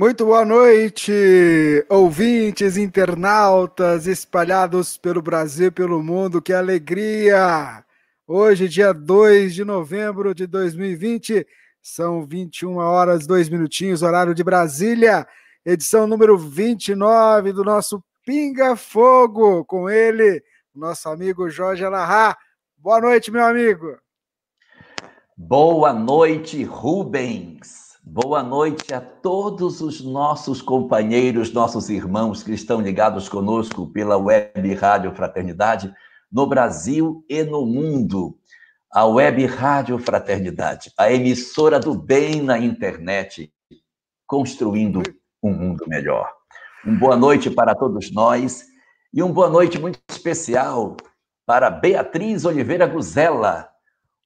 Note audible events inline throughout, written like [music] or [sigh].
Muito boa noite, ouvintes, internautas espalhados pelo Brasil e pelo mundo. Que alegria! Hoje, dia 2 de novembro de 2020, são 21 horas 2 minutinhos, horário de Brasília, edição número 29 do nosso Pinga Fogo, com ele, nosso amigo Jorge Alahá. Boa noite, meu amigo. Boa noite, Rubens. Boa noite a todos os nossos companheiros, nossos irmãos que estão ligados conosco pela Web Rádio Fraternidade no Brasil e no mundo. A Web Rádio Fraternidade, a emissora do bem na internet, construindo um mundo melhor. Uma boa noite para todos nós e uma boa noite muito especial para Beatriz Oliveira Guzela,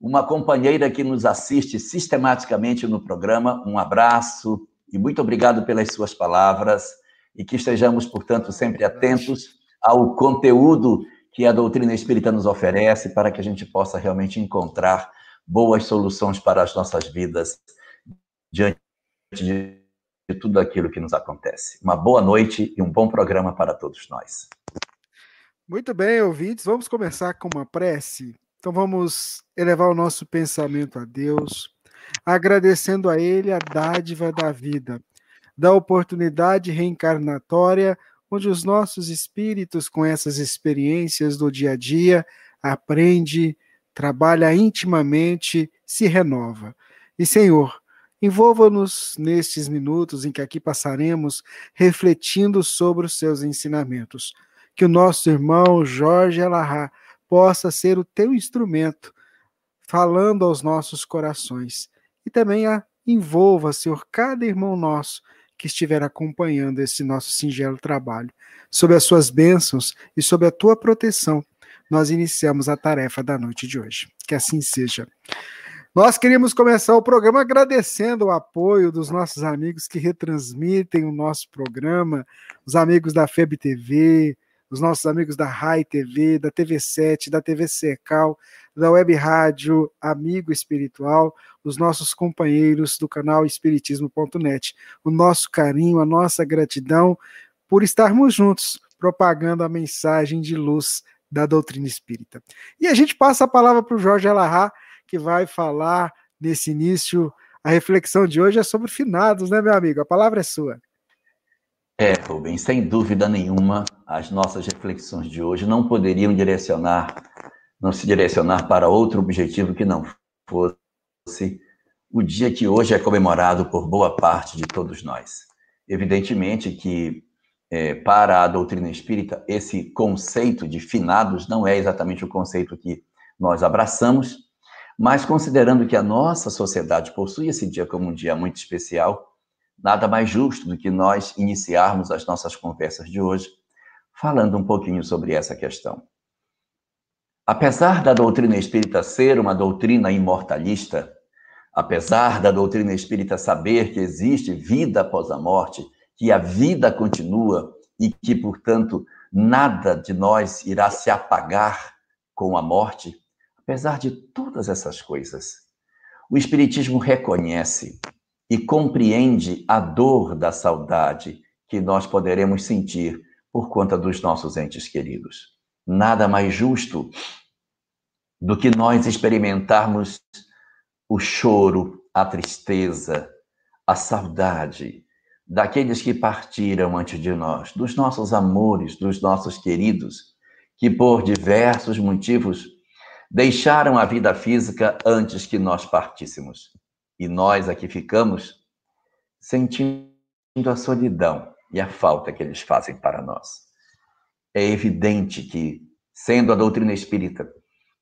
uma companheira que nos assiste sistematicamente no programa. Um abraço e muito obrigado pelas suas palavras e que estejamos, portanto, sempre atentos ao conteúdo que a doutrina espírita nos oferece para que a gente possa realmente encontrar boas soluções para as nossas vidas diante de tudo aquilo que nos acontece. Uma boa noite e um bom programa para todos nós. Muito bem, ouvintes, vamos começar com uma prece. Então vamos elevar o nosso pensamento a Deus, agradecendo a Ele a dádiva da vida, da oportunidade reencarnatória, onde os nossos espíritos, com essas experiências do dia a dia, aprende, trabalha intimamente, se renova. E Senhor, envolva-nos nestes minutos em que aqui passaremos refletindo sobre os seus ensinamentos. Que o nosso irmão Jorge Alahá possa ser o teu instrumento, falando aos nossos corações. E também a envolva, Senhor, cada irmão nosso que estiver acompanhando esse nosso singelo trabalho. Sob as suas bênçãos e sob a tua proteção, nós iniciamos a tarefa da noite de hoje. Que assim seja. Nós queríamos começar o programa agradecendo o apoio dos nossos amigos que retransmitem o nosso programa, os amigos da FEB TV, os nossos amigos da RAI TV, da TV7, da TV Secal, da Web Rádio Amigo Espiritual, os nossos companheiros do canal Espiritismo.net. O nosso carinho, a nossa gratidão por estarmos juntos propagando a mensagem de luz da doutrina espírita. E a gente passa a palavra para o Jorge Alahá, que vai falar nesse início. A reflexão de hoje é sobre finados, né, meu amigo? A palavra é sua. É, Rubens, sem dúvida nenhuma, as nossas reflexões de hoje não poderiam direcionar, não se direcionar para outro objetivo que não fosse o dia que hoje é comemorado por boa parte de todos nós. Evidentemente que, é, para a doutrina espírita, esse conceito de finados não é exatamente o conceito que nós abraçamos, mas considerando que a nossa sociedade possui esse dia como um dia muito especial, nada mais justo do que nós iniciarmos as nossas conversas de hoje falando um pouquinho sobre essa questão. Apesar da doutrina espírita ser uma doutrina imortalista, apesar da doutrina espírita saber que existe vida após a morte, que a vida continua e que, portanto, nada de nós irá se apagar com a morte, apesar de todas essas coisas, o Espiritismo reconhece e compreende a dor da saudade que nós poderemos sentir por conta dos nossos entes queridos. Nada mais justo do que nós experimentarmos o choro, a tristeza, a saudade daqueles que partiram antes de nós, dos nossos amores, dos nossos queridos, que por diversos motivos deixaram a vida física antes que nós partíssemos. E nós aqui ficamos sentindo a solidão e a falta que eles fazem para nós. É evidente que, sendo a doutrina espírita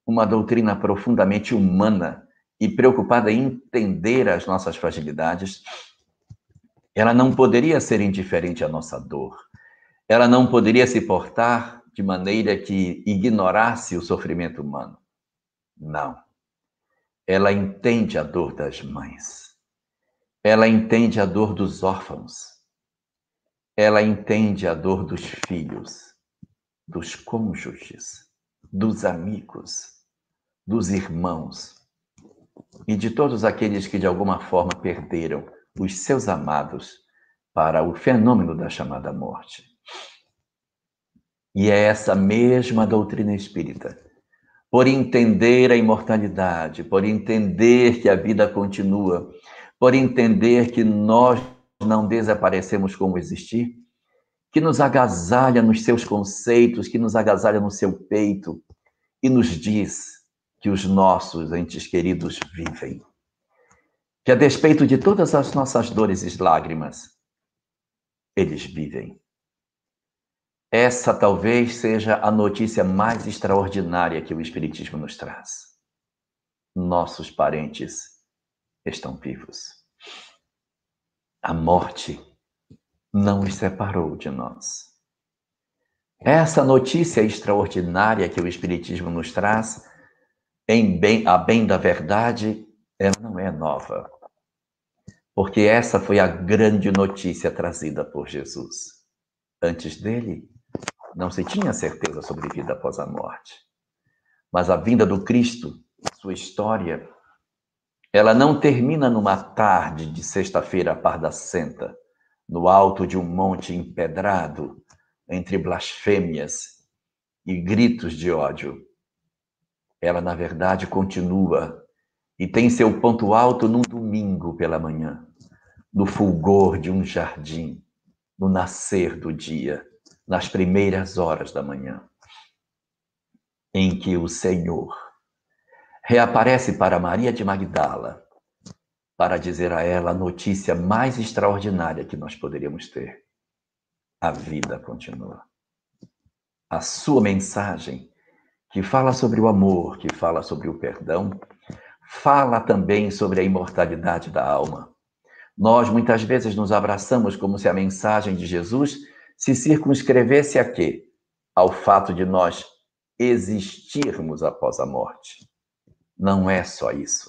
uma doutrina profundamente humana e preocupada em entender as nossas fragilidades, ela não poderia ser indiferente à nossa dor. Ela não poderia se portar de maneira que ignorasse o sofrimento humano. Não. Ela entende a dor das mães. Ela entende a dor dos órfãos. Ela entende a dor dos filhos, dos cônjuges, dos amigos, dos irmãos e de todos aqueles que de alguma forma perderam os seus amados para o fenômeno da chamada morte. E é essa mesma doutrina espírita, por entender a imortalidade, por entender que a vida continua, por entender que nós não desaparecemos como existir, que nos agasalha nos seus conceitos, que nos agasalha no seu peito e nos diz que os nossos entes queridos vivem que a despeito de todas as nossas dores e lágrimas, eles vivem. Essa talvez seja a notícia mais extraordinária que o Espiritismo nos traz. Nossos parentes estão vivos. A morte não os separou de nós. Essa notícia extraordinária que o Espiritismo nos traz, em bem, a bem da verdade, ela não é nova. Porque essa foi a grande notícia trazida por Jesus. Antes dele, não se tinha certeza sobre vida após a morte. Mas a vinda do Cristo, sua história, ela não termina numa tarde de sexta-feira pardacenta, no alto de um monte empedrado, entre blasfêmias e gritos de ódio. Ela, na verdade, continua e tem seu ponto alto num domingo pela manhã, no fulgor de um jardim, no nascer do dia, nas primeiras horas da manhã, em que o Senhor reaparece para Maria de Magdala para dizer a ela a notícia mais extraordinária que nós poderíamos ter. A vida continua. A sua mensagem, que fala sobre o amor, que fala sobre o perdão, fala também sobre a imortalidade da alma. Nós muitas vezes nos abraçamos como se a mensagem de Jesus se circunscrevesse a quê? Ao fato de nós existirmos após a morte. Não é só isso.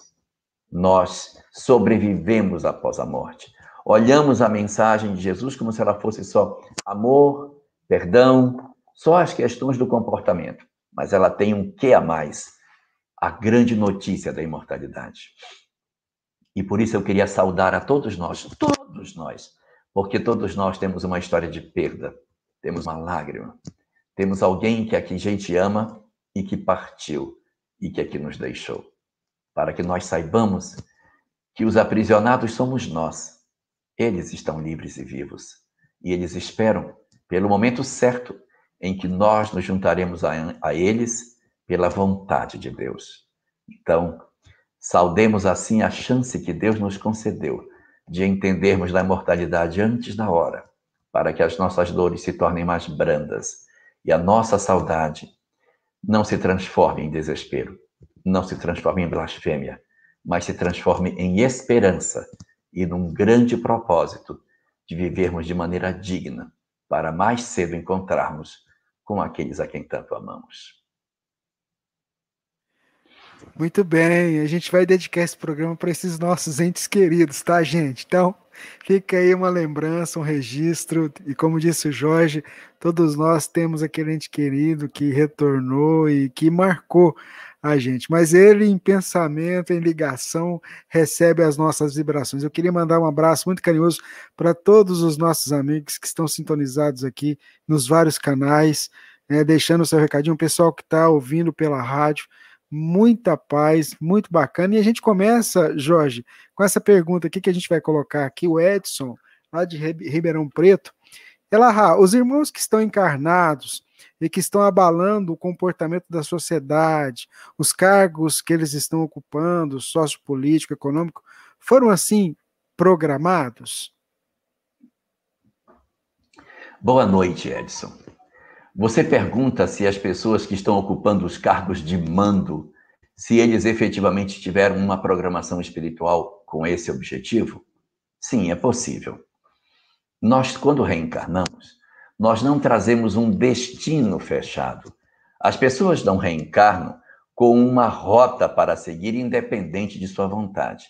Nós sobrevivemos após a morte. Olhamos a mensagem de Jesus como se ela fosse só amor, perdão, só as questões do comportamento. Mas ela tem um quê a mais a grande notícia da imortalidade. E por isso eu queria saudar a todos nós, todos nós, porque todos nós temos uma história de perda, temos uma lágrima, temos alguém que aqui a gente ama e que partiu e que aqui nos deixou. Para que nós saibamos que os aprisionados somos nós. Eles estão livres e vivos. E eles esperam pelo momento certo em que nós nos juntaremos a, a eles pela vontade de Deus. Então, saudemos assim a chance que Deus nos concedeu de entendermos da imortalidade antes da hora, para que as nossas dores se tornem mais brandas e a nossa saudade não se transforme em desespero, não se transforme em blasfêmia, mas se transforme em esperança e num grande propósito de vivermos de maneira digna para mais cedo encontrarmos com aqueles a quem tanto amamos. Muito bem, a gente vai dedicar esse programa para esses nossos entes queridos, tá, gente? Então, fica aí uma lembrança, um registro, e como disse o Jorge, todos nós temos aquele ente querido que retornou e que marcou a gente, mas ele em pensamento, em ligação, recebe as nossas vibrações. Eu queria mandar um abraço muito carinhoso para todos os nossos amigos que estão sintonizados aqui nos vários canais, né, deixando o seu recadinho, o pessoal que está ouvindo pela rádio, muita paz, muito bacana. E a gente começa, Jorge, com essa pergunta aqui que a gente vai colocar aqui, o Edson, lá de Ribeirão Preto. Ela, os irmãos que estão encarnados, e que estão abalando o comportamento da sociedade, os cargos que eles estão ocupando, sociopolítico, econômico, foram assim programados? Boa noite, Edson. Você pergunta se as pessoas que estão ocupando os cargos de mando, se eles efetivamente tiveram uma programação espiritual com esse objetivo? Sim, é possível. Nós, quando reencarnamos, nós não trazemos um destino fechado. As pessoas não reencarnam com uma rota para seguir independente de sua vontade.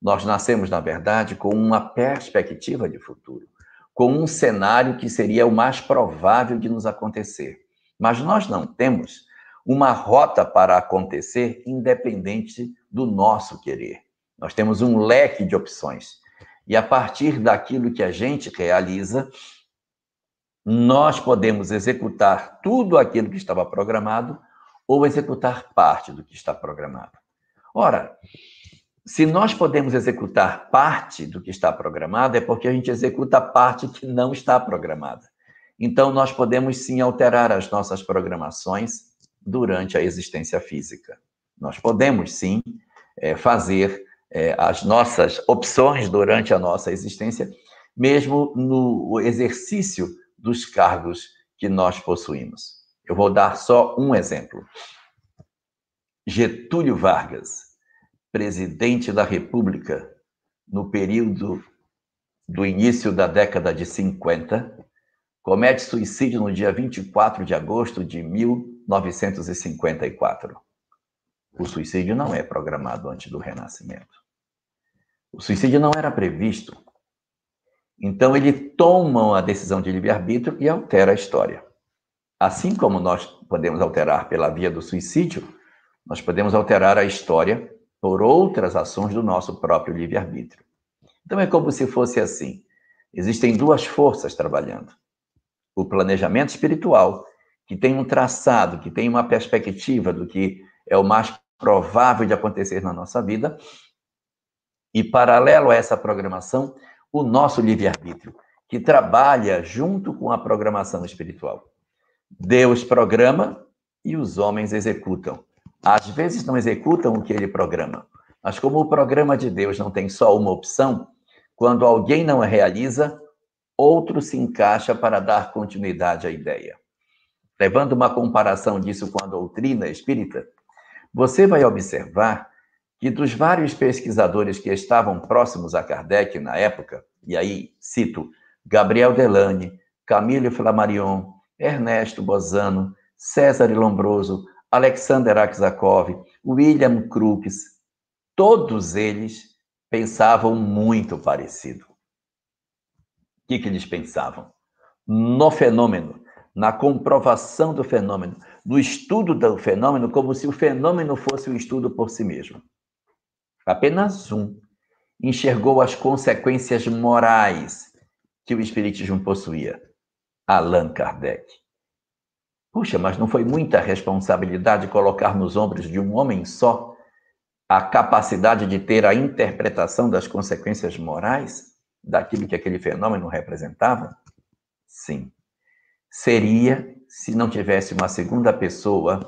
Nós nascemos, na verdade, com uma perspectiva de futuro, com um cenário que seria o mais provável de nos acontecer. Mas nós não temos uma rota para acontecer independente do nosso querer. Nós temos um leque de opções. E a partir daquilo que a gente realiza, nós podemos executar tudo aquilo que estava programado ou executar parte do que está programado. Ora, se nós podemos executar parte do que está programado, é porque a gente executa a parte que não está programada. Então, nós podemos sim alterar as nossas programações durante a existência física. Nós podemos sim é, fazer é, as nossas opções durante a nossa existência, mesmo no exercício dos cargos que nós possuímos. Eu vou dar só um exemplo. Getúlio Vargas, presidente da República, no período do início da década de 50, comete suicídio no dia 24 de agosto de 1954. O suicídio não é programado antes do renascimento. O suicídio não era previsto. Então, ele toma a decisão de livre-arbítrio e altera a história. Assim como nós podemos alterar pela via do suicídio, nós podemos alterar a história por outras ações do nosso próprio livre-arbítrio. Então, é como se fosse assim: existem duas forças trabalhando. O planejamento espiritual, que tem um traçado, que tem uma perspectiva do que é o mais provável de acontecer na nossa vida, e paralelo a essa programação, o nosso livre-arbítrio, que trabalha junto com a programação espiritual. Deus programa e os homens executam. Às vezes não executam o que ele programa, mas como o programa de Deus não tem só uma opção, quando alguém não realiza, outro se encaixa para dar continuidade à ideia. Levando uma comparação disso com a doutrina espírita, você vai observar que dos vários pesquisadores que estavam próximos a Kardec na época, e aí cito Gabriel Delane, Camille Flammarion, Ernesto Bozano, César Lombroso, Alexander Aksakov, William Crookes, todos eles pensavam muito parecido. O que, que eles pensavam? No fenômeno, na comprovação do fenômeno, no estudo do fenômeno, como se o fenômeno fosse um estudo por si mesmo. Apenas um enxergou as consequências morais que o Espiritismo possuía. Allan Kardec. Puxa, mas não foi muita responsabilidade colocar nos ombros de um homem só a capacidade de ter a interpretação das consequências morais daquilo que aquele fenômeno representava? Sim. Seria se não tivesse uma segunda pessoa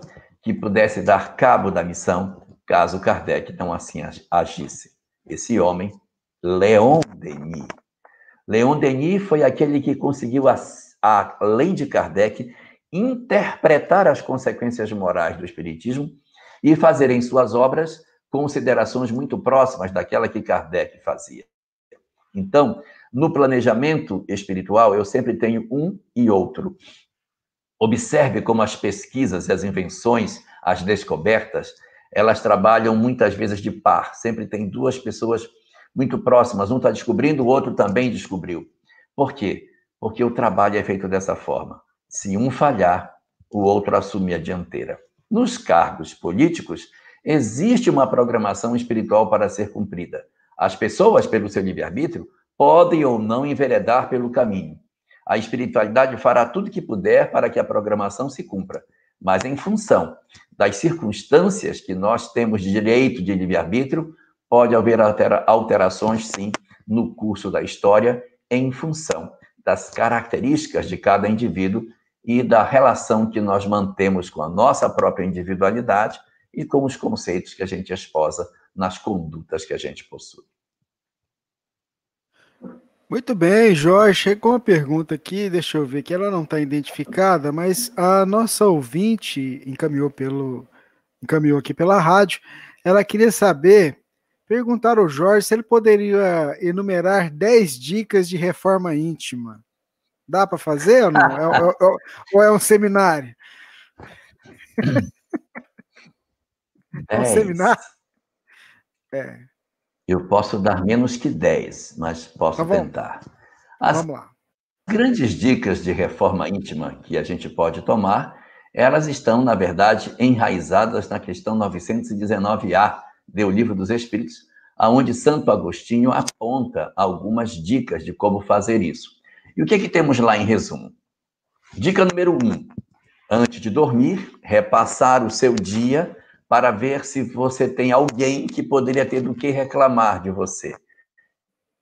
que pudesse dar cabo da missão caso Kardec não assim agisse. Esse homem, Leon Denis. Leon Denis foi aquele que conseguiu, além de Kardec, interpretar as consequências morais do Espiritismo e fazer em suas obras considerações muito próximas daquela que Kardec fazia. Então, no planejamento espiritual, eu sempre tenho um e outro. Observe como as pesquisas, as invenções, as descobertas elas trabalham muitas vezes de par, sempre tem duas pessoas muito próximas, um está descobrindo, o outro também descobriu. Por quê? Porque o trabalho é feito dessa forma. Se um falhar, o outro assume a dianteira. Nos cargos políticos, existe uma programação espiritual para ser cumprida. As pessoas, pelo seu livre-arbítrio, podem ou não enveredar pelo caminho. A espiritualidade fará tudo que puder para que a programação se cumpra, mas em função das circunstâncias que nós temos direito de livre-arbítrio, pode haver alterações, sim, no curso da história, em função das características de cada indivíduo e da relação que nós mantemos com a nossa própria individualidade e com os conceitos que a gente esposa nas condutas que a gente possui. Muito bem, Jorge. Chegou uma pergunta aqui, deixa eu ver, que ela não está identificada, mas a nossa ouvinte encaminhou pelo encaminhou aqui pela rádio. Ela queria saber, perguntar ao Jorge se ele poderia enumerar 10 dicas de reforma íntima. Dá para fazer ou não? É, é, é, ou é um seminário? [laughs] É um seminário? É. Eu posso dar menos que 10, mas posso tá tentar. As vamos lá. grandes dicas de reforma íntima que a gente pode tomar, elas estão, na verdade, enraizadas na questão 919A do Livro dos Espíritos, aonde Santo Agostinho aponta algumas dicas de como fazer isso. E o que, é que temos lá em resumo? Dica número um: antes de dormir, repassar o seu dia para ver se você tem alguém que poderia ter do que reclamar de você.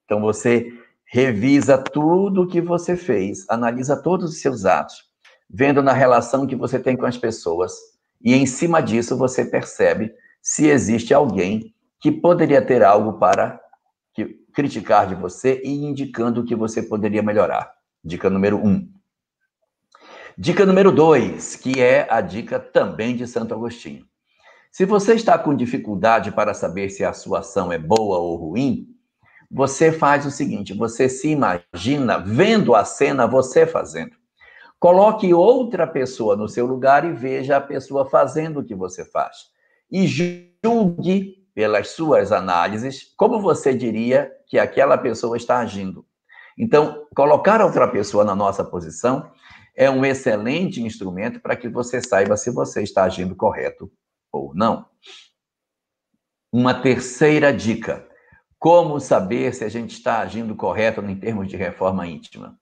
Então você revisa tudo o que você fez, analisa todos os seus atos, vendo na relação que você tem com as pessoas, e em cima disso você percebe se existe alguém que poderia ter algo para criticar de você e indicando o que você poderia melhorar. Dica número um. Dica número dois, que é a dica também de Santo Agostinho. Se você está com dificuldade para saber se a sua ação é boa ou ruim, você faz o seguinte: você se imagina vendo a cena você fazendo. Coloque outra pessoa no seu lugar e veja a pessoa fazendo o que você faz. E julgue pelas suas análises, como você diria que aquela pessoa está agindo. Então, colocar outra pessoa na nossa posição é um excelente instrumento para que você saiba se você está agindo correto ou não. Uma terceira dica: como saber se a gente está agindo correto em termos de reforma íntima?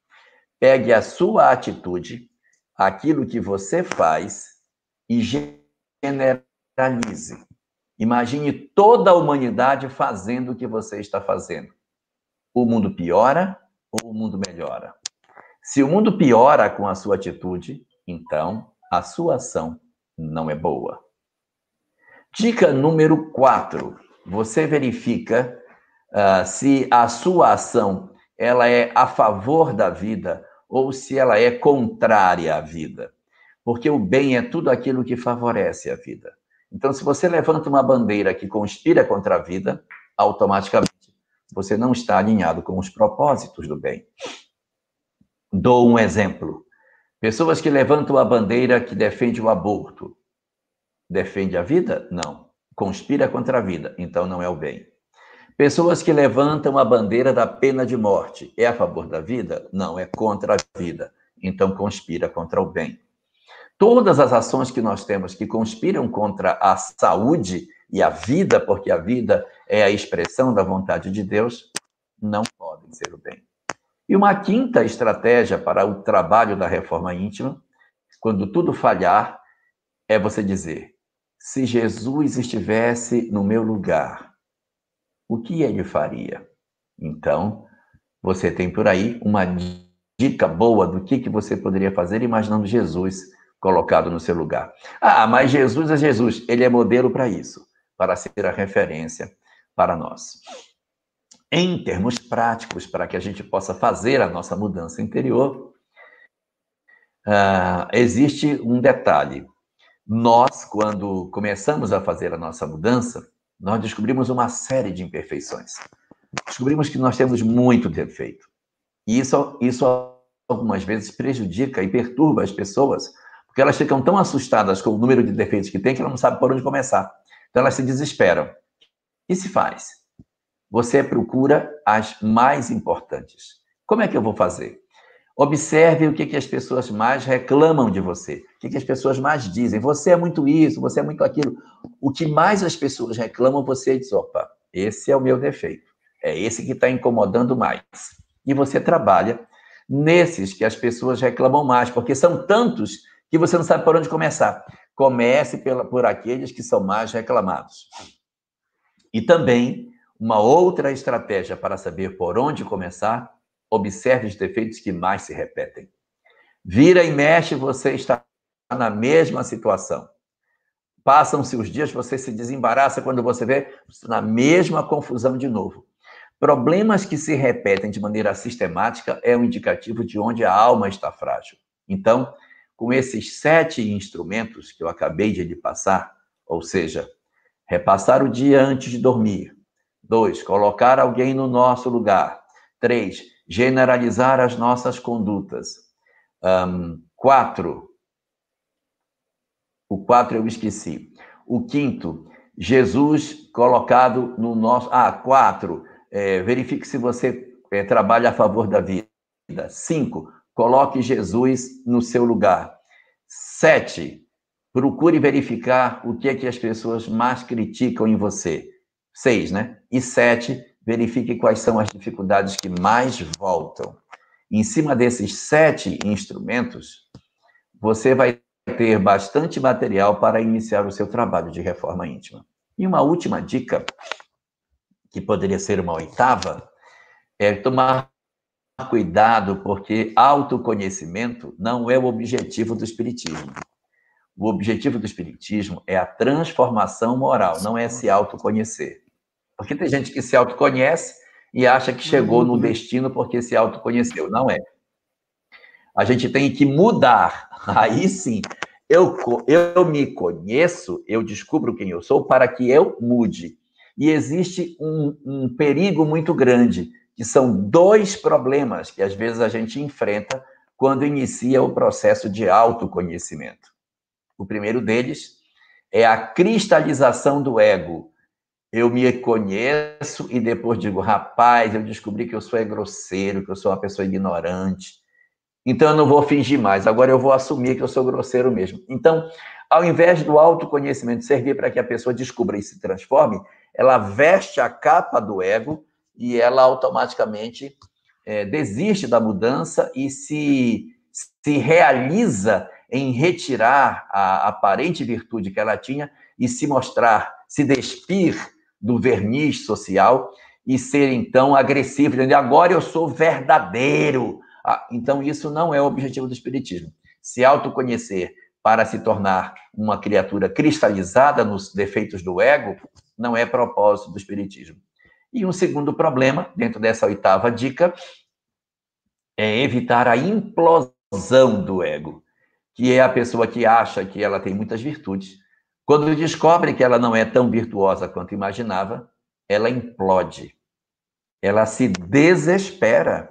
Pegue a sua atitude, aquilo que você faz e generalize. Imagine toda a humanidade fazendo o que você está fazendo. O mundo piora ou o mundo melhora? Se o mundo piora com a sua atitude, então a sua ação não é boa. Dica número 4. Você verifica uh, se a sua ação ela é a favor da vida ou se ela é contrária à vida. Porque o bem é tudo aquilo que favorece a vida. Então, se você levanta uma bandeira que conspira contra a vida, automaticamente você não está alinhado com os propósitos do bem. Dou um exemplo. Pessoas que levantam a bandeira que defende o aborto. Defende a vida? Não. Conspira contra a vida, então não é o bem. Pessoas que levantam a bandeira da pena de morte. É a favor da vida? Não, é contra a vida. Então conspira contra o bem. Todas as ações que nós temos que conspiram contra a saúde e a vida, porque a vida é a expressão da vontade de Deus, não podem ser o bem. E uma quinta estratégia para o trabalho da reforma íntima, quando tudo falhar, é você dizer: se Jesus estivesse no meu lugar, o que ele faria? Então, você tem por aí uma dica boa do que, que você poderia fazer imaginando Jesus colocado no seu lugar. Ah, mas Jesus é Jesus, ele é modelo para isso, para ser a referência para nós. Em termos práticos, para que a gente possa fazer a nossa mudança interior, uh, existe um detalhe. Nós, quando começamos a fazer a nossa mudança, nós descobrimos uma série de imperfeições. Descobrimos que nós temos muito defeito. E isso, isso algumas vezes prejudica e perturba as pessoas porque elas ficam tão assustadas com o número de defeitos que tem que elas não sabem por onde começar. Então elas se desesperam. E se faz? Você procura as mais importantes. Como é que eu vou fazer? Observe o que, que as pessoas mais reclamam de você, o que, que as pessoas mais dizem. Você é muito isso, você é muito aquilo. O que mais as pessoas reclamam, você diz: opa, esse é o meu defeito. É esse que está incomodando mais. E você trabalha nesses que as pessoas reclamam mais, porque são tantos que você não sabe por onde começar. Comece pela, por aqueles que são mais reclamados. E também, uma outra estratégia para saber por onde começar observe os defeitos que mais se repetem. Vira e mexe, você está na mesma situação. Passam-se os dias, você se desembaraça quando você vê na mesma confusão de novo. Problemas que se repetem de maneira sistemática é um indicativo de onde a alma está frágil. Então, com esses sete instrumentos que eu acabei de lhe passar, ou seja, repassar o dia antes de dormir. Dois, colocar alguém no nosso lugar. Três, generalizar as nossas condutas. Um, quatro. O quatro eu esqueci. O quinto, Jesus colocado no nosso. Ah, quatro. É, verifique se você é, trabalha a favor da vida. Cinco, coloque Jesus no seu lugar. Sete, procure verificar o que é que as pessoas mais criticam em você. Seis, né? E sete, verifique quais são as dificuldades que mais voltam. Em cima desses sete instrumentos, você vai ter bastante material para iniciar o seu trabalho de reforma íntima. E uma última dica, que poderia ser uma oitava, é tomar cuidado, porque autoconhecimento não é o objetivo do Espiritismo. O objetivo do Espiritismo é a transformação moral, não é se autoconhecer. Porque tem gente que se autoconhece e acha que chegou no destino porque se autoconheceu. Não é. A gente tem que mudar. [laughs] Aí sim, eu, eu me conheço, eu descubro quem eu sou para que eu mude. E existe um, um perigo muito grande, que são dois problemas que às vezes a gente enfrenta quando inicia o processo de autoconhecimento. O primeiro deles é a cristalização do ego eu me conheço e depois digo, rapaz, eu descobri que eu sou é grosseiro, que eu sou uma pessoa ignorante. Então eu não vou fingir mais, agora eu vou assumir que eu sou grosseiro mesmo. Então, ao invés do autoconhecimento servir para que a pessoa descubra e se transforme, ela veste a capa do ego e ela automaticamente é, desiste da mudança e se, se realiza em retirar a aparente virtude que ela tinha e se mostrar, se despir do verniz social e ser então agressivo, dizendo agora eu sou verdadeiro. Ah, então, isso não é o objetivo do Espiritismo. Se autoconhecer para se tornar uma criatura cristalizada nos defeitos do ego não é propósito do Espiritismo. E um segundo problema, dentro dessa oitava dica, é evitar a implosão do ego, que é a pessoa que acha que ela tem muitas virtudes, quando descobre que ela não é tão virtuosa quanto imaginava, ela implode. Ela se desespera.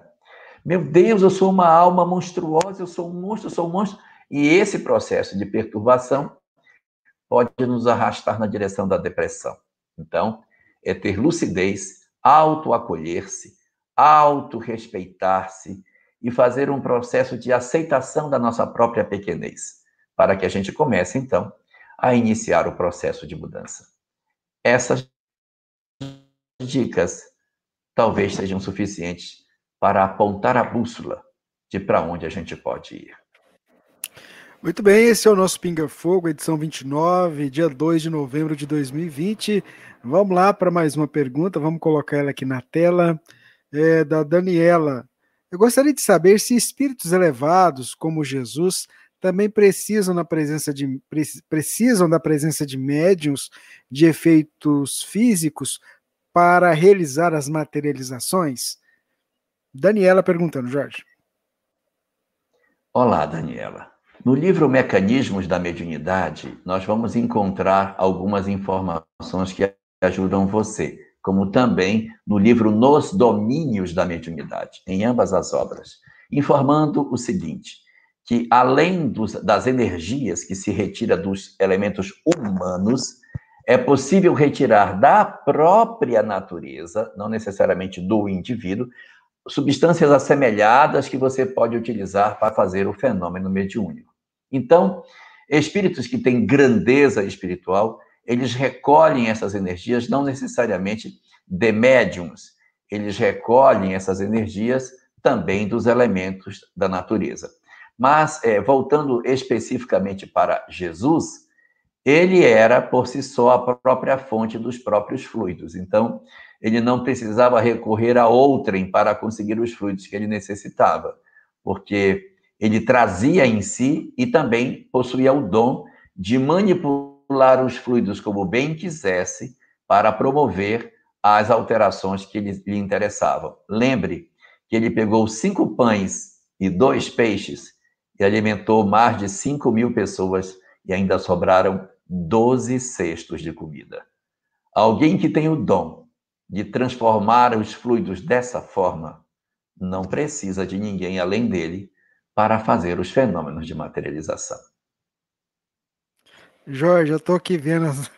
Meu Deus, eu sou uma alma monstruosa, eu sou um monstro, eu sou um monstro. E esse processo de perturbação pode nos arrastar na direção da depressão. Então, é ter lucidez, auto-acolher-se, auto-respeitar-se e fazer um processo de aceitação da nossa própria pequenez, para que a gente comece, então, a iniciar o processo de mudança. Essas dicas talvez sejam suficientes para apontar a bússola de para onde a gente pode ir. Muito bem, esse é o nosso Pinga Fogo, edição 29, dia 2 de novembro de 2020. Vamos lá para mais uma pergunta, vamos colocar ela aqui na tela, é, da Daniela. Eu gostaria de saber se espíritos elevados, como Jesus, também precisam, na presença de, precisam da presença de médiums de efeitos físicos para realizar as materializações? Daniela perguntando, Jorge. Olá, Daniela. No livro Mecanismos da Mediunidade, nós vamos encontrar algumas informações que ajudam você, como também no livro Nos Domínios da Mediunidade, em ambas as obras, informando o seguinte: que além dos, das energias que se retira dos elementos humanos, é possível retirar da própria natureza, não necessariamente do indivíduo, substâncias assemelhadas que você pode utilizar para fazer o fenômeno mediúnico. Então, espíritos que têm grandeza espiritual, eles recolhem essas energias não necessariamente de médiums, eles recolhem essas energias também dos elementos da natureza. Mas, é, voltando especificamente para Jesus, ele era por si só a própria fonte dos próprios fluidos. Então, ele não precisava recorrer a outrem para conseguir os fluidos que ele necessitava, porque ele trazia em si e também possuía o dom de manipular os fluidos como bem quisesse para promover as alterações que lhe, lhe interessavam. Lembre que ele pegou cinco pães e dois peixes e alimentou mais de cinco mil pessoas e ainda sobraram doze cestos de comida. Alguém que tem o dom de transformar os fluidos dessa forma não precisa de ninguém além dele para fazer os fenômenos de materialização. Jorge, eu estou aqui vendo as,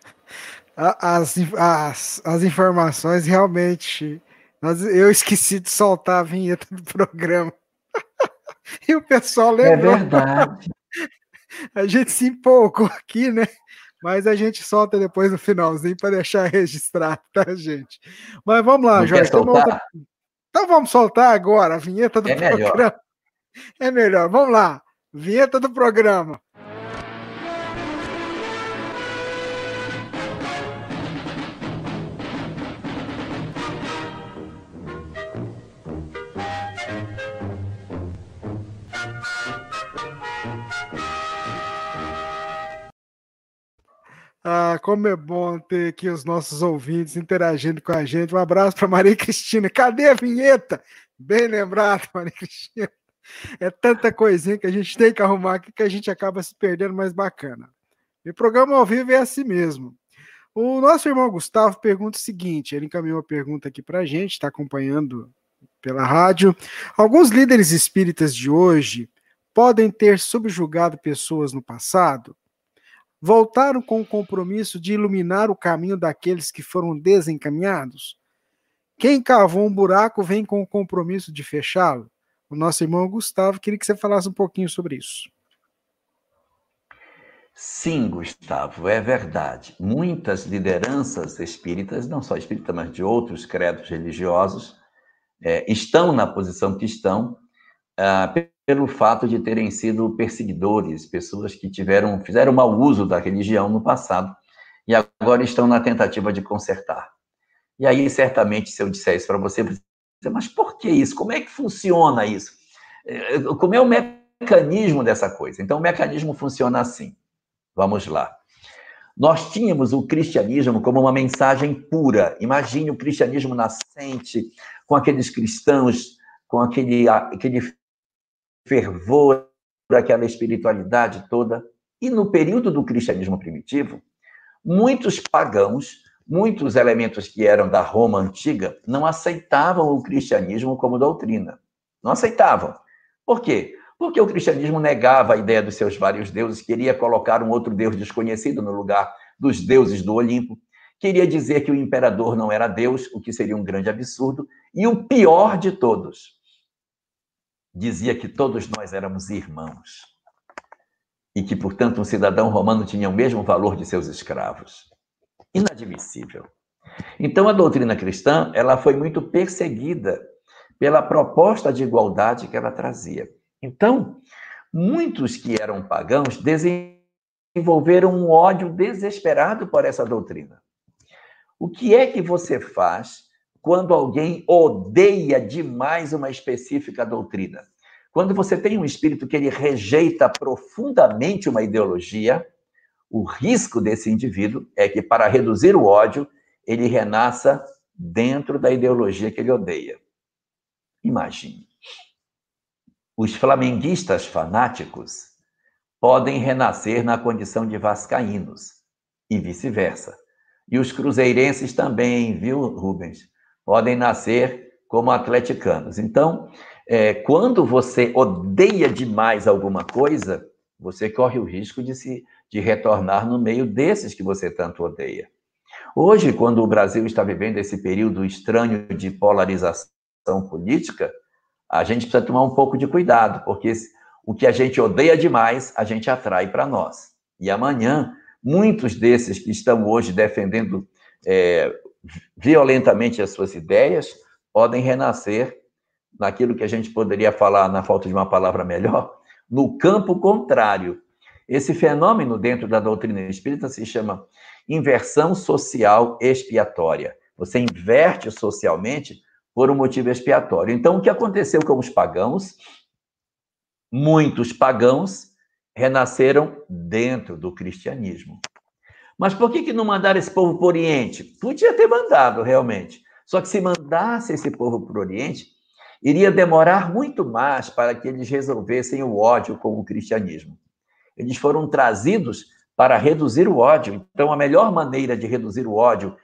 as, as, as informações, realmente. eu esqueci de soltar a vinheta do programa. [laughs] e o pessoal é lembrou. É verdade. [laughs] A gente se empolgou aqui, né? Mas a gente solta depois no finalzinho para deixar registrado, tá, gente? Mas vamos lá, Não Jorge. Outra... Então vamos soltar agora a vinheta do é programa. Melhor. É melhor. Vamos lá. Vinheta do programa. Ah, como é bom ter aqui os nossos ouvintes interagindo com a gente. Um abraço para Maria Cristina. Cadê a vinheta? Bem lembrado, Maria Cristina. É tanta coisinha que a gente tem que arrumar aqui que a gente acaba se perdendo mais bacana. E o programa ao vivo é assim mesmo. O nosso irmão Gustavo pergunta o seguinte: ele encaminhou uma pergunta aqui para a gente, está acompanhando pela rádio. Alguns líderes espíritas de hoje podem ter subjugado pessoas no passado? voltaram com o compromisso de iluminar o caminho daqueles que foram desencaminhados? Quem cavou um buraco vem com o compromisso de fechá-lo? O nosso irmão Gustavo queria que você falasse um pouquinho sobre isso. Sim, Gustavo, é verdade. Muitas lideranças espíritas, não só espíritas, mas de outros credos religiosos, é, estão na posição que estão ah, pelo fato de terem sido perseguidores, pessoas que tiveram, fizeram mau uso da religião no passado e agora estão na tentativa de consertar. E aí, certamente, se eu disser isso para você, mas por que isso? Como é que funciona isso? É, como é o mecanismo dessa coisa? Então, o mecanismo funciona assim. Vamos lá. Nós tínhamos o cristianismo como uma mensagem pura. Imagine o cristianismo nascente, com aqueles cristãos, com aquele, aquele fervor, aquela espiritualidade toda. E no período do cristianismo primitivo, muitos pagãos, muitos elementos que eram da Roma antiga, não aceitavam o cristianismo como doutrina. Não aceitavam. Por quê? Porque o cristianismo negava a ideia dos seus vários deuses, queria colocar um outro deus desconhecido no lugar dos deuses do Olimpo, queria dizer que o imperador não era Deus, o que seria um grande absurdo, e o pior de todos, dizia que todos nós éramos irmãos e que, portanto, um cidadão romano tinha o mesmo valor de seus escravos. Inadmissível. Então, a doutrina cristã ela foi muito perseguida pela proposta de igualdade que ela trazia. Então, muitos que eram pagãos desenvolveram um ódio desesperado por essa doutrina. O que é que você faz quando alguém odeia demais uma específica doutrina. Quando você tem um espírito que ele rejeita profundamente uma ideologia, o risco desse indivíduo é que, para reduzir o ódio, ele renasça dentro da ideologia que ele odeia. Imagine. Os flamenguistas fanáticos podem renascer na condição de vascaínos e vice-versa. E os cruzeirenses também, viu, Rubens? podem nascer como atleticanos. Então, é, quando você odeia demais alguma coisa, você corre o risco de se de retornar no meio desses que você tanto odeia. Hoje, quando o Brasil está vivendo esse período estranho de polarização política, a gente precisa tomar um pouco de cuidado, porque o que a gente odeia demais, a gente atrai para nós. E amanhã, muitos desses que estão hoje defendendo é, violentamente as suas ideias podem renascer naquilo que a gente poderia falar, na falta de uma palavra melhor, no campo contrário. Esse fenômeno dentro da doutrina espírita se chama inversão social expiatória. Você inverte socialmente por um motivo expiatório. Então, o que aconteceu com os pagãos? Muitos pagãos renasceram dentro do cristianismo. Mas por que, que não mandaram esse povo para o Oriente? Podia ter mandado, realmente. Só que se mandasse esse povo para o Oriente, iria demorar muito mais para que eles resolvessem o ódio com o cristianismo. Eles foram trazidos para reduzir o ódio. Então, a melhor maneira de reduzir o ódio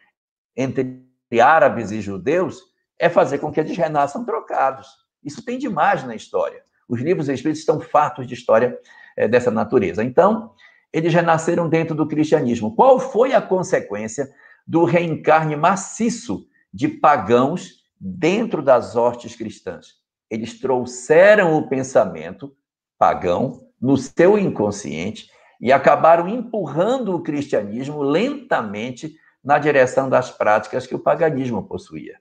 entre árabes e judeus é fazer com que eles renasçam trocados. Isso tem demais na história. Os livros espíritos estão fartos de história é, dessa natureza. Então, eles renasceram dentro do cristianismo. Qual foi a consequência do reencarne maciço de pagãos dentro das hortes cristãs? Eles trouxeram o pensamento pagão no seu inconsciente e acabaram empurrando o cristianismo lentamente na direção das práticas que o paganismo possuía.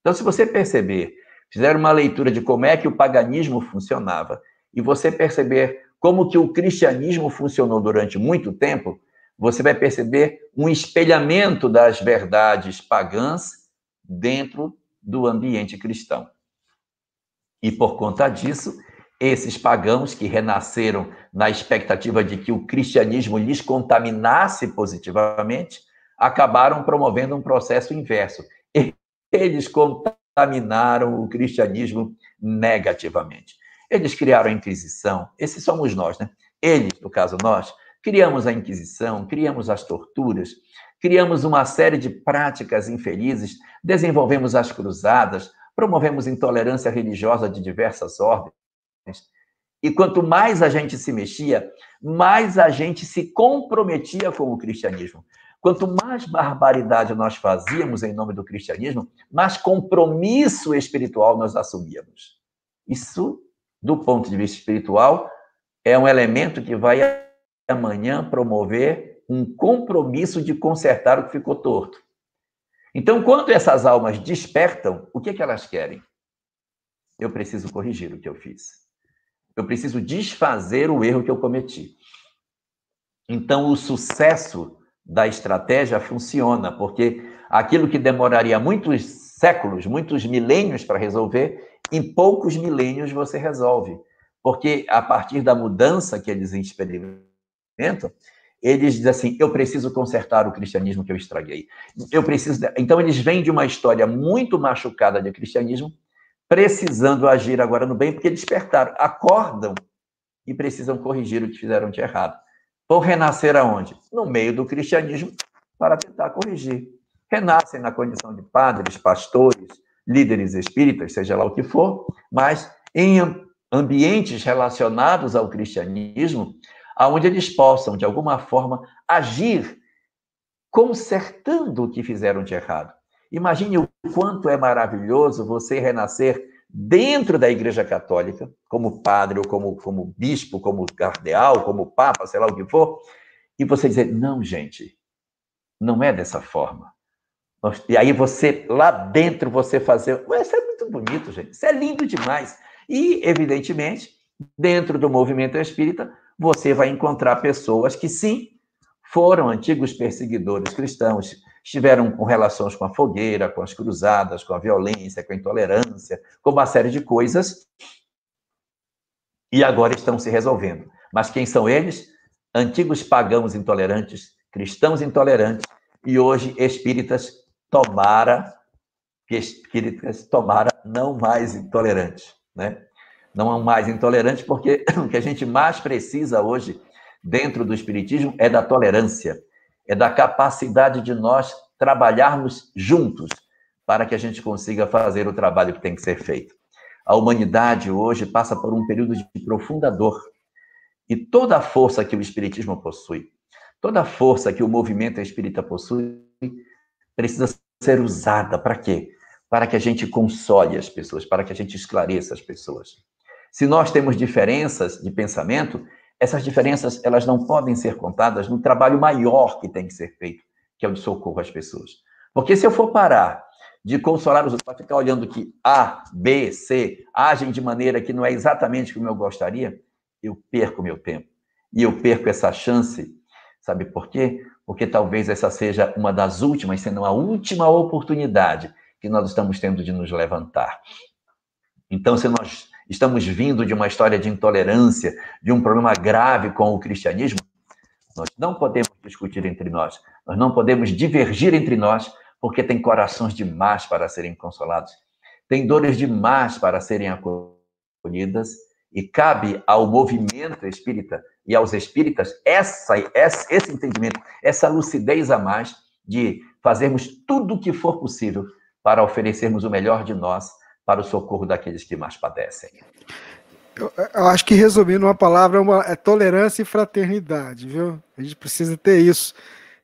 Então, se você perceber, fizer uma leitura de como é que o paganismo funcionava e você perceber como que o cristianismo funcionou durante muito tempo, você vai perceber um espelhamento das verdades pagãs dentro do ambiente cristão. E por conta disso, esses pagãos que renasceram na expectativa de que o cristianismo lhes contaminasse positivamente, acabaram promovendo um processo inverso. Eles contaminaram o cristianismo negativamente. Eles criaram a Inquisição, esses somos nós, né? Eles, no caso nós, criamos a Inquisição, criamos as torturas, criamos uma série de práticas infelizes, desenvolvemos as cruzadas, promovemos intolerância religiosa de diversas ordens. E quanto mais a gente se mexia, mais a gente se comprometia com o cristianismo. Quanto mais barbaridade nós fazíamos em nome do cristianismo, mais compromisso espiritual nós assumíamos. Isso do ponto de vista espiritual, é um elemento que vai amanhã promover um compromisso de consertar o que ficou torto. Então, quando essas almas despertam, o que, é que elas querem? Eu preciso corrigir o que eu fiz. Eu preciso desfazer o erro que eu cometi. Então, o sucesso da estratégia funciona, porque aquilo que demoraria muitos séculos, muitos milênios para resolver, em poucos milênios você resolve. Porque a partir da mudança que eles experimentam, eles dizem assim: eu preciso consertar o cristianismo que eu estraguei. Eu preciso. Então, eles vêm de uma história muito machucada de cristianismo, precisando agir agora no bem, porque despertaram, acordam e precisam corrigir o que fizeram de errado. Vão renascer aonde? No meio do cristianismo, para tentar corrigir. Renascem na condição de padres, pastores, líderes espíritas, seja lá o que for, mas em ambientes relacionados ao cristianismo, aonde eles possam, de alguma forma, agir consertando o que fizeram de errado. Imagine o quanto é maravilhoso você renascer dentro da Igreja Católica, como padre, ou como, como bispo, como cardeal, como papa, sei lá o que for, e você dizer: não, gente, não é dessa forma. E aí você, lá dentro, você fazer. Isso é muito bonito, gente. Isso é lindo demais. E, evidentemente, dentro do movimento espírita, você vai encontrar pessoas que, sim, foram antigos perseguidores cristãos, estiveram com relações com a fogueira, com as cruzadas, com a violência, com a intolerância, com uma série de coisas, e agora estão se resolvendo. Mas quem são eles? Antigos pagãos intolerantes, cristãos intolerantes, e hoje espíritas tomara que espíritas tomara não mais intolerantes, né? Não mais intolerantes porque [clears throat] o que a gente mais precisa hoje dentro do espiritismo é da tolerância, é da capacidade de nós trabalharmos juntos para que a gente consiga fazer o trabalho que tem que ser feito. A humanidade hoje passa por um período de profunda dor. E toda a força que o espiritismo possui, toda a força que o movimento espírita possui, precisa ser usada para quê? para que a gente console as pessoas, para que a gente esclareça as pessoas. Se nós temos diferenças de pensamento, essas diferenças elas não podem ser contadas no trabalho maior que tem que ser feito, que é o de socorro às pessoas. Porque se eu for parar de consolar os outros, para ficar olhando que A, B, C agem de maneira que não é exatamente como eu gostaria, eu perco meu tempo. E eu perco essa chance, sabe por quê? Porque talvez essa seja uma das últimas, sendo a última oportunidade que nós estamos tendo de nos levantar. Então, se nós estamos vindo de uma história de intolerância, de um problema grave com o cristianismo, nós não podemos discutir entre nós, nós não podemos divergir entre nós, porque tem corações demais para serem consolados, tem dores demais para serem acolhidas, e cabe ao movimento espírita e aos espíritas essa, esse entendimento, essa lucidez a mais de fazermos tudo o que for possível para oferecermos o melhor de nós para o socorro daqueles que mais padecem. Eu, eu acho que resumindo uma palavra, é, uma, é tolerância e fraternidade, viu? A gente precisa ter isso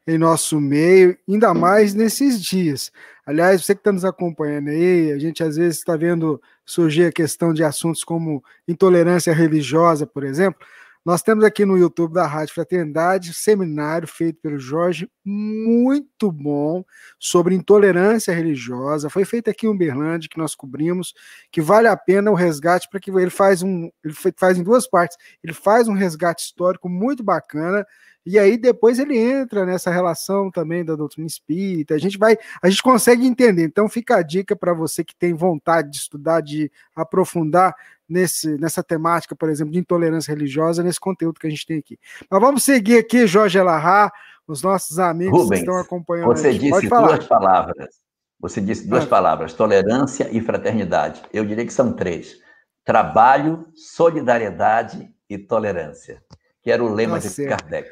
em nosso meio, ainda mais nesses dias. Aliás, você que está nos acompanhando aí, a gente às vezes está vendo surgir a questão de assuntos como intolerância religiosa, por exemplo. Nós temos aqui no YouTube da Rádio Fraternidade seminário feito pelo Jorge, muito bom, sobre intolerância religiosa. Foi feito aqui em Uberlândia, que nós cobrimos, que vale a pena o resgate, para que ele faz um. Ele faz em duas partes. Ele faz um resgate histórico muito bacana. E aí depois ele entra nessa relação também da doutrina espírita. A gente vai, a gente consegue entender. Então fica a dica para você que tem vontade de estudar, de aprofundar nesse, nessa temática, por exemplo, de intolerância religiosa, nesse conteúdo que a gente tem aqui. Mas vamos seguir aqui, Jorge Elahá, os nossos amigos Rubens, que estão acompanhando. Você disse duas palavras. Você disse duas ah. palavras: tolerância e fraternidade. Eu diria que são três: trabalho, solidariedade e tolerância, que era o lema tá de Kardec.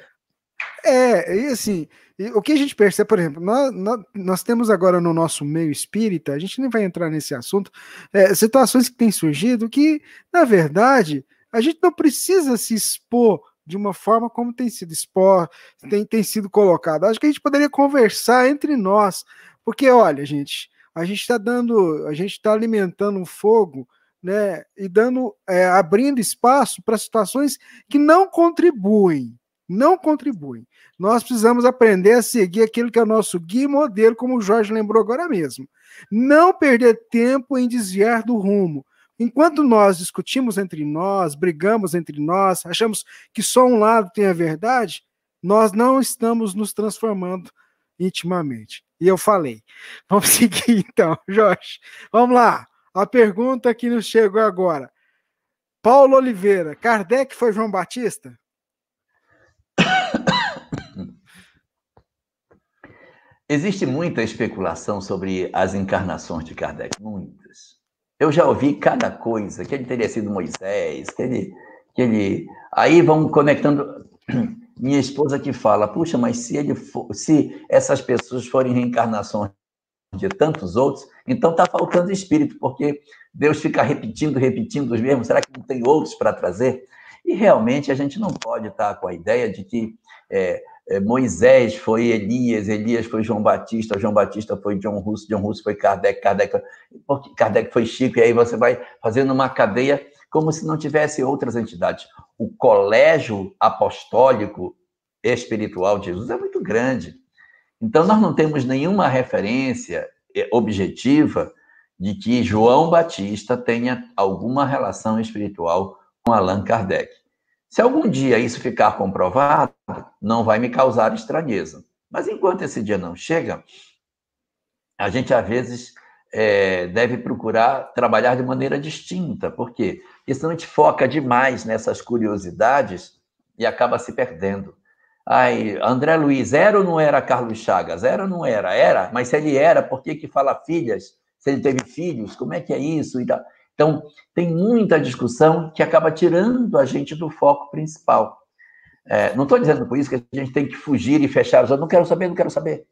É, e assim, o que a gente percebe, por exemplo, nós, nós, nós, temos agora no nosso meio espírita, a gente nem vai entrar nesse assunto, é, situações que têm surgido que, na verdade, a gente não precisa se expor de uma forma como tem sido expor, tem, tem sido colocado. Acho que a gente poderia conversar entre nós, porque, olha, gente, a gente está dando, a gente está alimentando um fogo né, e dando, é, abrindo espaço para situações que não contribuem não contribuem. Nós precisamos aprender a seguir aquilo que é o nosso guia e modelo, como o Jorge lembrou agora mesmo. Não perder tempo em desviar do rumo. Enquanto nós discutimos entre nós, brigamos entre nós, achamos que só um lado tem a verdade, nós não estamos nos transformando intimamente. E eu falei. [laughs] Vamos seguir então, Jorge. Vamos lá. A pergunta que nos chegou agora. Paulo Oliveira, Kardec foi João Batista? Existe muita especulação sobre as encarnações de Kardec, muitas. Eu já ouvi cada coisa, que ele teria sido Moisés, que ele. Que ele... Aí vão conectando. [clears throat] Minha esposa que fala, puxa, mas se ele for, se essas pessoas forem reencarnações de tantos outros, então está faltando espírito, porque Deus fica repetindo, repetindo os mesmos. Será que não tem outros para trazer? E realmente a gente não pode estar com a ideia de que é, Moisés foi Elias, Elias foi João Batista, João Batista foi John Russo, John Russo foi Kardec, Kardec, porque Kardec foi Chico, e aí você vai fazendo uma cadeia como se não tivesse outras entidades. O colégio apostólico espiritual de Jesus é muito grande. Então, nós não temos nenhuma referência é, objetiva de que João Batista tenha alguma relação espiritual com Allan Kardec. Se algum dia isso ficar comprovado, não vai me causar estranheza. Mas enquanto esse dia não chega, a gente às vezes é, deve procurar trabalhar de maneira distinta. Porque senão a gente foca demais nessas curiosidades e acaba se perdendo. Ai, André Luiz, era ou não era Carlos Chagas? Era ou não era? Era, mas se ele era, por que, que fala filhas? Se ele teve filhos, como é que é isso? E. Então, tem muita discussão que acaba tirando a gente do foco principal. É, não estou dizendo por isso que a gente tem que fugir e fechar os olhos. Não quero saber, não quero saber.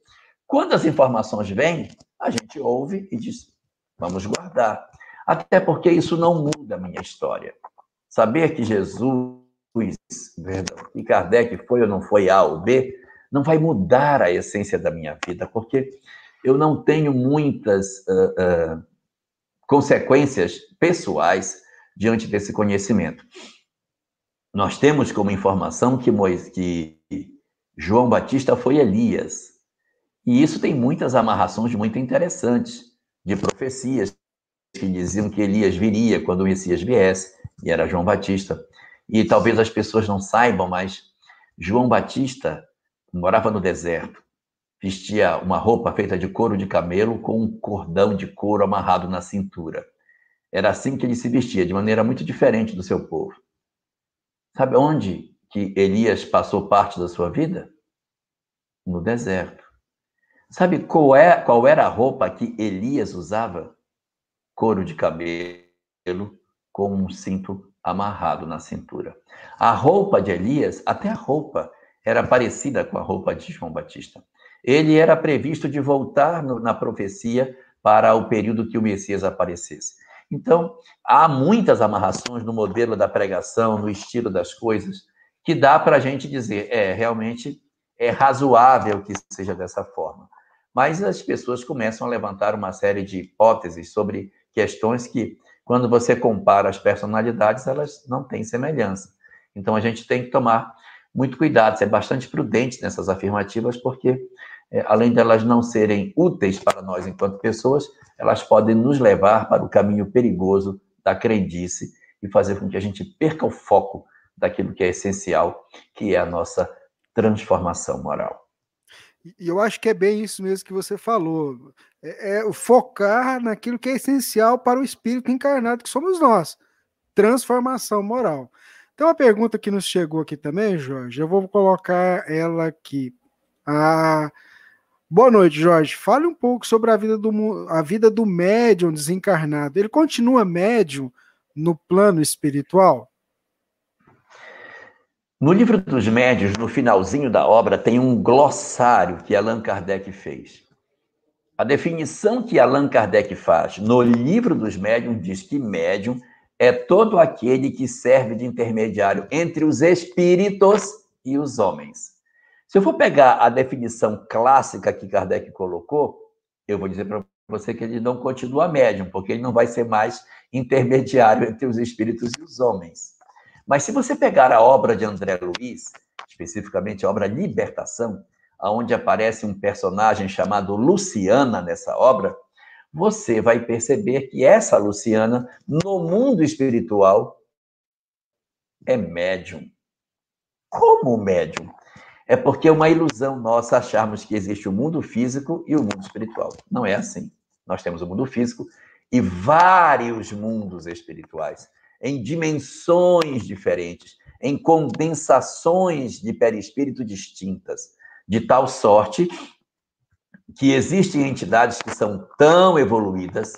Quando as informações vêm, a gente ouve e diz: vamos guardar. Até porque isso não muda a minha história. Saber que Jesus, que Kardec foi ou não foi A ou B, não vai mudar a essência da minha vida, porque eu não tenho muitas uh, uh, consequências pessoais diante desse conhecimento. Nós temos como informação que, Moisés, que João Batista foi Elias. E isso tem muitas amarrações muito interessantes de profecias que diziam que Elias viria quando o Messias viesse, e era João Batista. E talvez as pessoas não saibam, mas João Batista morava no deserto, vestia uma roupa feita de couro de camelo com um cordão de couro amarrado na cintura. Era assim que ele se vestia, de maneira muito diferente do seu povo. Sabe onde que Elias passou parte da sua vida? No deserto. Sabe qual, é, qual era a roupa que Elias usava? Couro de cabelo com um cinto amarrado na cintura. A roupa de Elias, até a roupa, era parecida com a roupa de João Batista. Ele era previsto de voltar no, na profecia para o período que o Messias aparecesse. Então, há muitas amarrações no modelo da pregação, no estilo das coisas, que dá para a gente dizer, é, realmente é razoável que seja dessa forma. Mas as pessoas começam a levantar uma série de hipóteses sobre questões que, quando você compara as personalidades, elas não têm semelhança. Então, a gente tem que tomar muito cuidado, ser bastante prudente nessas afirmativas, porque, além de elas não serem úteis para nós enquanto pessoas, elas podem nos levar para o caminho perigoso da crendice e fazer com que a gente perca o foco daquilo que é essencial, que é a nossa transformação moral. E eu acho que é bem isso mesmo que você falou. É, é focar naquilo que é essencial para o espírito encarnado que somos nós. Transformação moral. Tem uma pergunta que nos chegou aqui também, Jorge. Eu vou colocar ela aqui. Ah, boa noite, Jorge. Fale um pouco sobre a vida do, a vida do médium desencarnado. Ele continua médium no plano espiritual? No livro dos médios, no finalzinho da obra, tem um glossário que Allan Kardec fez. A definição que Allan Kardec faz no livro dos médiuns diz que médium é todo aquele que serve de intermediário entre os espíritos e os homens. Se eu for pegar a definição clássica que Kardec colocou, eu vou dizer para você que ele não continua médium, porque ele não vai ser mais intermediário entre os espíritos e os homens. Mas se você pegar a obra de André Luiz, especificamente a obra Libertação, onde aparece um personagem chamado Luciana nessa obra, você vai perceber que essa Luciana, no mundo espiritual, é médium. Como médium? É porque é uma ilusão nossa acharmos que existe o mundo físico e o mundo espiritual. Não é assim. Nós temos o mundo físico e vários mundos espirituais em dimensões diferentes, em condensações de perispírito distintas, de tal sorte que existem entidades que são tão evoluídas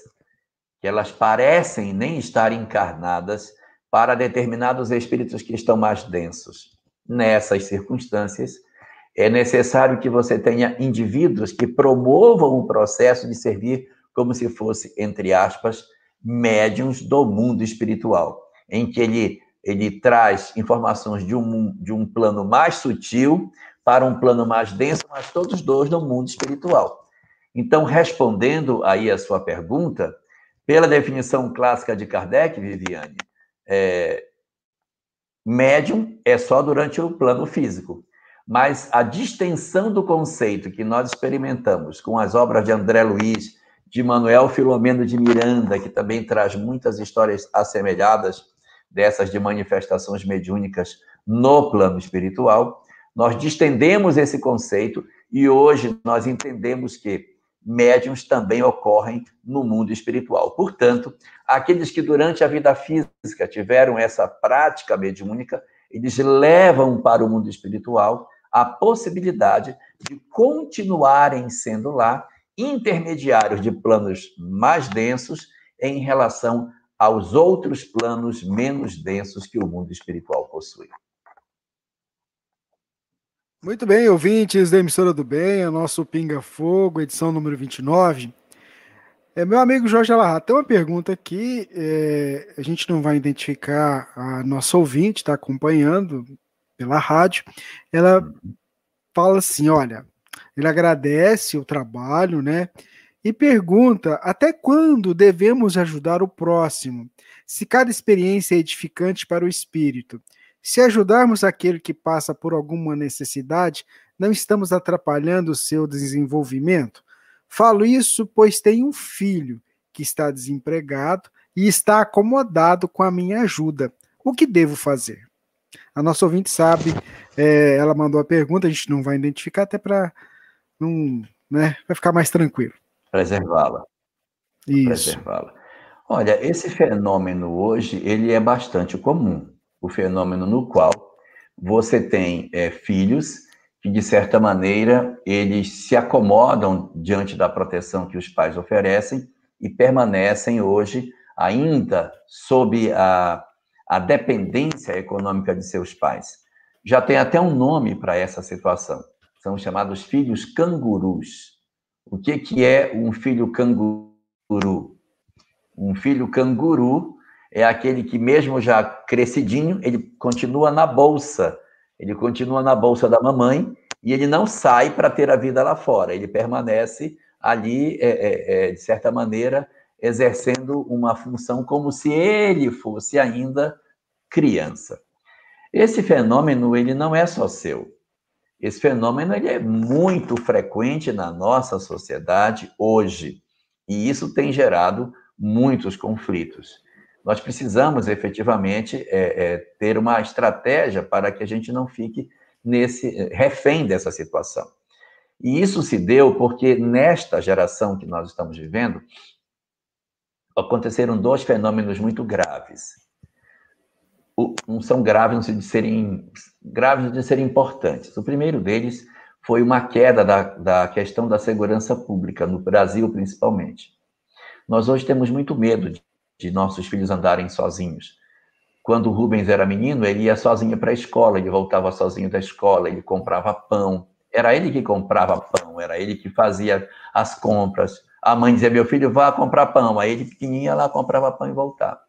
que elas parecem nem estar encarnadas para determinados espíritos que estão mais densos. Nessas circunstâncias, é necessário que você tenha indivíduos que promovam o processo de servir como se fosse, entre aspas, médiums do mundo espiritual, em que ele, ele traz informações de um, de um plano mais sutil para um plano mais denso, mas todos dois no mundo espiritual. Então, respondendo aí a sua pergunta, pela definição clássica de Kardec, Viviane, é, médium é só durante o plano físico. Mas a distensão do conceito que nós experimentamos com as obras de André Luiz, de Manuel Filomeno de Miranda, que também traz muitas histórias assemelhadas dessas de manifestações mediúnicas no plano espiritual, nós distendemos esse conceito e hoje nós entendemos que médiums também ocorrem no mundo espiritual. Portanto, aqueles que durante a vida física tiveram essa prática mediúnica, eles levam para o mundo espiritual a possibilidade de continuarem sendo lá intermediários de planos mais densos em relação aos outros planos menos densos que o mundo espiritual possui. Muito bem, ouvintes da emissora do bem, o nosso Pinga Fogo, edição número 29. É, meu amigo Jorge Alarra, tem uma pergunta aqui, é, a gente não vai identificar a nossa ouvinte, está acompanhando pela rádio. Ela fala assim: olha, Ele agradece o trabalho, né? E pergunta: até quando devemos ajudar o próximo? Se cada experiência é edificante para o espírito. Se ajudarmos aquele que passa por alguma necessidade, não estamos atrapalhando o seu desenvolvimento? Falo isso pois tenho um filho que está desempregado e está acomodado com a minha ajuda. O que devo fazer? A nossa ouvinte sabe, é, ela mandou a pergunta, a gente não vai identificar até para não, né, vai ficar mais tranquilo. Preservá-la. Isso. Preservá-la. Olha, esse fenômeno hoje ele é bastante comum. O fenômeno no qual você tem é, filhos que de certa maneira eles se acomodam diante da proteção que os pais oferecem e permanecem hoje ainda sob a, a dependência econômica de seus pais. Já tem até um nome para essa situação. São chamados filhos cangurus. O que, que é um filho canguru? Um filho canguru é aquele que, mesmo já crescidinho, ele continua na bolsa. Ele continua na bolsa da mamãe e ele não sai para ter a vida lá fora. Ele permanece ali, é, é, é, de certa maneira, exercendo uma função como se ele fosse ainda criança. Esse fenômeno ele não é só seu. Esse fenômeno ele é muito frequente na nossa sociedade hoje e isso tem gerado muitos conflitos. Nós precisamos efetivamente é, é, ter uma estratégia para que a gente não fique nesse refém dessa situação. E isso se deu porque nesta geração que nós estamos vivendo, aconteceram dois fenômenos muito graves. Não são graves de serem graves de serem importantes. O primeiro deles foi uma queda da, da questão da segurança pública no Brasil, principalmente. Nós hoje temos muito medo de, de nossos filhos andarem sozinhos. Quando o Rubens era menino, ele ia sozinho para a escola, ele voltava sozinho da escola, ele comprava pão. Era ele que comprava pão, era ele que fazia as compras. A mãe dizia: Meu filho, vá comprar pão. Aí ele, pequenininho, lá comprava pão e voltava.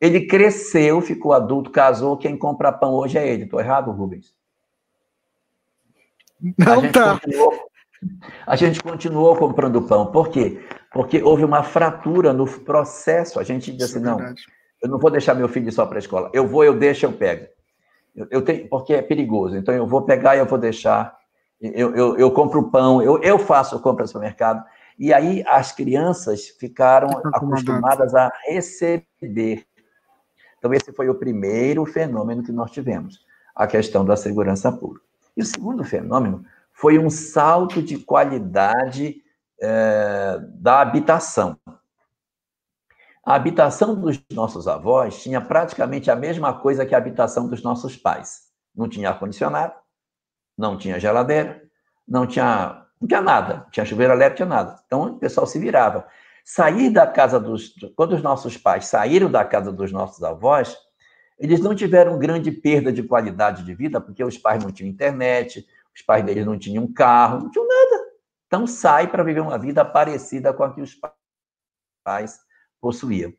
Ele cresceu, ficou adulto, casou. Quem compra pão hoje é ele. Estou errado, Rubens? Não tá. Continuou, a gente continuou comprando pão. Por quê? Porque houve uma fratura no processo. A gente disse assim: não, eu não vou deixar meu filho só para a escola. Eu vou, eu deixo, eu pego. Eu, eu, tenho, porque é perigoso. Então eu vou pegar e eu vou deixar. Eu, eu, eu compro pão, eu, eu faço compra no supermercado. E aí as crianças ficaram acostumadas a receber. Então, esse foi o primeiro fenômeno que nós tivemos, a questão da segurança pública. E o segundo fenômeno foi um salto de qualidade é, da habitação. A habitação dos nossos avós tinha praticamente a mesma coisa que a habitação dos nossos pais. Não tinha ar-condicionado, não tinha geladeira, não tinha não tinha nada, tinha chuveiro elétrico, tinha nada. Então o pessoal se virava. Sair da casa dos. Quando os nossos pais saíram da casa dos nossos avós, eles não tiveram grande perda de qualidade de vida, porque os pais não tinham internet, os pais deles não tinham carro, não tinham nada. Então sai para viver uma vida parecida com a que os pais possuíam.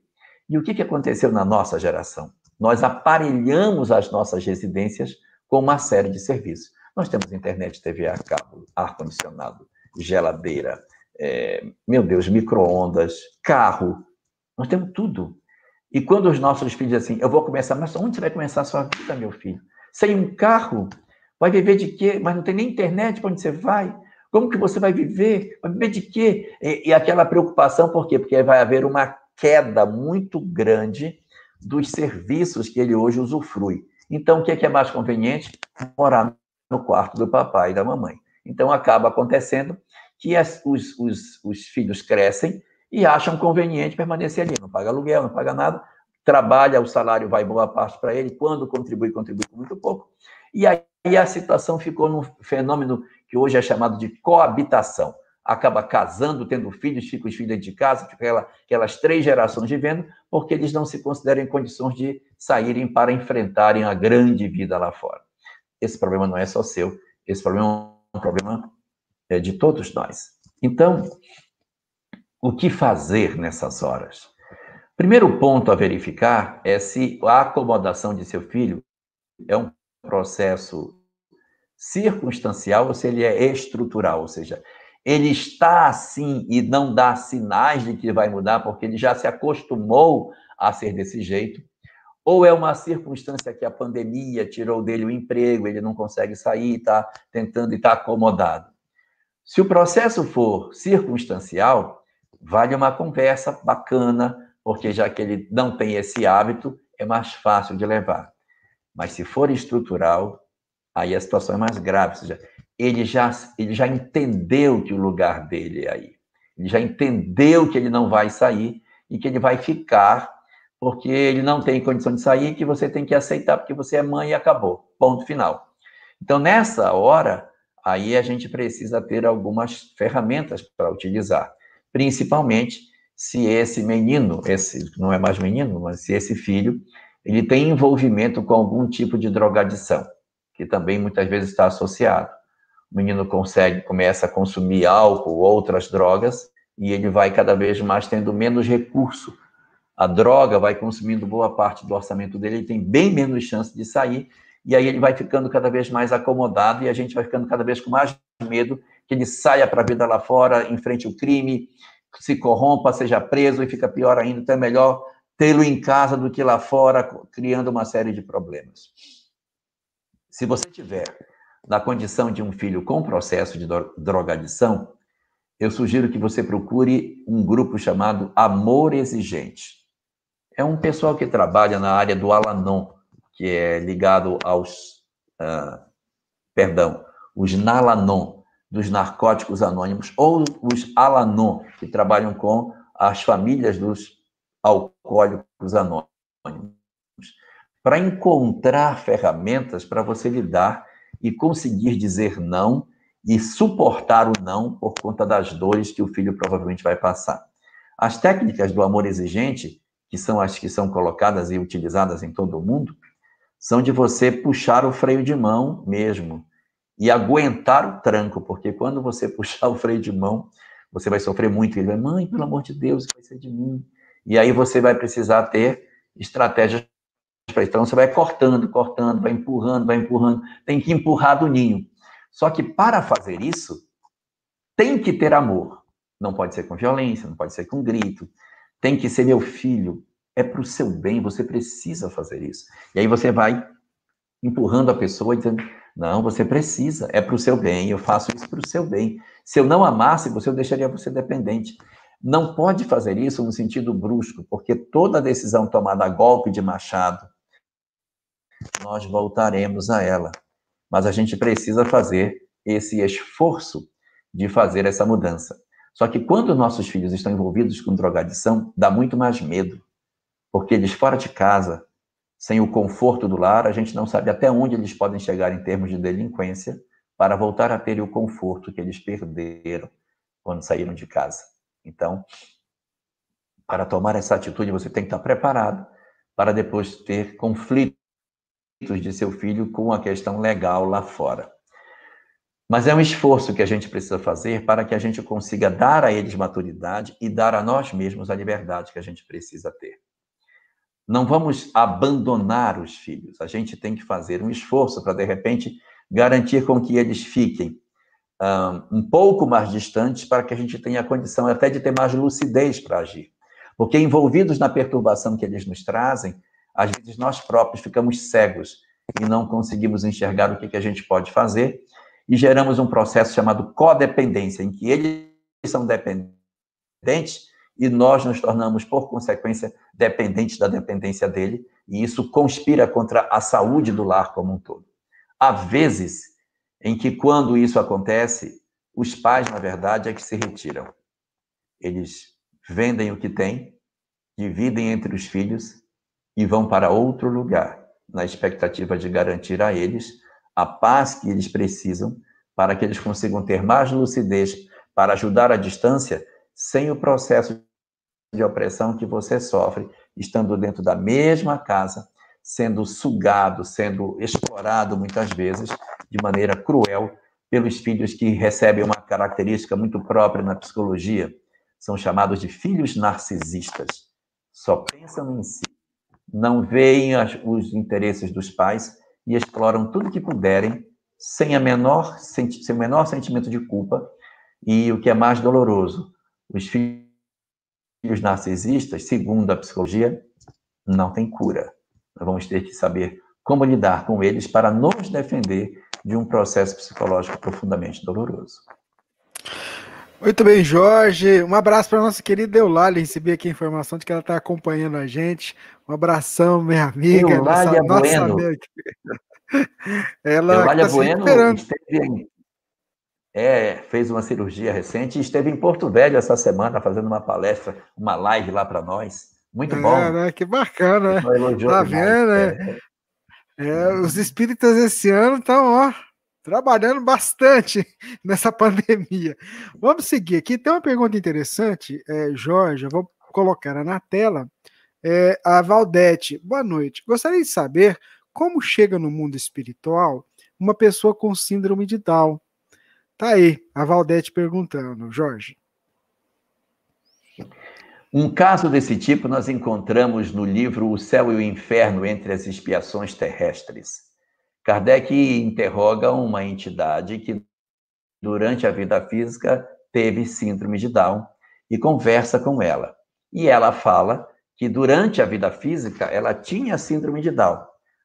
E o que, que aconteceu na nossa geração? Nós aparelhamos as nossas residências com uma série de serviços. Nós temos internet, TV a cabo, ar-condicionado, geladeira, é, meu Deus, micro-ondas, carro. Nós temos tudo. E quando os nossos filhos dizem assim, eu vou começar, mas onde você vai começar a sua vida, meu filho? Sem um carro? Vai viver de quê? Mas não tem nem internet para onde você vai? Como que você vai viver? Vai viver de quê? E, e aquela preocupação, por quê? Porque vai haver uma queda muito grande dos serviços que ele hoje usufrui. Então, o que é, que é mais conveniente? Morar no quarto do papai e da mamãe. Então, acaba acontecendo que as, os, os, os filhos crescem e acham conveniente permanecer ali. Não paga aluguel, não paga nada, trabalha, o salário vai boa parte para ele, quando contribui, contribui com muito pouco. E aí a situação ficou num fenômeno que hoje é chamado de coabitação. Acaba casando, tendo filhos, fica os filhos de casa, fica aquela, aquelas três gerações vivendo, porque eles não se consideram em condições de saírem para enfrentarem a grande vida lá fora esse problema não é só seu, esse problema é um problema é, de todos nós. Então, o que fazer nessas horas? Primeiro ponto a verificar é se a acomodação de seu filho é um processo circunstancial ou se ele é estrutural, ou seja, ele está assim e não dá sinais de que vai mudar porque ele já se acostumou a ser desse jeito, ou é uma circunstância que a pandemia tirou dele o emprego, ele não consegue sair, está tentando e está acomodado. Se o processo for circunstancial, vale uma conversa bacana, porque já que ele não tem esse hábito, é mais fácil de levar. Mas se for estrutural, aí a situação é mais grave, ou seja, ele já, ele já entendeu que o lugar dele é aí. Ele já entendeu que ele não vai sair e que ele vai ficar porque ele não tem condição de sair, que você tem que aceitar porque você é mãe e acabou. Ponto final. Então, nessa hora, aí a gente precisa ter algumas ferramentas para utilizar, principalmente se esse menino, esse não é mais menino, mas se esse filho, ele tem envolvimento com algum tipo de drogadição, que também muitas vezes está associado. O menino consegue, começa a consumir álcool, outras drogas, e ele vai cada vez mais tendo menos recurso. A droga vai consumindo boa parte do orçamento dele, ele tem bem menos chance de sair, e aí ele vai ficando cada vez mais acomodado, e a gente vai ficando cada vez com mais medo que ele saia para a vida lá fora, enfrente o crime, se corrompa, seja preso e fica pior ainda. Então é melhor tê-lo em casa do que lá fora, criando uma série de problemas. Se você tiver na condição de um filho com processo de drogadição, eu sugiro que você procure um grupo chamado Amor Exigente. É um pessoal que trabalha na área do Alanon, que é ligado aos, uh, perdão, os Nalanon, dos narcóticos anônimos, ou os Alanon, que trabalham com as famílias dos alcoólicos anônimos, para encontrar ferramentas para você lidar e conseguir dizer não e suportar o não por conta das dores que o filho provavelmente vai passar. As técnicas do amor exigente, que são as que são colocadas e utilizadas em todo o mundo, são de você puxar o freio de mão mesmo, e aguentar o tranco, porque quando você [laughs] puxar o freio de mão, você vai sofrer muito. Ele vai, mãe, pelo amor de Deus, vai ser de mim. E aí você vai precisar ter estratégias para Então você vai cortando, cortando, vai empurrando, vai empurrando. Tem que empurrar do ninho. Só que para fazer isso, tem que ter amor. Não pode ser com violência, não pode ser com grito. Tem que ser meu filho. É para o seu bem, você precisa fazer isso. E aí você vai empurrando a pessoa dizendo: não, você precisa, é para o seu bem, eu faço isso para o seu bem. Se eu não amasse você, eu deixaria você dependente. Não pode fazer isso no sentido brusco, porque toda decisão tomada a golpe de machado, nós voltaremos a ela. Mas a gente precisa fazer esse esforço de fazer essa mudança. Só que quando nossos filhos estão envolvidos com drogadição, dá muito mais medo, porque eles fora de casa sem o conforto do lar, a gente não sabe até onde eles podem chegar em termos de delinquência para voltar a ter o conforto que eles perderam quando saíram de casa. Então, para tomar essa atitude, você tem que estar preparado para depois ter conflitos de seu filho com a questão legal lá fora. Mas é um esforço que a gente precisa fazer para que a gente consiga dar a eles maturidade e dar a nós mesmos a liberdade que a gente precisa ter. Não vamos abandonar os filhos. A gente tem que fazer um esforço para, de repente, garantir com que eles fiquem um, pouco mais distantes para que a gente tenha a condição até de ter mais lucidez para agir. Porque envolvidos na perturbação que eles nos trazem, às vezes nós próprios ficamos cegos e não conseguimos enxergar o que, que a gente pode fazer e geramos um processo chamado codependência, em que eles são dependentes e nós nos tornamos, por consequência, dependentes da dependência dele, e isso conspira contra a saúde do lar como um todo. Há vezes em que, quando isso acontece, os pais, na verdade, é que se retiram. Eles vendem o que têm, dividem entre os filhos e vão para outro lugar, na expectativa de garantir a eles a paz que eles precisam para que eles consigam ter mais lucidez para ajudar à distância sem o processo de opressão que você sofre estando dentro da mesma casa, sendo sugado, sendo explorado muitas vezes de maneira cruel pelos filhos que recebem uma característica muito própria na psicologia, são chamados de filhos narcisistas. Só pensam em si, não veem os interesses dos pais e exploram tudo que puderem sem, a menor, sem o menor sentimento de culpa. E o que é mais doloroso, os filhos narcisistas, segundo a psicologia, não têm cura. Nós vamos ter que saber como lidar com eles para nos defender de um processo psicológico profundamente doloroso. Muito bem, Jorge. Um abraço para nossa querida Eulália. Recebi aqui a informação de que ela está acompanhando a gente. Um abração, minha amiga. Eulália nossa, Bueno. Nossa [laughs] ela Eulália tá Bueno esteve em, é, fez uma cirurgia recente e esteve em Porto Velho essa semana fazendo uma palestra, uma live lá para nós. Muito é, bom. Né? Que bacana, né? Tá vendo, né? É. os espíritas esse ano estão, trabalhando bastante [laughs] nessa pandemia. Vamos seguir aqui. Tem uma pergunta interessante, é, Jorge, eu vou colocar ela na tela. É, a Valdete, boa noite. Gostaria de saber como chega no mundo espiritual uma pessoa com síndrome de Down. Tá aí, a Valdete perguntando, Jorge. Um caso desse tipo nós encontramos no livro O Céu e o Inferno entre as Expiações Terrestres. Kardec interroga uma entidade que, durante a vida física, teve síndrome de Down e conversa com ela. E ela fala que, durante a vida física, ela tinha síndrome de Down,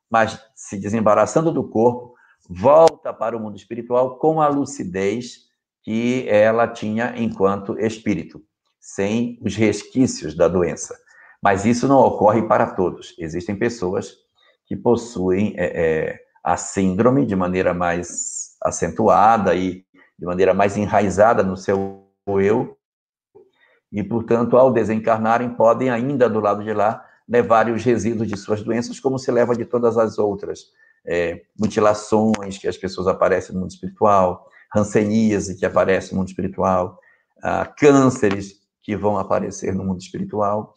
mas se desembaraçando do corpo, volta para o mundo espiritual com a lucidez que ela tinha enquanto espírito, sem os resquícios da doença. Mas isso não ocorre para todos. Existem pessoas que possuem é, é, a síndrome de maneira mais acentuada e de maneira mais enraizada no seu eu, e, portanto, ao desencarnarem, podem ainda do lado de lá levar os resíduos de suas doenças, como se leva de todas as outras. É, mutilações que as pessoas aparecem no mundo espiritual, ranceníase que aparece no mundo espiritual, ah, cânceres que vão aparecer no mundo espiritual,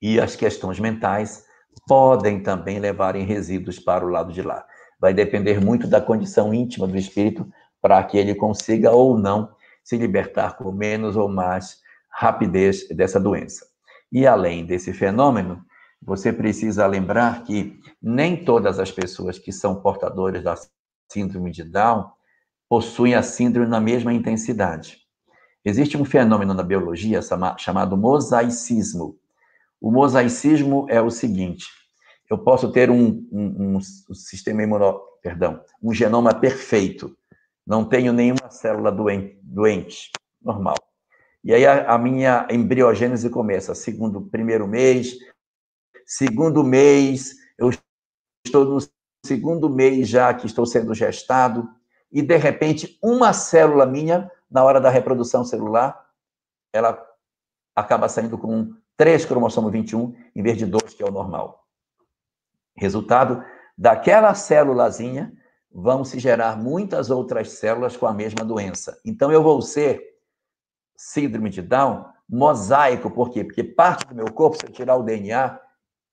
e as questões mentais podem também levar em resíduos para o lado de lá. Vai depender muito da condição íntima do espírito para que ele consiga ou não se libertar com menos ou mais rapidez dessa doença. E além desse fenômeno, você precisa lembrar que nem todas as pessoas que são portadoras da síndrome de Down possuem a síndrome na mesma intensidade. Existe um fenômeno na biologia chamado mosaicismo, o mosaicismo é o seguinte: eu posso ter um, um, um sistema imunológico, perdão, um genoma perfeito, não tenho nenhuma célula doente, doente normal. E aí a, a minha embriogênese começa, segundo primeiro mês, segundo mês, eu estou no segundo mês já que estou sendo gestado, e de repente uma célula minha, na hora da reprodução celular, ela acaba saindo com três cromossomos 21 em vez de dois, que é o normal. Resultado, daquela célulazinha vão se gerar muitas outras células com a mesma doença. Então eu vou ser síndrome de Down mosaico, por quê? Porque parte do meu corpo, se eu tirar o DNA,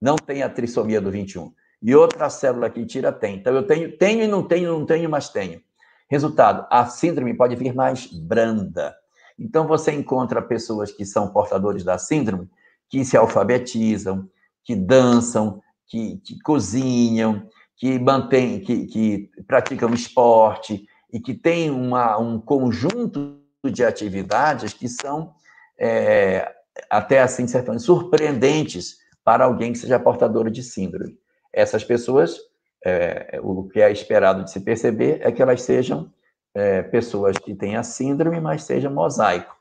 não tem a trissomia do 21. E outra célula que tira tem. Então eu tenho, tenho e não tenho, não tenho, mas tenho. Resultado, a síndrome pode vir mais branda. Então você encontra pessoas que são portadores da síndrome que se alfabetizam, que dançam, que, que cozinham, que mantêm, que, que, praticam esporte e que têm uma, um conjunto de atividades que são é, até assim certamente surpreendentes para alguém que seja portador de síndrome. Essas pessoas, é, o que é esperado de se perceber é que elas sejam é, pessoas que têm a síndrome, mas sejam mosaico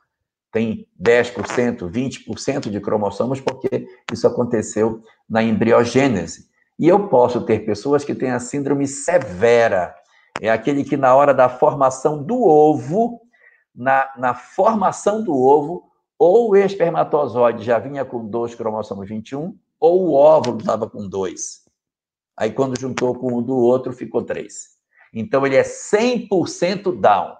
tem 10%, 20% de cromossomos, porque isso aconteceu na embriogênese. E eu posso ter pessoas que têm a síndrome severa, é aquele que na hora da formação do ovo, na, na formação do ovo, ou o espermatozoide já vinha com dois cromossomos 21, ou o óvulo estava com dois. Aí quando juntou com um do outro, ficou três. Então ele é 100% down.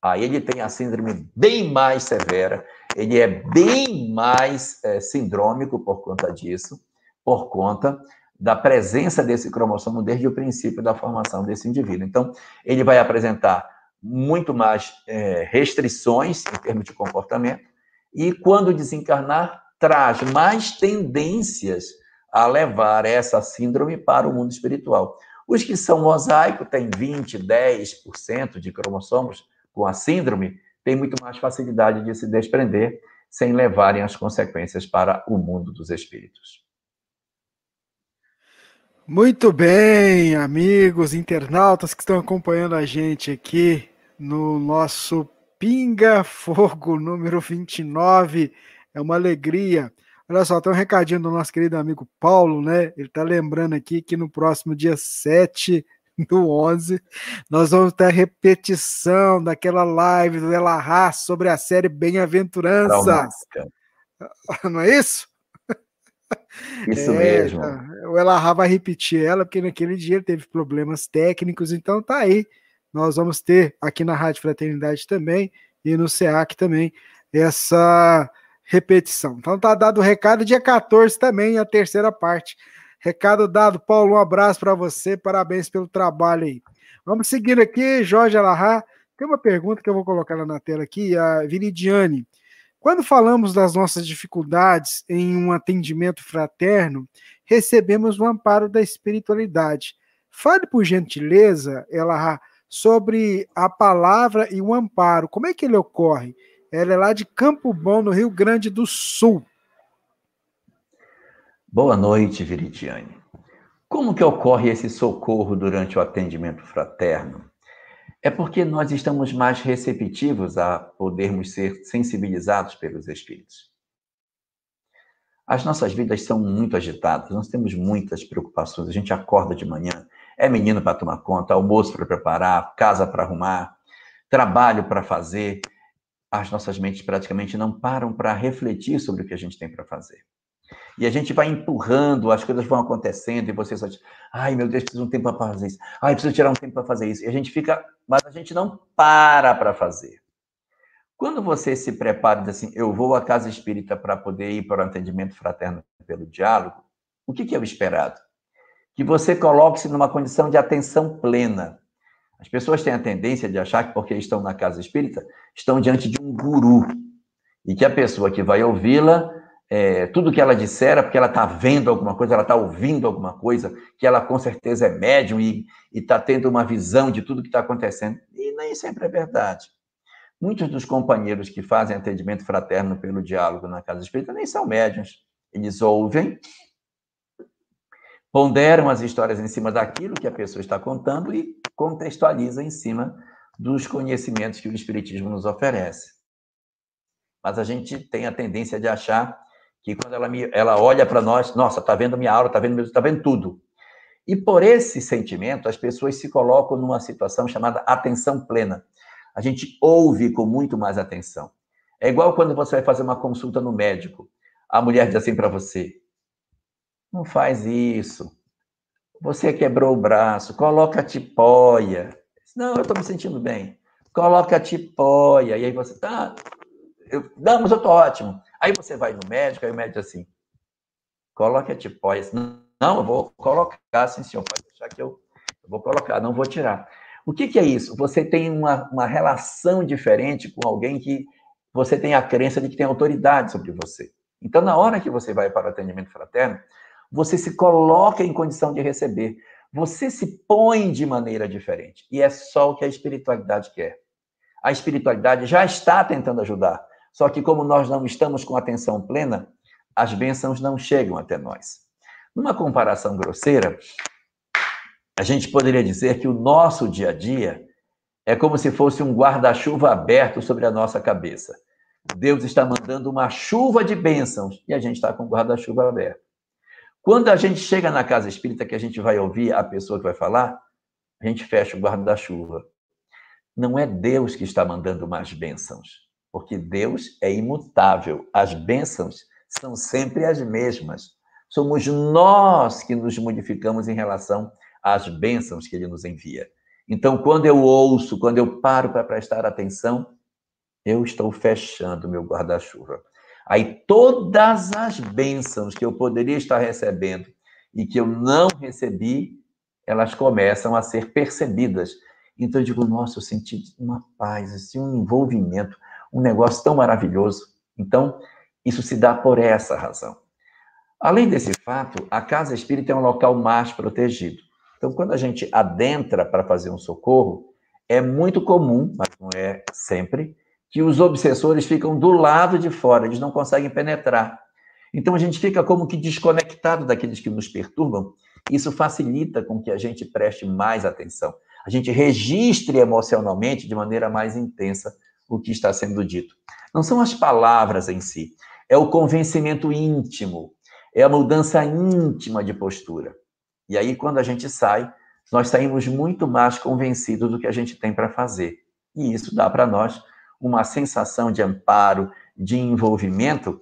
Aí ele tem a síndrome bem mais severa, ele é bem mais é, sindrômico por conta disso, por conta da presença desse cromossomo desde o princípio da formação desse indivíduo. Então, ele vai apresentar muito mais é, restrições em termos de comportamento, e quando desencarnar, traz mais tendências a levar essa síndrome para o mundo espiritual. Os que são mosaico têm 20, 10% de cromossomos com a síndrome, têm muito mais facilidade de se desprender sem levarem as consequências para o mundo dos espíritos. Muito bem, amigos internautas que estão acompanhando a gente aqui no nosso Pinga Fogo número 29. É uma alegria. Olha só, tem um recadinho do nosso querido amigo Paulo, né? Ele está lembrando aqui que no próximo dia 7 [laughs] do 11, nós vamos ter a repetição daquela live do Elahá sobre a série Bem-aventurança. [laughs] Não é isso? Isso é, mesmo. Tá. O Elahá vai repetir ela, porque naquele dia ele teve problemas técnicos, então tá aí. Nós vamos ter aqui na Rádio Fraternidade também e no SEAC também essa repetição. Então tá dado o recado, dia 14 também, a terceira parte. Recado dado, Paulo, um abraço para você, parabéns pelo trabalho aí. Vamos seguindo aqui, Jorge Alahá. Tem uma pergunta que eu vou colocar lá na tela aqui, a Viridiane. Quando falamos das nossas dificuldades em um atendimento fraterno, recebemos o amparo da espiritualidade. Fale, por gentileza, ela sobre a palavra e o amparo. Como é que ele ocorre? Ela é lá de Campo Bom, no Rio Grande do Sul. Boa noite, Viridiane. Como que ocorre esse socorro durante o atendimento fraterno? é porque nós estamos mais receptivos a podermos ser sensibilizados pelos espíritos. As nossas vidas são muito agitadas, nós temos muitas preocupações. A gente acorda de manhã, é menino para tomar conta, almoço para preparar, casa para arrumar, trabalho para fazer. As nossas mentes praticamente não param para refletir sobre o que a gente tem para fazer. E a gente vai empurrando, as coisas vão acontecendo, e você só diz, ai meu Deus, preciso um tempo para fazer isso. Ai, preciso tirar um tempo para fazer isso. E a gente fica, mas a gente não para para fazer. Quando você se prepara diz assim, eu vou à casa espírita para poder ir para o atendimento fraterno pelo diálogo, o que, que é o esperado? Que você coloque-se numa condição de atenção plena. As pessoas têm a tendência de achar que porque estão na casa espírita, estão diante de um guru. E que a pessoa que vai ouvi-la é, tudo que ela disser é porque ela está vendo alguma coisa, ela está ouvindo alguma coisa, que ela com certeza é médium e está tendo uma visão de tudo que está acontecendo. E nem sempre é verdade. Muitos dos companheiros que fazem atendimento fraterno pelo diálogo na casa espírita nem são médiums. Eles ouvem, ponderam as histórias em cima daquilo que a pessoa está contando e contextualizam em cima dos conhecimentos que o Espiritismo nos oferece. Mas a gente tem a tendência de achar que quando ela, me, ela olha para nós, nossa, tá vendo minha aura, tá vendo, tá vendo tudo. E por esse sentimento, as pessoas se colocam numa situação chamada atenção plena. A gente ouve com muito mais atenção. É igual quando você vai fazer uma consulta no médico. A mulher diz assim para você: não faz isso. Você quebrou o braço, coloca a tipóia. Não, eu estou me sentindo bem. Coloca a tipóia. E aí você, tá, eu, não, mas eu estou ótimo. Aí você vai no médico, aí o médico assim, coloque a tipóia. Não, eu vou colocar, sim, senhor, pode deixar que eu, eu vou colocar, não vou tirar. O que, que é isso? Você tem uma, uma relação diferente com alguém que você tem a crença de que tem autoridade sobre você. Então, na hora que você vai para o atendimento fraterno, você se coloca em condição de receber. Você se põe de maneira diferente. E é só o que a espiritualidade quer. A espiritualidade já está tentando ajudar. Só que, como nós não estamos com atenção plena, as bênçãos não chegam até nós. Numa comparação grosseira, a gente poderia dizer que o nosso dia a dia é como se fosse um guarda-chuva aberto sobre a nossa cabeça. Deus está mandando uma chuva de bênçãos e a gente está com o guarda-chuva aberto. Quando a gente chega na casa espírita, que a gente vai ouvir a pessoa que vai falar, a gente fecha o guarda-chuva. Não é Deus que está mandando mais bênçãos porque Deus é imutável. As bênçãos são sempre as mesmas. Somos nós que nos modificamos em relação às bênçãos que ele nos envia. Então, quando eu ouço, quando eu paro para prestar atenção, eu estou fechando meu guarda-chuva. Aí todas as bênçãos que eu poderia estar recebendo e que eu não recebi, elas começam a ser percebidas. Então eu digo, nossa, eu senti uma paz, assim, um envolvimento um negócio tão maravilhoso. Então, isso se dá por essa razão. Além desse fato, a casa espírita é um local mais protegido. Então, quando a gente adentra para fazer um socorro, é muito comum, mas não é sempre, que os obsessores ficam do lado de fora, eles não conseguem penetrar. Então a gente fica como que desconectado daqueles que nos perturbam. Isso facilita com que a gente preste mais atenção. A gente registre emocionalmente de maneira mais intensa o que está sendo dito. Não são as palavras em si, é o convencimento íntimo, é a mudança íntima de postura. E aí, quando a gente sai, nós saímos muito mais convencidos do que a gente tem para fazer. E isso dá para nós uma sensação de amparo, de envolvimento,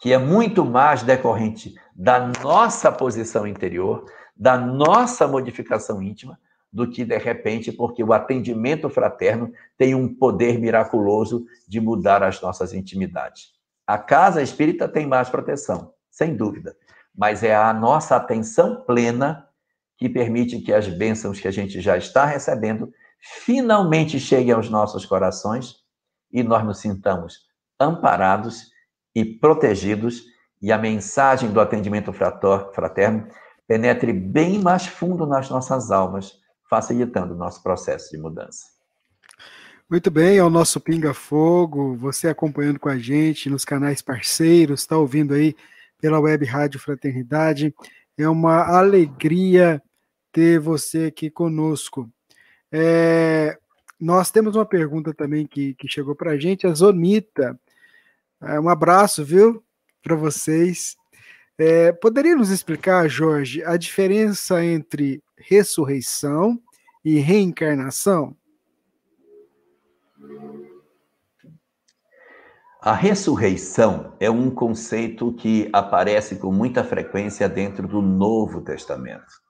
que é muito mais decorrente da nossa posição interior, da nossa modificação íntima, do que de repente porque o atendimento fraterno tem um poder miraculoso de mudar as nossas intimidades. A casa espírita tem mais proteção, sem dúvida, mas é a nossa atenção plena que permite que as bênçãos que a gente já está recebendo finalmente cheguem aos nossos corações e nós nos sintamos amparados e protegidos e a mensagem do atendimento fraterno penetre bem mais fundo nas nossas almas, facilitando o nosso processo de mudança. Muito bem, é o nosso Pinga Fogo, você acompanhando com a gente nos canais parceiros, está ouvindo aí pela Web Rádio Fraternidade. É uma alegria ter você aqui conosco. É, nós temos uma pergunta também que, que chegou para a gente, a Zonita. É, um abraço, viu, para vocês. É, poderia nos explicar, Jorge, a diferença entre ressurreição e reencarnação? A ressurreição é um conceito que aparece com muita frequência dentro do Novo Testamento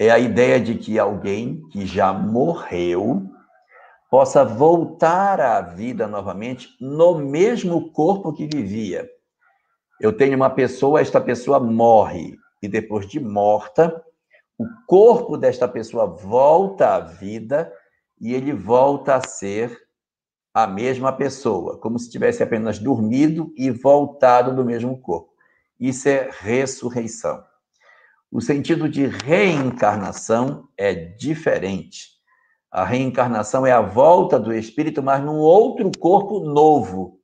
é a ideia de que alguém que já morreu possa voltar à vida novamente no mesmo corpo que vivia. Eu tenho uma pessoa, esta pessoa morre, e depois de morta, o corpo desta pessoa volta à vida e ele volta a ser a mesma pessoa, como se tivesse apenas dormido e voltado do mesmo corpo. Isso é ressurreição. O sentido de reencarnação é diferente. A reencarnação é a volta do espírito, mas num outro corpo novo,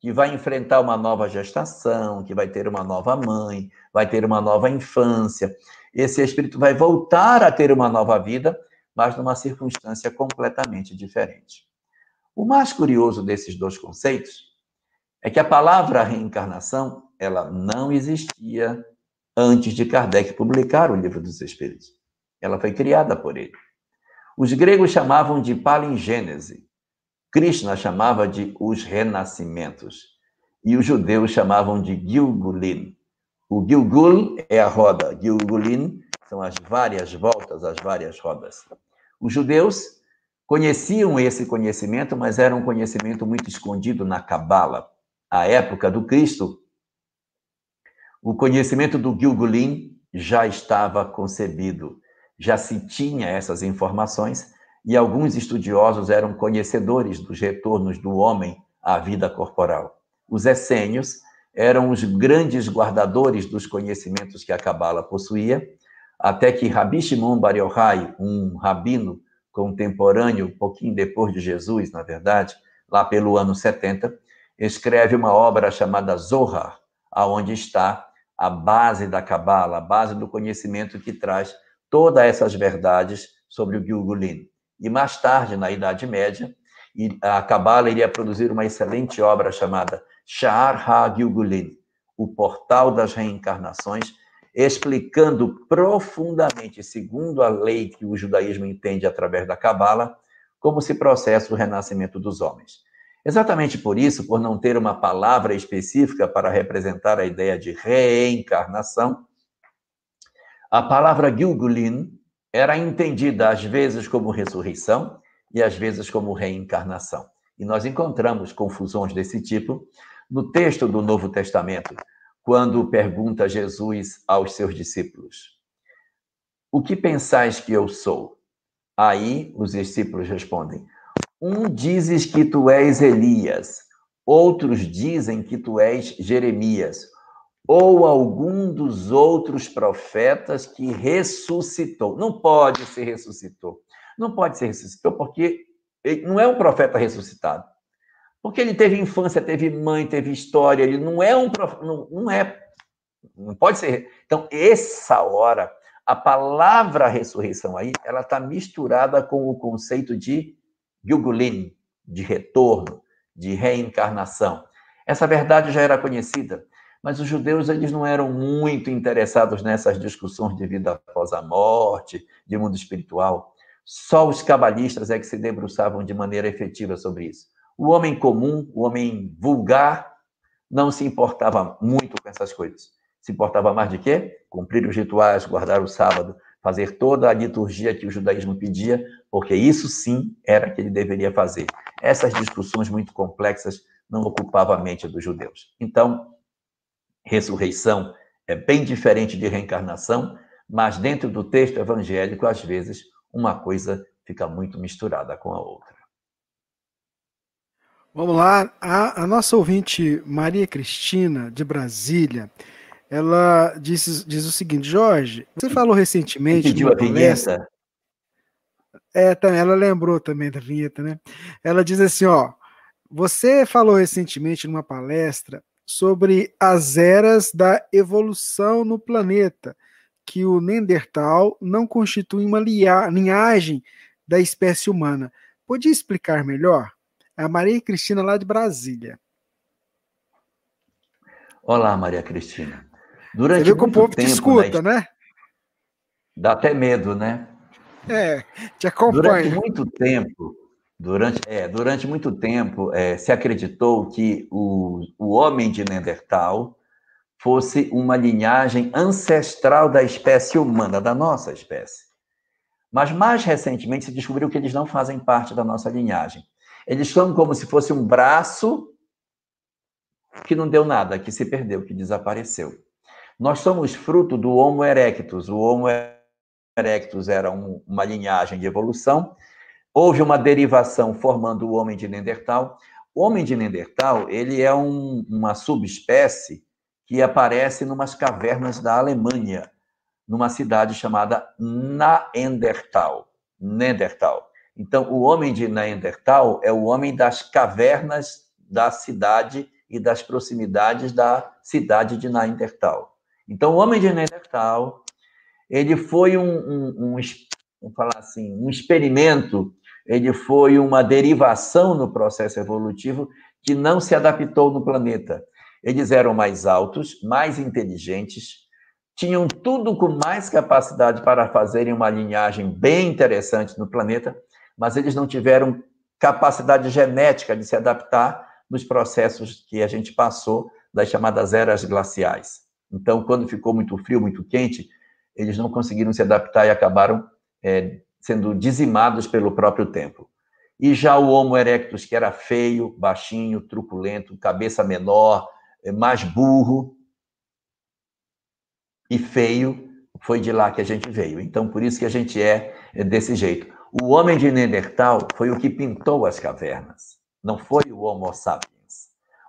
que vai enfrentar uma nova gestação, que vai ter uma nova mãe, vai ter uma nova infância. Esse espírito vai voltar a ter uma nova vida, mas numa circunstância completamente diferente. O mais curioso desses dois conceitos é que a palavra reencarnação, ela não existia antes de Kardec publicar o Livro dos Espíritos. Ela foi criada por ele. Os gregos chamavam de palingênese. Krishna chamava de os renascimentos. E os judeus chamavam de Gilgulin. O Gilgul é a roda, Gilgulin são as várias voltas, as várias rodas. Os judeus conheciam esse conhecimento, mas era um conhecimento muito escondido na Cabala. À época do Cristo, o conhecimento do Gilgulin já estava concebido, já se tinha essas informações e alguns estudiosos eram conhecedores dos retornos do homem à vida corporal. Os essênios eram os grandes guardadores dos conhecimentos que a Cabala possuía, até que Rabi Shimon Bar Yochai, um rabino contemporâneo, um pouquinho depois de Jesus, na verdade, lá pelo ano 70, escreve uma obra chamada Zohar, aonde está a base da Cabala, a base do conhecimento que traz todas essas verdades sobre o Gilgulin. E mais tarde, na Idade Média, a Cabala iria produzir uma excelente obra chamada Sha'ar HaGilgulin, o Portal das Reencarnações, explicando profundamente, segundo a lei que o judaísmo entende através da Cabala, como se processa o renascimento dos homens. Exatamente por isso, por não ter uma palavra específica para representar a ideia de reencarnação, a palavra Gilgulin era entendida às vezes como ressurreição e às vezes como reencarnação. E nós encontramos confusões desse tipo no texto do Novo Testamento, quando pergunta Jesus aos seus discípulos: O que pensais que eu sou? Aí os discípulos respondem: um dizes que tu és Elias, outros dizem que tu és Jeremias, ou algum dos outros profetas que ressuscitou. Não pode ser ressuscitou. Não pode ser ressuscitou porque ele não é um profeta ressuscitado. Porque ele teve infância, teve mãe, teve história, ele não é um profeta, não, não é, não pode ser. Então, essa hora, a palavra ressurreição aí, ela está misturada com o conceito de Gugulin, de retorno, de reencarnação. Essa verdade já era conhecida. Mas os judeus eles não eram muito interessados nessas discussões de vida após a morte, de mundo espiritual. Só os cabalistas é que se debruçavam de maneira efetiva sobre isso. O homem comum, o homem vulgar, não se importava muito com essas coisas. Se importava mais de quê? Cumprir os rituais, guardar o sábado, fazer toda a liturgia que o judaísmo pedia, porque isso sim era que ele deveria fazer. Essas discussões muito complexas não ocupavam a mente dos judeus. Então, ressurreição é bem diferente de reencarnação, mas dentro do texto evangélico, às vezes, uma coisa fica muito misturada com a outra. Vamos lá, a, a nossa ouvinte Maria Cristina, de Brasília, ela diz, diz o seguinte, Jorge, você falou recentemente... Pediu a vinheta? É, ela lembrou também da vinheta, né? Ela diz assim, ó, você falou recentemente numa palestra sobre as eras da evolução no planeta, que o Neandertal não constitui uma linhagem da espécie humana. Podia explicar melhor? É a Maria Cristina, lá de Brasília. Olá, Maria Cristina. Durante Você viu que o povo te escuta, né? Dá até medo, né? É, te acompanha. Durante muito tempo, Durante, é, durante muito tempo, é, se acreditou que o, o homem de Neandertal fosse uma linhagem ancestral da espécie humana, da nossa espécie. Mas mais recentemente se descobriu que eles não fazem parte da nossa linhagem. Eles são como se fosse um braço que não deu nada, que se perdeu, que desapareceu. Nós somos fruto do Homo erectus. O Homo erectus era um, uma linhagem de evolução Houve uma derivação formando o homem de Neandertal. O homem de Neandertal, ele é um, uma subespécie que aparece numas cavernas da Alemanha, numa cidade chamada Naendertal. Neandertal. Então, o homem de Neandertal é o homem das cavernas da cidade e das proximidades da cidade de Neandertal. Então, o homem de Neandertal, ele foi um, um, um vamos falar assim, um experimento ele foi uma derivação no processo evolutivo que não se adaptou no planeta. Eles eram mais altos, mais inteligentes, tinham tudo com mais capacidade para fazerem uma linhagem bem interessante no planeta, mas eles não tiveram capacidade genética de se adaptar nos processos que a gente passou das chamadas eras glaciais. Então, quando ficou muito frio, muito quente, eles não conseguiram se adaptar e acabaram é, sendo dizimados pelo próprio tempo. E já o Homo erectus, que era feio, baixinho, truculento, cabeça menor, eh, mais burro e feio, foi de lá que a gente veio. Então, por isso que a gente é desse jeito. O homem de Neandertal foi o que pintou as cavernas, não foi o Homo sapiens.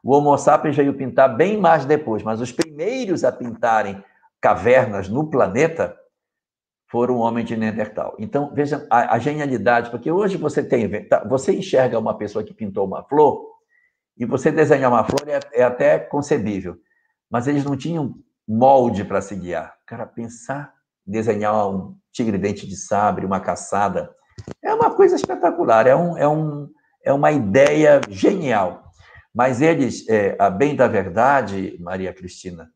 O Homo sapiens veio pintar bem mais depois, mas os primeiros a pintarem cavernas no planeta foram um homem de Neandertal. Então, veja a, a, genialidade, porque hoje você tem, tá, você enxerga uma pessoa que pintou uma flor, e você desenhar uma flor é, é até concebível, mas eles não tinham molde para se guiar. Cara, pensar, desenhar um tigre dente de sabre, uma caçada, é uma coisa espetacular, é, um, é, um, é uma ideia genial. Mas eles, é, a bem da verdade, Maria Cristina,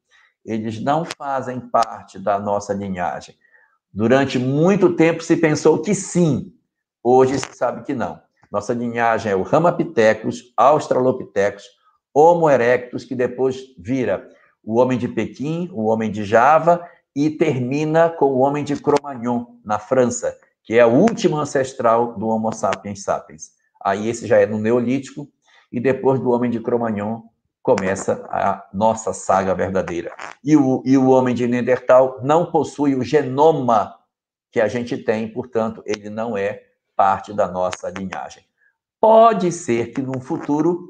eles não fazem parte da nossa linhagem. Durante muito tempo se pensou que sim, hoje se sabe que não. Nossa linhagem é o Ramapithecus, Australopithecus, Homo erectus, que depois vira o homem de Pequim, o homem de Java e termina com o homem de Cro-Magnon, na França, que é o último ancestral do Homo sapiens sapiens. Aí esse já é no Neolítico, e depois do homem de Cro-Magnon começa a nossa saga verdadeira. E o, e o homem de Neandertal não possui o genoma que a gente tem, portanto, ele não é parte da nossa linhagem. Pode ser que no futuro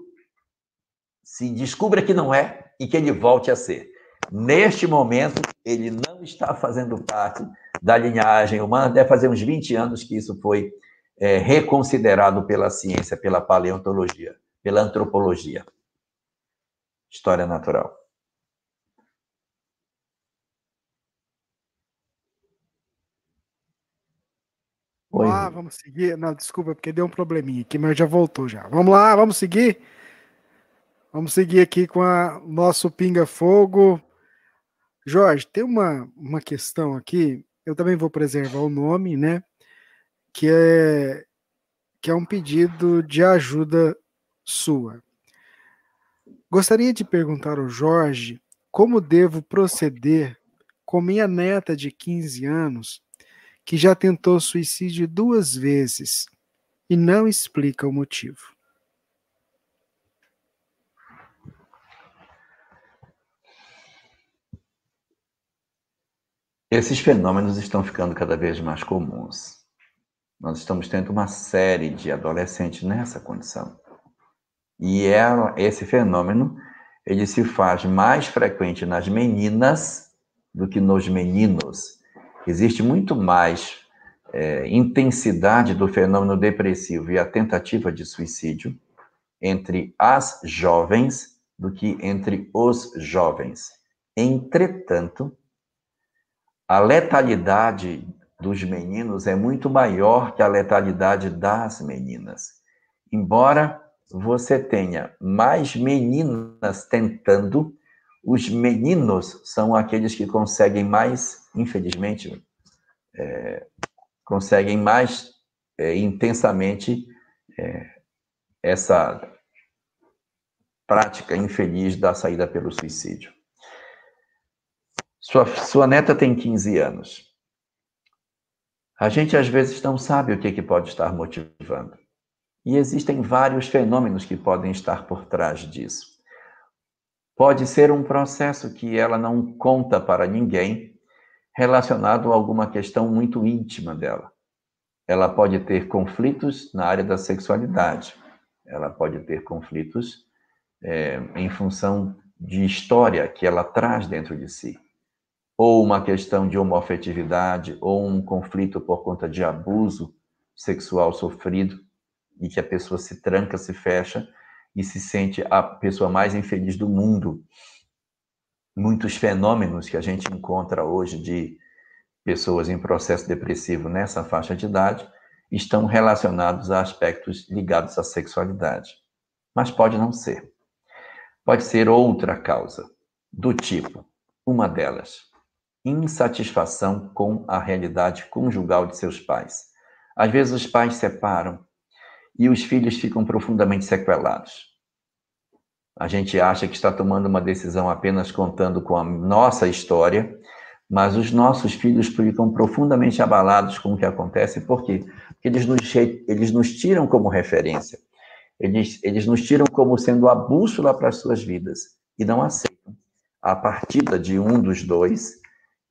se descubra que não é e que ele volte a ser. Neste momento, ele não está fazendo parte da linhagem humana, deve fazer uns 20 anos que isso foi é, reconsiderado pela ciência, pela paleontologia, pela antropologia. História natural. Oi. Ah, vamos seguir. Não, desculpa, porque deu um probleminha aqui, mas já voltou já. Vamos lá, vamos seguir. Vamos seguir aqui com o nosso pinga-fogo. Jorge, tem uma, uma questão aqui. Eu também vou preservar o nome, né? Que é, que é um pedido de ajuda sua. Gostaria de perguntar ao Jorge como devo proceder com minha neta de 15 anos que já tentou suicídio duas vezes e não explica o motivo. Esses fenômenos estão ficando cada vez mais comuns. Nós estamos tendo uma série de adolescentes nessa condição. E é, esse fenômeno ele se faz mais frequente nas meninas do que nos meninos. Existe muito mais é, intensidade do fenômeno depressivo e a tentativa de suicídio entre as jovens do que entre os jovens. Entretanto, a letalidade dos meninos é muito maior que a letalidade das meninas. Embora você tenha mais meninas tentando, os meninos são aqueles que conseguem mais infelizmente, é, conseguem mais é, intensamente é, essa prática infeliz da saída pelo suicídio. Sua, sua neta tem 15 anos. A gente às vezes não sabe o que, que pode estar motivando. E existem vários fenômenos que podem estar por trás disso. Pode ser um processo que ela não conta para ninguém, relacionado a alguma questão muito íntima dela. Ela pode ter conflitos na área da sexualidade, ela pode ter conflitos é, em função de história que ela traz dentro de si, ou uma questão de homoafetividade, ou um conflito por conta de abuso sexual sofrido, e que a pessoa se tranca, se fecha e se sente a pessoa mais infeliz do mundo muitos fenômenos que a gente encontra hoje de pessoas em processo depressivo nessa faixa de idade estão relacionados a aspectos ligados à sexualidade. Mas pode não ser. Pode ser outra causa, do tipo, uma delas, insatisfação com a realidade conjugal de seus pais. Às vezes os pais separam e os filhos ficam profundamente sequelados. A gente acha que está tomando uma decisão apenas contando com a nossa história, mas os nossos filhos ficam profundamente abalados com o que acontece, por quê? Porque eles nos, eles nos tiram como referência, eles, eles nos tiram como sendo a bússola para as suas vidas e não aceitam a partida de um dos dois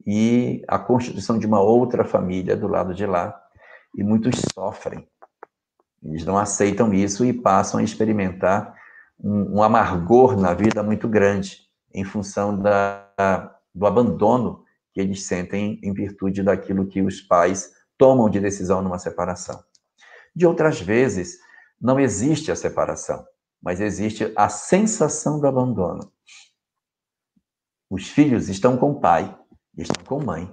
e a constituição de uma outra família do lado de lá, e muitos sofrem. Eles não aceitam isso e passam a experimentar um, um amargor na vida muito grande, em função da, do abandono que eles sentem em virtude daquilo que os pais tomam de decisão numa separação. De outras vezes, não existe a separação, mas existe a sensação do abandono. Os filhos estão com o pai, estão com mãe,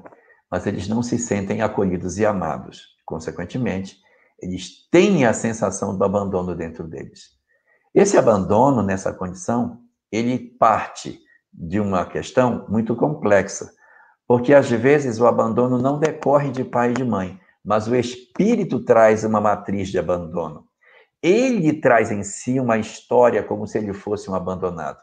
mas eles não se sentem acolhidos e amados. Consequentemente, eles têm a sensação do abandono dentro deles. Esse abandono nessa condição, ele parte de uma questão muito complexa, porque às vezes o abandono não decorre de pai e de mãe, mas o espírito traz uma matriz de abandono. Ele traz em si uma história como se ele fosse um abandonado.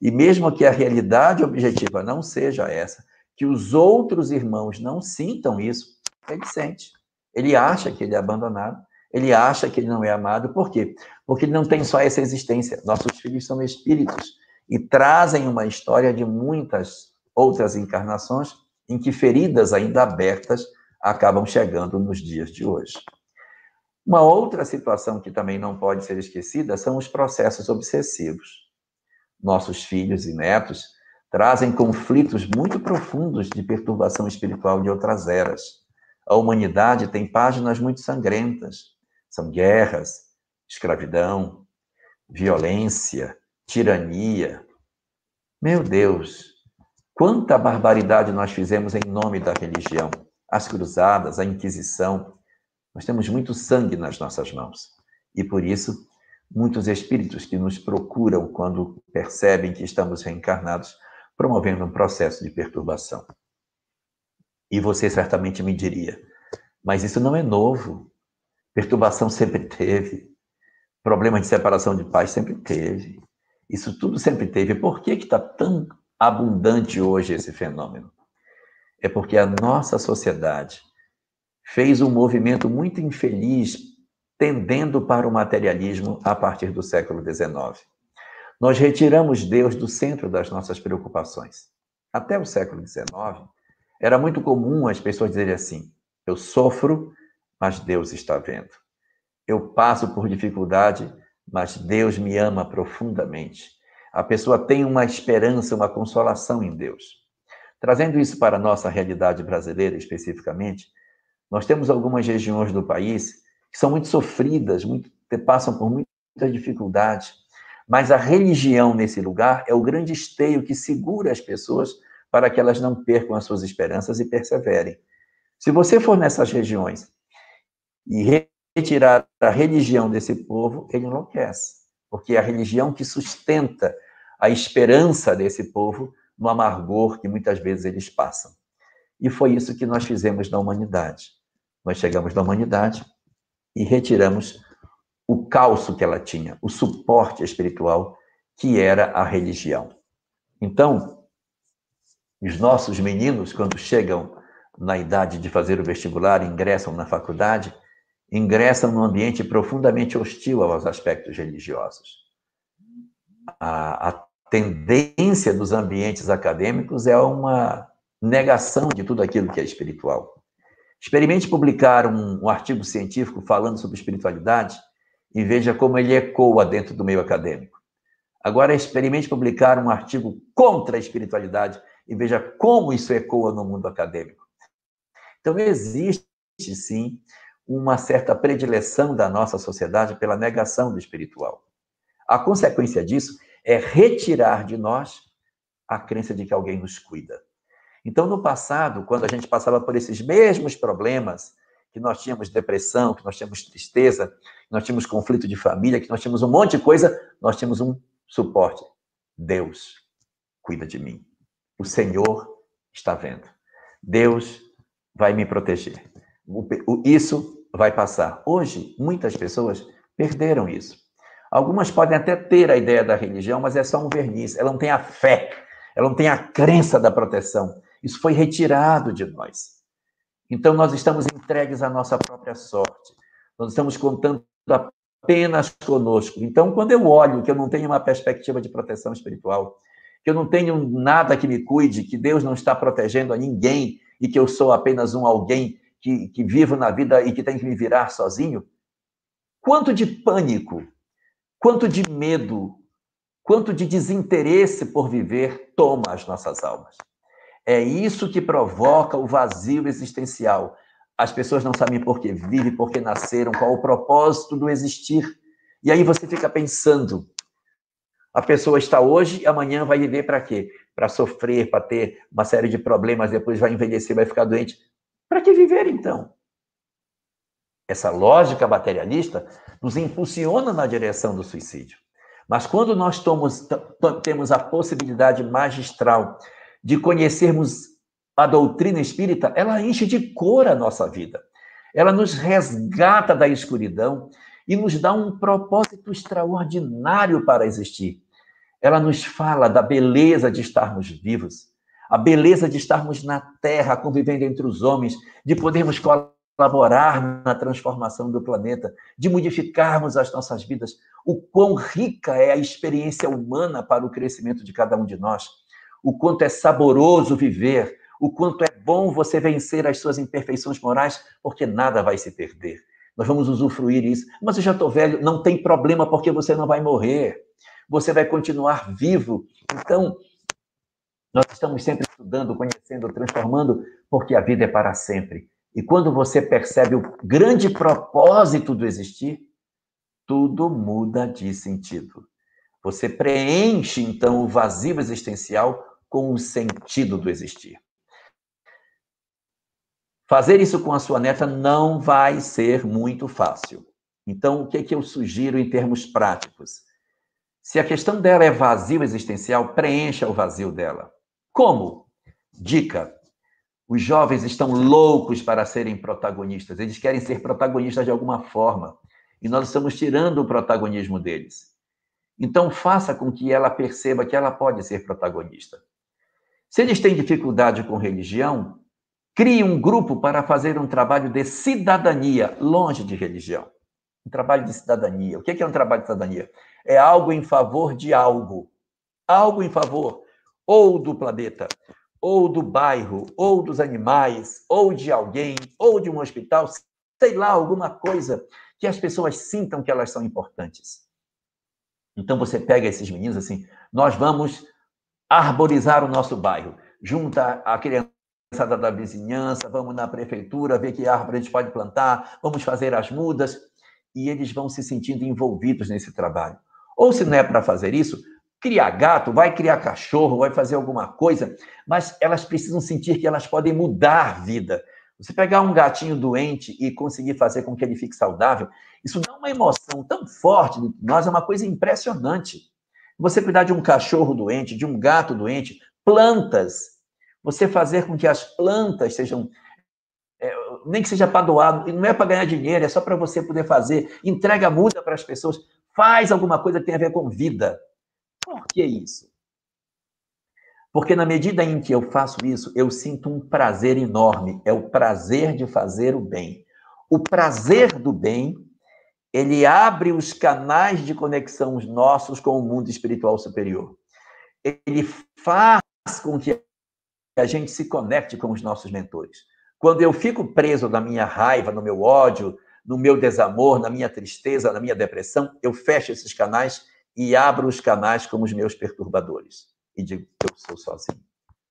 E mesmo que a realidade objetiva não seja essa, que os outros irmãos não sintam isso, ele sente. Ele acha que ele é abandonado, ele acha que ele não é amado, por quê? Porque ele não tem só essa existência. Nossos filhos são espíritos e trazem uma história de muitas outras encarnações em que feridas ainda abertas acabam chegando nos dias de hoje. Uma outra situação que também não pode ser esquecida são os processos obsessivos. Nossos filhos e netos trazem conflitos muito profundos de perturbação espiritual de outras eras. A humanidade tem páginas muito sangrentas. São guerras, escravidão, violência, tirania. Meu Deus, quanta barbaridade nós fizemos em nome da religião. As cruzadas, a Inquisição. Nós temos muito sangue nas nossas mãos. E por isso, muitos espíritos que nos procuram quando percebem que estamos reencarnados promovendo um processo de perturbação. E você certamente me diria, mas isso não é novo. Perturbação sempre teve. Problema de separação de pais sempre teve. Isso tudo sempre teve. Por que está tão abundante hoje esse fenômeno? É porque a nossa sociedade fez um movimento muito infeliz tendendo para o materialismo a partir do século XIX. Nós retiramos Deus do centro das nossas preocupações. Até o século XIX, era muito comum as pessoas dizerem assim: eu sofro, mas Deus está vendo. Eu passo por dificuldade, mas Deus me ama profundamente. A pessoa tem uma esperança, uma consolação em Deus. Trazendo isso para a nossa realidade brasileira especificamente, nós temos algumas regiões do país que são muito sofridas, muito, passam por muitas dificuldades. Mas a religião nesse lugar é o grande esteio que segura as pessoas para que elas não percam as suas esperanças e perseverem. Se você for nessas regiões e retirar a religião desse povo, ele enlouquece, porque é a religião que sustenta a esperança desse povo no amargor que muitas vezes eles passam. E foi isso que nós fizemos na humanidade. Nós chegamos na humanidade e retiramos o calço que ela tinha, o suporte espiritual que era a religião. Então, os nossos meninos, quando chegam na idade de fazer o vestibular, ingressam na faculdade, ingressam num ambiente profundamente hostil aos aspectos religiosos. A, a tendência dos ambientes acadêmicos é uma negação de tudo aquilo que é espiritual. Experimente publicar um, um artigo científico falando sobre espiritualidade e veja como ele ecoa dentro do meio acadêmico. Agora, experimente publicar um artigo contra a espiritualidade e veja como isso ecoa no mundo acadêmico. Então, existe, sim, uma certa predileção da nossa sociedade pela negação do espiritual. A consequência disso é retirar de nós a crença de que alguém nos cuida. Então, no passado, quando a gente passava por esses mesmos problemas, que nós tínhamos depressão, que nós tínhamos tristeza, que nós tínhamos conflito de família, que nós tínhamos um monte de coisa, nós tínhamos um suporte. Deus cuida de mim. O Senhor está vendo. Deus vai me proteger. Isso vai passar. Hoje, muitas pessoas perderam isso. Algumas podem até ter a ideia da religião, mas é só um verniz. Ela não tem a fé, ela não tem a crença da proteção. Isso foi retirado de nós. Então, nós estamos entregues à nossa própria sorte. Nós estamos contando apenas conosco. Então, quando eu olho que eu não tenho uma perspectiva de proteção espiritual, que eu não tenho nada que me cuide, que Deus não está protegendo a ninguém e que eu sou apenas um alguém que, que vivo na vida e que tem que me virar sozinho, quanto de pânico, quanto de medo, quanto de desinteresse por viver toma as nossas almas. É isso que provoca o vazio existencial. As pessoas não sabem por que vivem, por que nasceram, qual o propósito do existir. E aí você fica pensando: a pessoa está hoje e amanhã vai viver para quê? Para sofrer, para ter uma série de problemas, depois vai envelhecer, vai ficar doente. Para que viver então? Essa lógica materialista nos impulsiona na direção do suicídio. Mas quando nós tomos, temos a possibilidade magistral de conhecermos a doutrina espírita, ela enche de cor a nossa vida. Ela nos resgata da escuridão e nos dá um propósito extraordinário para existir. Ela nos fala da beleza de estarmos vivos, a beleza de estarmos na terra, convivendo entre os homens, de podermos colaborar na transformação do planeta, de modificarmos as nossas vidas. O quão rica é a experiência humana para o crescimento de cada um de nós o quanto é saboroso viver, o quanto é bom você vencer as suas imperfeições morais, porque nada vai se perder. Nós vamos usufruir isso. Mas eu já estou velho, não tem problema, porque você não vai morrer. Você vai continuar vivo. Então, Nós estamos sempre estudando, conhecendo, transformando, porque a vida é para sempre. E quando você percebe o grande propósito do existir, tudo muda de sentido. Você preenche, então, o vazio existencial com o sentido do existir. Fazer isso com a sua neta não vai ser muito fácil. Então, o que, é que eu sugiro em termos práticos? Se a questão dela é vazio existencial, preencha o vazio dela. Como? Dica: os jovens estão loucos para serem protagonistas, eles querem ser protagonistas de alguma forma, e nós estamos tirando o protagonismo deles. Então, faça com que ela perceba que ela pode ser protagonista. Se eles têm dificuldade com religião, crie um grupo para fazer um trabalho de cidadania, longe de religião. Um trabalho de cidadania. O que é um trabalho de cidadania? É algo em favor de algo. Algo em favor ou do planeta, ou do bairro, ou dos animais, ou de alguém, ou de um hospital, sei lá, alguma coisa que as pessoas sintam que elas são importantes. Então você pega esses meninos assim, nós vamos arborizar o nosso bairro, junta a criançada da vizinhança, vamos na prefeitura ver que árvore a gente pode plantar, vamos fazer as mudas, e eles vão se sentindo envolvidos nesse trabalho. Ou se não é para fazer isso, criar gato, vai criar cachorro, vai fazer alguma coisa, mas elas precisam sentir que elas podem mudar a vida. Você pegar um gatinho doente e conseguir fazer com que ele fique saudável, isso dá uma emoção tão forte nós, é uma coisa impressionante. Você cuidar de um cachorro doente, de um gato doente, plantas, você fazer com que as plantas sejam é, nem que seja para doar, não é para ganhar dinheiro, é só para você poder fazer. Entrega muda para as pessoas, faz alguma coisa que tenha a ver com vida. Por que isso? Porque na medida em que eu faço isso, eu sinto um prazer enorme. É o prazer de fazer o bem. O prazer do bem, ele abre os canais de conexão nossos com o mundo espiritual superior. Ele faz com que a gente se conecte com os nossos mentores. Quando eu fico preso na minha raiva, no meu ódio, no meu desamor, na minha tristeza, na minha depressão, eu fecho esses canais e abro os canais como os meus perturbadores. E digo, eu sou sozinho.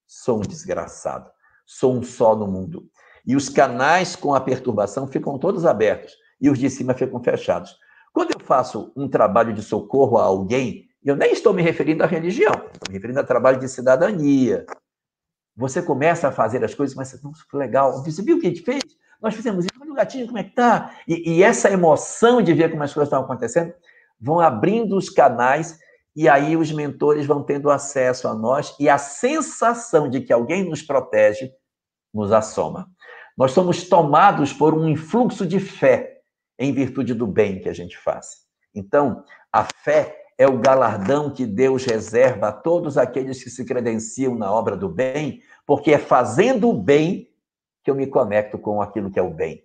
Sou um desgraçado. Sou um só no mundo. E os canais com a perturbação ficam todos abertos e os de cima ficam fechados. Quando eu faço um trabalho de socorro a alguém, eu nem estou me referindo à religião, estou me referindo a trabalho de cidadania. Você começa a fazer as coisas, mas nossa, que legal. Você viu o que a gente fez? Nós fizemos isso, olha o gatinho, como é que tá? E, e essa emoção de ver como as coisas estão acontecendo vão abrindo os canais e aí os mentores vão tendo acesso a nós e a sensação de que alguém nos protege nos assoma. Nós somos tomados por um influxo de fé em virtude do bem que a gente faz. Então, a fé é o galardão que Deus reserva a todos aqueles que se credenciam na obra do bem, porque é fazendo o bem que eu me conecto com aquilo que é o bem.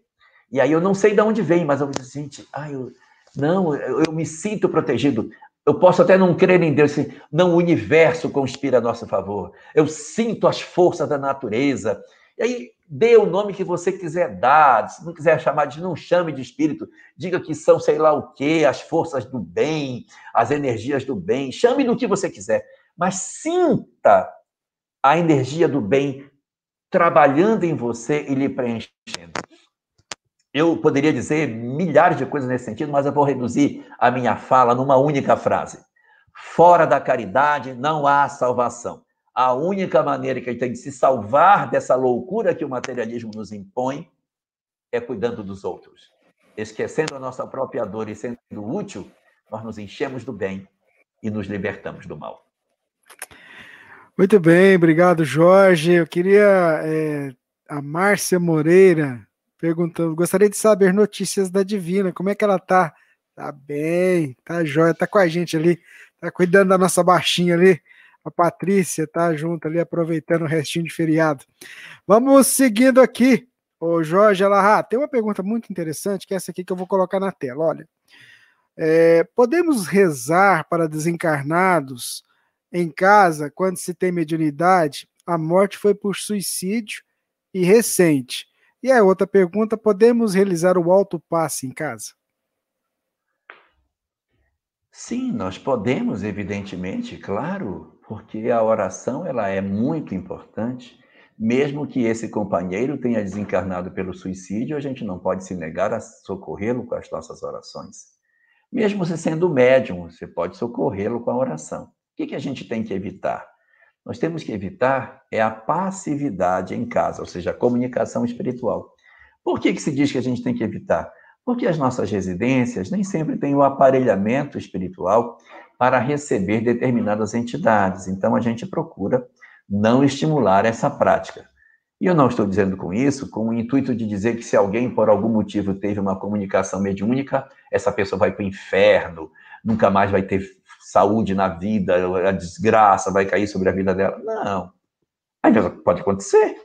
E aí eu não sei de onde vem, mas eu me sinto, ah, eu, não, eu, eu me sinto protegido. Eu posso até não crer em Deus, assim, não, o universo conspira a nosso favor. Eu sinto as forças da natureza. E aí, dê o nome que você quiser dar. Se não quiser chamar de, não chame de espírito. Diga que são sei lá o quê, as forças do bem, as energias do bem. Chame do que você quiser. Mas sinta a energia do bem trabalhando em você e lhe preenchendo. Eu poderia dizer milhares de coisas nesse sentido, mas eu vou reduzir a minha fala numa única frase. Fora da caridade não há salvação. A única maneira que a gente tem de se salvar dessa loucura que o materialismo nos impõe é cuidando dos outros. Esquecendo a nossa própria dor e sendo útil, nós nos enchemos do bem e nos libertamos do mal. Muito bem, obrigado, Jorge. Eu queria é, a Márcia Moreira perguntando: gostaria de saber notícias da Divina, como é que ela tá? Tá bem, tá jóia, tá com a gente ali, tá cuidando da nossa baixinha ali. A Patrícia tá junto ali, aproveitando o restinho de feriado. Vamos seguindo aqui. O Jorge Alahá, tem uma pergunta muito interessante, que é essa aqui que eu vou colocar na tela. Olha, é, podemos rezar para desencarnados em casa quando se tem mediunidade? A morte foi por suicídio e recente. E a outra pergunta: podemos realizar o alto passe em casa? Sim, nós podemos, evidentemente, claro. porque a oração ela é muito importante, mesmo que esse companheiro tenha desencarnado pelo suicídio, a gente não pode se negar a socorrê-lo com as nossas orações. Mesmo você sendo médium, você pode socorrê-lo com a oração. O que, a gente tem que evitar? Nós temos que evitar é a passividade em casa, ou seja, a comunicação espiritual. Por que, que se diz que a gente tem que evitar? Porque as nossas residências nem sempre têm o aparelhamento espiritual para receber determinadas entidades. Então, a gente procura não estimular essa prática. E eu não estou dizendo com isso com o intuito de dizer que se alguém, por algum motivo, teve uma comunicação mediúnica, essa pessoa vai para o inferno, nunca mais vai ter saúde na vida, a desgraça vai cair sobre a vida dela. Não. Ainda pode acontecer.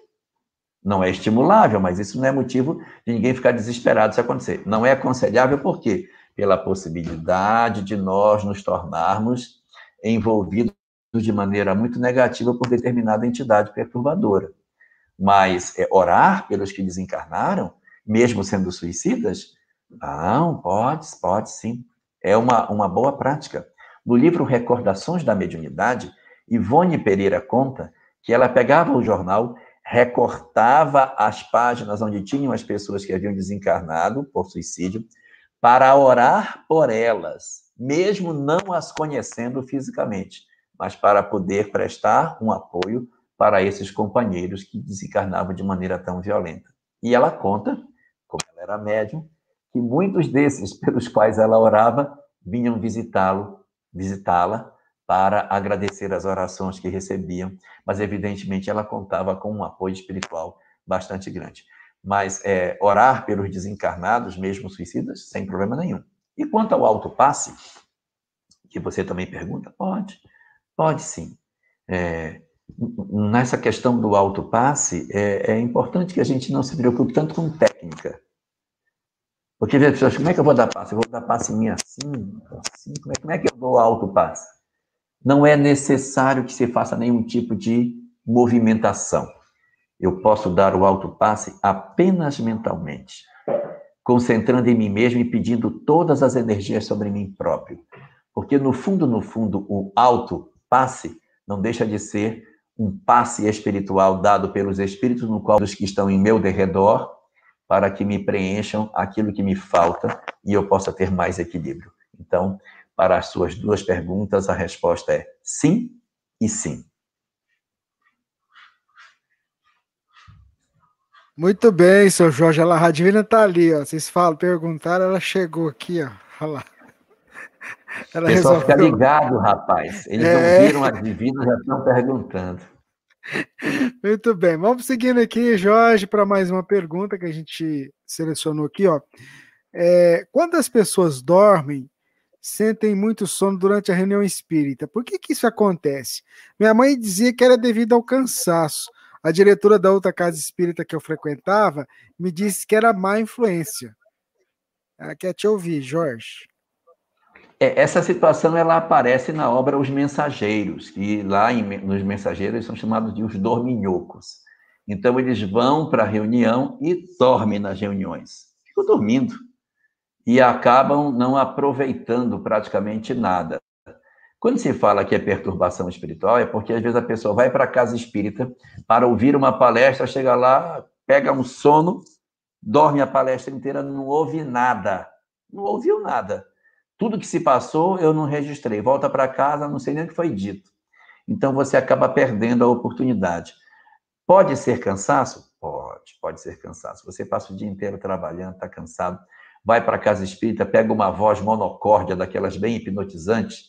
Não é estimulável, mas isso não é motivo de ninguém ficar desesperado se acontecer. Não é aconselhável por quê? Pela possibilidade de nós nos tornarmos envolvidos de maneira muito negativa por determinada entidade perturbadora. Mas é, orar pelos que desencarnaram, mesmo sendo suicidas? Não, pode, pode sim. É uma, uma boa prática. No livro Recordações da Mediunidade, Ivone Pereira conta que ela pegava o jornal, recortava as páginas onde tinham as pessoas que haviam desencarnado por suicídio, para orar por elas, mesmo não as conhecendo fisicamente, mas para poder prestar um apoio para esses companheiros que desencarnavam de maneira tão violenta. E ela conta, como ela era médium, que muitos desses [laughs] pelos quais ela orava vinham visitá-lo, visitá-la para agradecer as orações que recebiam, mas evidentemente ela contava com um apoio espiritual bastante grande. Mas é, orar pelos desencarnados, mesmo suicidas, sem problema nenhum. E quanto ao autopasse, que você também pergunta, pode, pode sim. É, nessa questão do autopasse, é, é importante que a gente não se preocupe tanto com técnica. Porque as como é que eu vou dar passe? Eu vou dar passe em mim assim, assim, como é, como é que eu dou autopasse? Não é necessário que se faça nenhum tipo de movimentação. Eu posso dar o autopasse apenas mentalmente, concentrando em mim mesmo e pedindo todas as energias sobre mim próprio. Porque no fundo, no fundo, o autopasse não deixa de ser um passe espiritual dado pelos espíritos, no qual os que estão em meu derredor, para que me preencham aquilo que me falta e eu possa ter mais equilíbrio. Então, para as suas duas perguntas, a resposta é sim e sim. Muito bem, seu Jorge. A Radivina está ali, ó. Vocês falam, perguntaram, ela chegou aqui, ó. Olha lá. Ela o pessoal resolveu... fica ligado, rapaz. Eles é... não viram a divina, já estão perguntando. Muito bem, vamos seguindo aqui, Jorge, para mais uma pergunta que a gente selecionou aqui, ó. É, quando as pessoas dormem, sentem muito sono durante a reunião espírita. Por que, que isso acontece? Minha mãe dizia que era devido ao cansaço. A diretora da outra casa espírita que eu frequentava me disse que era má influência. Ela quer te ouvir, Jorge. É, essa situação ela aparece na obra Os Mensageiros, que lá em, nos Mensageiros são chamados de os dorminhocos. Então eles vão para a reunião e dormem nas reuniões. Ficam dormindo. E acabam não aproveitando praticamente nada. Quando se fala que é perturbação espiritual, é porque às vezes a pessoa vai para a casa espírita para ouvir uma palestra, chega lá, pega um sono, dorme a palestra inteira, não ouve nada. Não ouviu nada tudo que se passou eu não registrei. Volta para casa, não sei nem o que foi dito. Então você acaba perdendo a oportunidade. Pode ser cansaço? Pode, pode ser cansaço. Você passa o dia inteiro trabalhando, está cansado, vai para a casa espírita, pega uma voz monocórdia, daquelas bem hipnotizantes,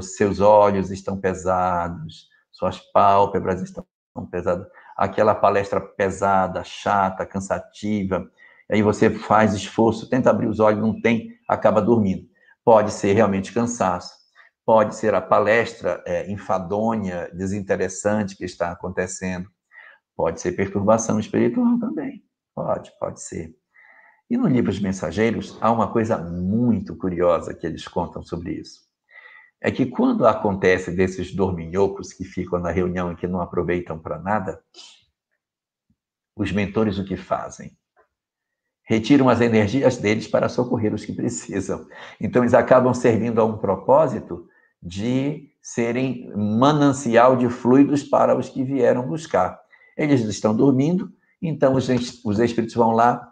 seus olhos estão pesados, suas pálpebras estão pesadas, aquela palestra pesada, chata, cansativa, aí você faz esforço, tenta abrir os olhos, não tem, acaba dormindo. Pode ser realmente cansaço, pode ser a palestra é, enfadonha, desinteressante que está acontecendo, pode ser perturbação espiritual também, pode, pode ser. E no livro dos Mensageiros, há uma coisa muito curiosa que eles contam sobre isso. É que quando acontece desses dorminhocos que ficam na reunião e que não aproveitam para nada, os mentores o que fazem? Retiram as energias deles para socorrer os que precisam. Então, eles acabam servindo a um propósito de serem manancial de fluidos para os que vieram buscar. Eles estão dormindo, então os, os espíritos vão lá,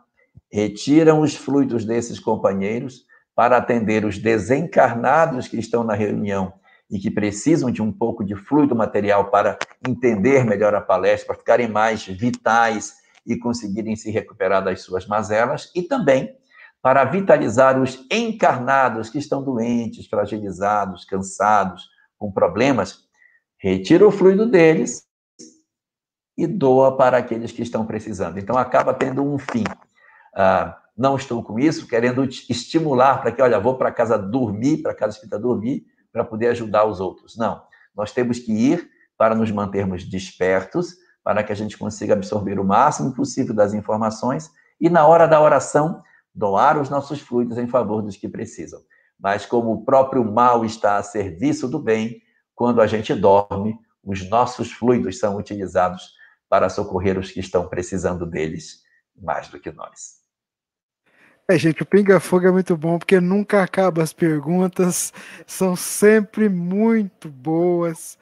retiram os fluidos desses companheiros para atender os desencarnados que estão na reunião e que precisam de um pouco de fluido material para entender melhor a palestra, para ficarem mais vitais e conseguirem se recuperar das suas mazelas, e também para vitalizar os encarnados que estão doentes, fragilizados, cansados, com problemas, retira o fluido deles e doa para aqueles que estão precisando. Então acaba tendo um fim. Ah, não estou com isso, querendo estimular para que, olha, vou para casa dormir, para casa espírita dormir, para poder ajudar os outros. Não. Nós temos que ir para nos mantermos despertos, para que a gente consiga absorver o máximo possível das informações e, na hora da oração, doar os nossos fluidos em favor dos que precisam. Mas, como o próprio mal está a serviço do bem, quando a gente dorme, os nossos fluidos são utilizados para socorrer os que estão precisando deles mais do que nós. É, gente, o Pinga Fogo é muito bom porque nunca acaba as perguntas, são sempre muito boas.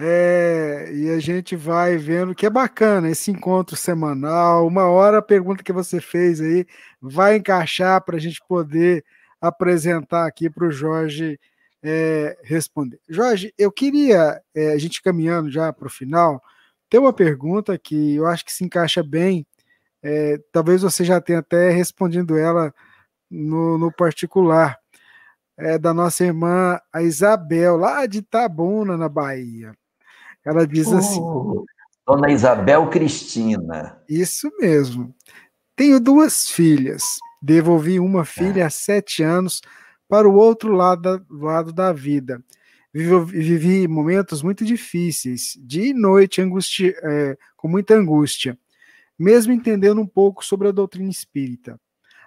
É, e a gente vai vendo que é bacana esse encontro semanal. Uma hora a pergunta que você fez aí vai encaixar para a gente poder apresentar aqui para o Jorge é, responder. Jorge, eu queria, é, a gente caminhando já para o final, ter uma pergunta que eu acho que se encaixa bem é, talvez você já tenha até respondido ela no, no particular, é, da nossa irmã, a Isabel, lá de Itabuna, na Bahia. Ela diz oh, assim. Dona Isabel Cristina. Isso mesmo. Tenho duas filhas. Devolvi uma filha é. há sete anos para o outro lado, lado da vida. Vivi, vivi momentos muito difíceis, dia e noite, angustia, é, com muita angústia mesmo entendendo um pouco sobre a doutrina espírita.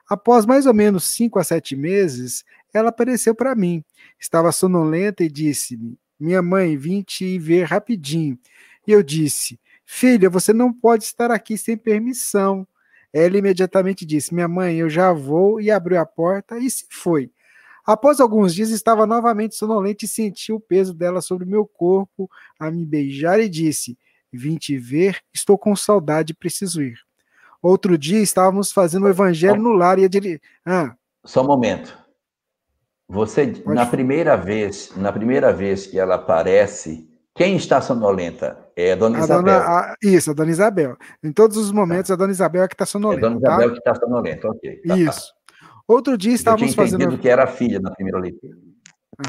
Após mais ou menos cinco a sete meses, ela apareceu para mim. Estava sonolenta e disse-me: Minha mãe, vim te ver rapidinho. E eu disse: Filha, você não pode estar aqui sem permissão. Ela imediatamente disse: Minha mãe, eu já vou, e abriu a porta e se foi. Após alguns dias, estava novamente sonolenta e senti o peso dela sobre meu corpo a me beijar e disse: Vim te ver, estou com saudade, preciso ir. Outro dia estávamos fazendo o evangelho no lar e a dire... ah. Só um momento. Você, Pode na primeira vez, na primeira vez que ela aparece, quem está sonolenta? É a dona a Isabel. Dona, a, isso, a dona Isabel. Em todos os momentos, tá. a dona Isabel é que está sonolenta. É a dona Isabel tá? que está sonolenta, ok. Tá, tá. isso. Outro dia estávamos Eu tinha fazendo. que era a filha na primeira leitura.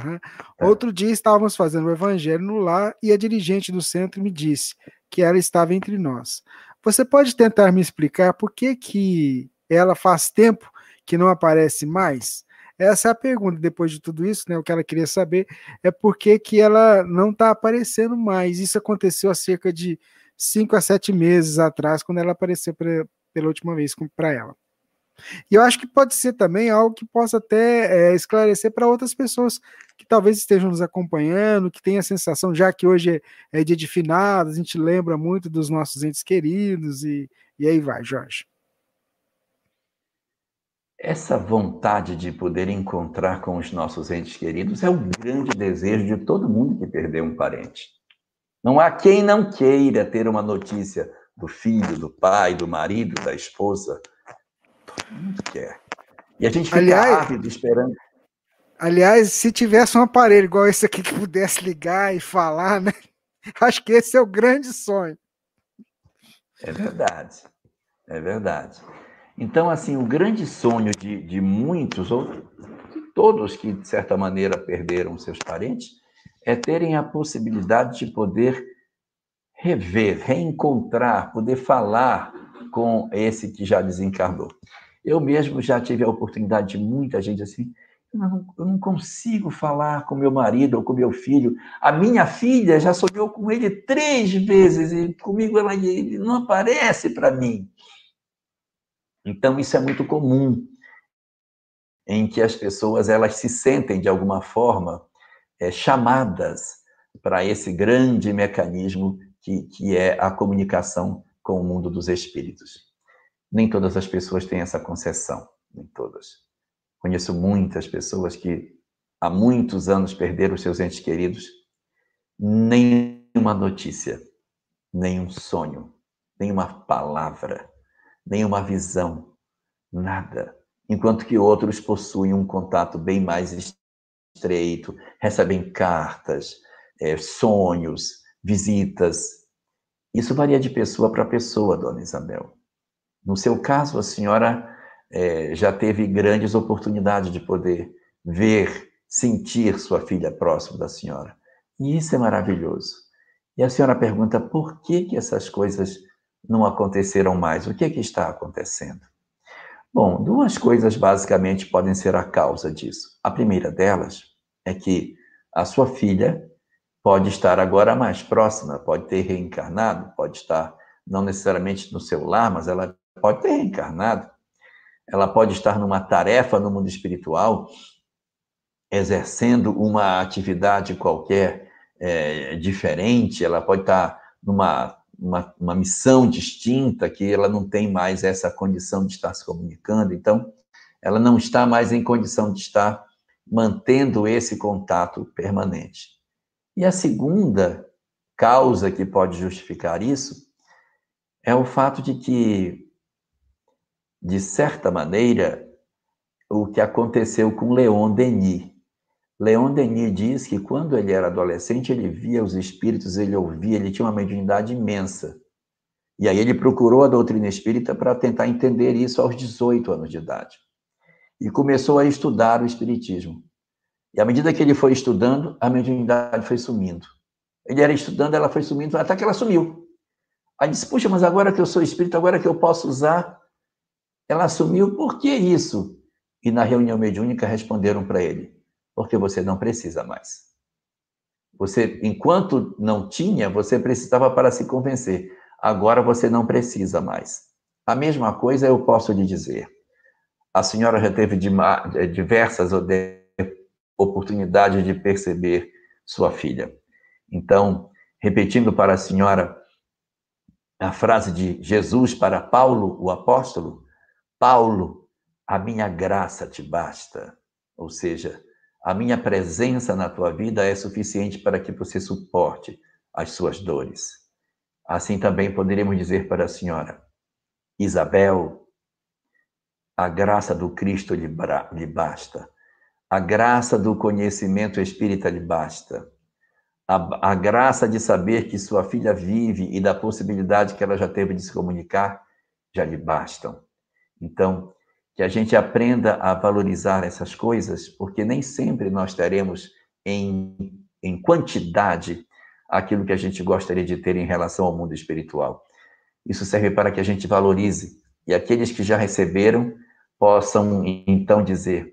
Uhum. É. Outro dia estávamos fazendo o evangelho no lar e a dirigente do centro me disse que ela estava entre nós. Você pode tentar me explicar por que, que ela faz tempo que não aparece mais? Essa é a pergunta. Depois de tudo isso, né, o que ela queria saber é por que, que ela não está aparecendo mais. Isso aconteceu há cerca de cinco a sete meses atrás, quando ela apareceu pra, pela última vez para ela. E eu acho que pode ser também algo que possa até é, esclarecer para outras pessoas que talvez estejam nos acompanhando, que tenham a sensação, já que hoje é, é dia de finados, a gente lembra muito dos nossos entes queridos, e, e aí vai, Jorge. Essa vontade de poder encontrar com os nossos entes queridos é o grande desejo de todo mundo que perdeu um parente. Não há quem não queira ter uma notícia do filho, do pai, do marido, da esposa, Todo mundo quer. E a gente fica aliás, ávido esperando. Aliás, se tivesse um aparelho igual esse aqui que pudesse ligar e falar, né? [laughs] Acho que esse é o grande sonho. É verdade. É verdade. Então, assim, o grande sonho de, de muitos, ou de todos que, de certa maneira, perderam seus parentes, é terem a possibilidade de poder rever, reencontrar, poder falar com esse que já desencarnou. Eu mesmo já tive a oportunidade de muita gente assim, não, eu não consigo falar com meu marido ou com meu filho. A minha filha já sonhou com ele três vezes e comigo ela, ele não aparece para mim. Então isso é muito comum, em que as pessoas elas se sentem de alguma forma é, chamadas para esse grande mecanismo que, que é a comunicação com o mundo dos espíritos. Nem todas as pessoas têm essa concessão, nem todas. Conheço muitas pessoas que há muitos anos perderam seus entes queridos nenhuma notícia, nenhum sonho, nenhuma palavra, nenhuma visão, nada. Enquanto que outros possuem um contato bem mais estreito, recebem cartas, é, sonhos, visitas. Isso varia de pessoa para pessoa, dona Isabel. No seu caso, a senhora é, já teve grandes oportunidades de poder ver, sentir sua filha próximo da senhora. E isso é maravilhoso. E a senhora pergunta por que, que essas coisas não aconteceram mais? O que, que está acontecendo? Bom, duas coisas basicamente podem ser a causa disso. A primeira delas é que a sua filha pode estar agora mais próxima, pode ter reencarnado, pode estar não necessariamente no seu lar, mas ela pode ter reencarnado. Ela pode estar numa tarefa no mundo espiritual, exercendo uma atividade qualquer é, diferente, ela pode estar numa uma, uma missão distinta, que ela não tem mais essa condição de estar se comunicando, então ela não está mais em condição de estar mantendo esse contato permanente. E a segunda causa que pode justificar isso é o fato de que, de certa maneira, o que aconteceu com Leon Denis. Leon Denis diz que quando ele era adolescente, ele via os espíritos, ele ouvia, ele tinha uma mediunidade imensa. E aí ele procurou a doutrina espírita para tentar entender isso aos 18 anos de idade. E começou a estudar o espiritismo. E à medida que ele foi estudando, a mediunidade foi sumindo. Ele era estudando, ela foi sumindo, até que ela sumiu. Aí disse: Puxa, mas agora que eu sou espírito, agora que eu posso usar, ela sumiu, por que isso? E na reunião mediúnica responderam para ele: porque você não precisa mais. Você, enquanto não tinha, você precisava para se convencer. Agora você não precisa mais. A mesma coisa eu posso lhe dizer. A senhora já teve diversas oportunidades de perceber sua filha. Então, repetindo para a senhora a frase de Jesus para Paulo, o apóstolo: Paulo, a minha graça te basta. Ou seja, a minha presença na tua vida é suficiente para que você suporte as suas dores. Assim também poderíamos dizer para a senhora, Isabel, a graça do Cristo lhe, lhe basta, a graça do conhecimento espírita lhe basta, a, a graça de saber que sua filha vive e da possibilidade que ela já teve de se comunicar já lhe bastam. Então, que a gente aprenda a valorizar essas coisas, porque nem sempre nós teremos em, em quantidade aquilo que a gente gostaria de ter em relação ao mundo espiritual. Isso serve para que a gente valorize e aqueles que já receberam possam então dizer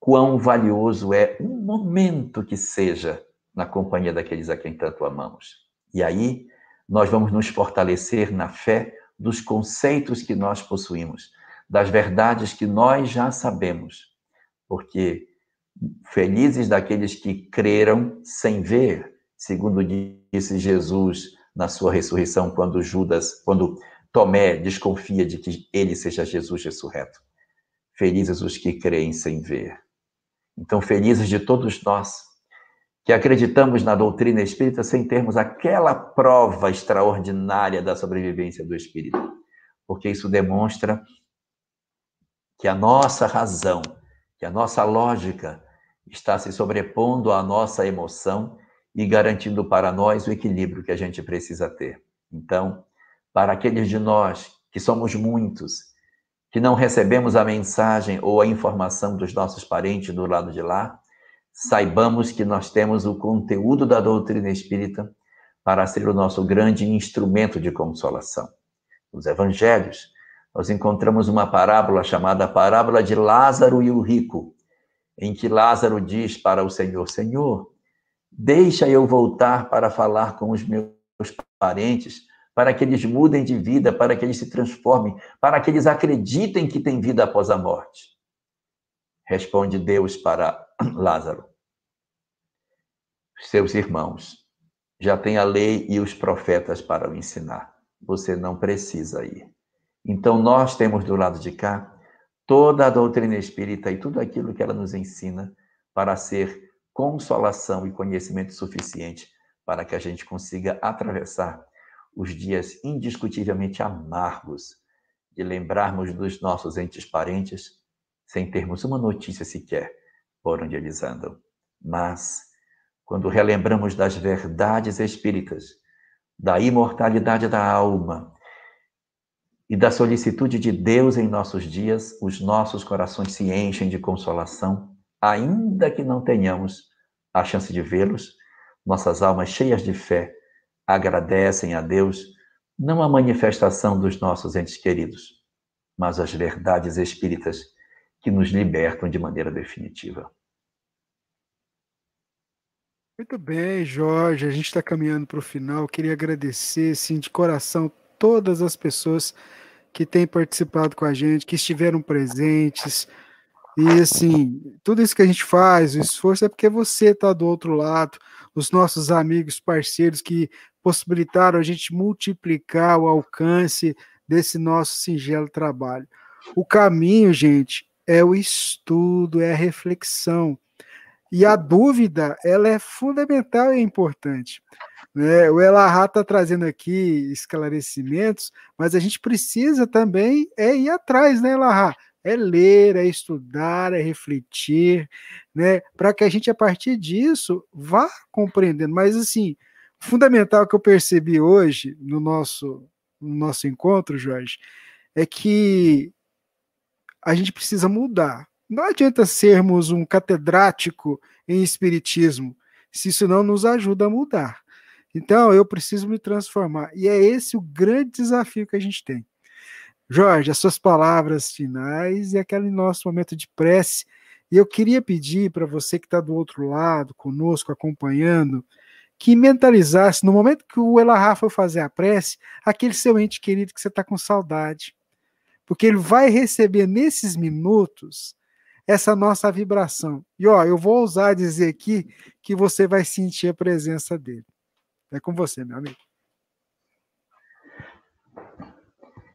quão valioso é um momento que seja na companhia daqueles a quem tanto amamos. E aí nós vamos nos fortalecer na fé dos conceitos que nós possuímos das verdades que nós já sabemos, porque felizes daqueles que creram sem ver, segundo disse Jesus na sua ressurreição, quando Judas, quando Tomé desconfia de que ele seja Jesus ressurreto. Felizes os que creem sem ver. Então, felizes de todos nós que acreditamos na doutrina espírita sem termos aquela prova extraordinária da sobrevivência do espírito, porque isso demonstra que a nossa razão, que a nossa lógica está se sobrepondo à nossa emoção e garantindo para nós o equilíbrio que a gente precisa ter. Então, para aqueles de nós que somos muitos, que não recebemos a mensagem ou a informação dos nossos parentes do lado de lá, saibamos que nós temos o conteúdo da doutrina espírita para ser o nosso grande instrumento de consolação. Os evangelhos nós encontramos uma parábola chamada Parábola de Lázaro e o Rico, em que Lázaro diz para o Senhor: Senhor, deixa eu voltar para falar com os meus parentes, para que eles mudem de vida, para que eles se transformem, para que eles acreditem que tem vida após a morte. Responde Deus para [clears throat] Lázaro: Seus irmãos já têm a lei e os profetas para o ensinar. Você não precisa ir. Então, nós temos do lado de cá toda a doutrina espírita e tudo aquilo que ela nos ensina para ser consolação e conhecimento suficiente para que a gente consiga atravessar os dias indiscutivelmente amargos de lembrarmos dos nossos entes parentes sem termos uma notícia sequer por onde eles andam. Mas, quando relembramos das verdades espíritas, da imortalidade da alma e da solicitude de Deus em nossos dias, os nossos corações se enchem de consolação, ainda que não tenhamos a chance de vê-los, nossas almas cheias de fé agradecem a Deus não a manifestação dos nossos entes queridos, mas as verdades espíritas que nos libertam de maneira definitiva. Muito bem, Jorge. A gente está caminhando para o final. Queria agradecer, sim, de coração, todas as pessoas que têm participado com a gente, que estiveram presentes. E assim, tudo isso que a gente faz, o esforço é porque você está do outro lado, os nossos amigos, parceiros que possibilitaram a gente multiplicar o alcance desse nosso singelo trabalho. O caminho, gente, é o estudo, é a reflexão. E a dúvida, ela é fundamental e importante. Né? O Elahá está trazendo aqui esclarecimentos, mas a gente precisa também é ir atrás, né, Elahá? É ler, é estudar, é refletir, né? Para que a gente, a partir disso, vá compreendendo. Mas, assim, fundamental que eu percebi hoje no nosso, no nosso encontro, Jorge, é que a gente precisa mudar. Não adianta sermos um catedrático em espiritismo, se isso não nos ajuda a mudar. Então, eu preciso me transformar. E é esse o grande desafio que a gente tem. Jorge, as suas palavras finais e aquele nosso momento de prece. E eu queria pedir para você que está do outro lado, conosco, acompanhando, que mentalizasse, no momento que o Elahá for fazer a prece, aquele seu ente querido que você está com saudade. Porque ele vai receber nesses minutos essa nossa vibração. E ó, eu vou ousar dizer aqui que você vai sentir a presença dele. É com você, meu amigo.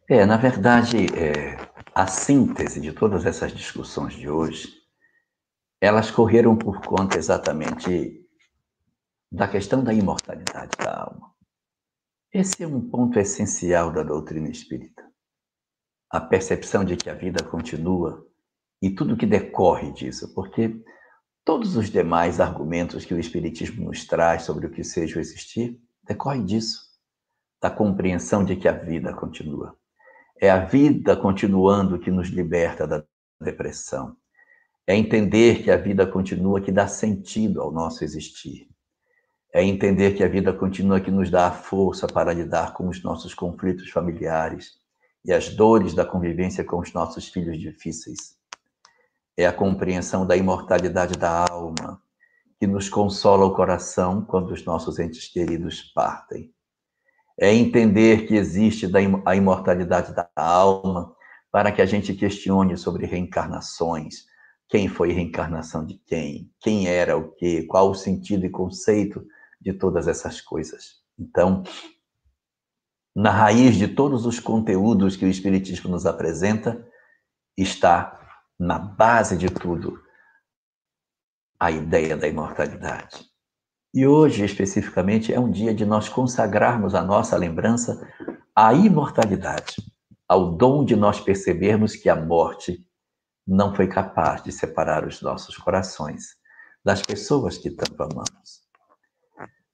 É, na verdade, é, a síntese de todas essas discussões de hoje, elas correram por conta exatamente da questão da imortalidade da alma. Esse é um ponto essencial da doutrina espírita. A percepção de que a vida continua e tudo que decorre disso, porque todos os demais argumentos que o Espiritismo nos traz sobre o que seja o existir decorrem disso, da compreensão de que a vida continua. É a vida continuando que nos liberta da depressão. É entender que a vida continua que dá sentido ao nosso existir é entender que a vida continua que nos dá a força para lidar com os nossos conflitos familiares e as dores da convivência com os nossos filhos difíceis. É a compreensão da imortalidade da alma que nos consola o coração quando os nossos entes queridos partem. É entender que existe a imortalidade da alma para que a gente questione sobre reencarnações, quem foi reencarnação de quem, quem era o quê, qual o sentido e conceito de todas essas coisas. Então, na raiz de todos os conteúdos que o Espiritismo nos apresenta, está na base de tudo a ideia da imortalidade. E hoje, especificamente, é um dia de nós consagrarmos a nossa lembrança à imortalidade, ao dom de nós percebermos que a morte não foi capaz de separar os nossos corações das pessoas que tanto amamos.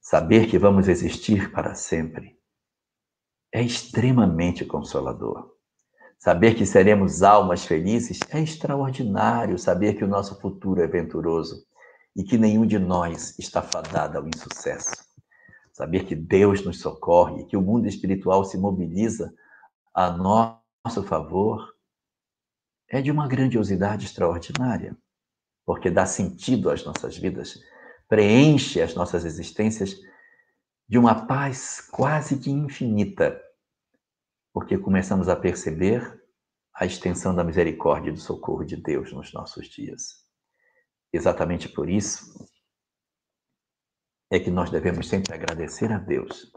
Saber que vamos existir para sempre é extremamente consolador. Saber que seremos almas felizes é extraordinário. Saber que o nosso futuro é venturoso e que nenhum de nós está fadado ao insucesso. Saber que Deus nos socorre que o mundo espiritual se mobiliza a nosso favor é de uma grandiosidade extraordinária, porque dá sentido às nossas vidas preenche as nossas existências de uma paz quase que infinita, porque começamos a perceber a extensão da misericórdia e do socorro de Deus nos nossos dias. Exatamente por isso é que nós devemos sempre agradecer a Deus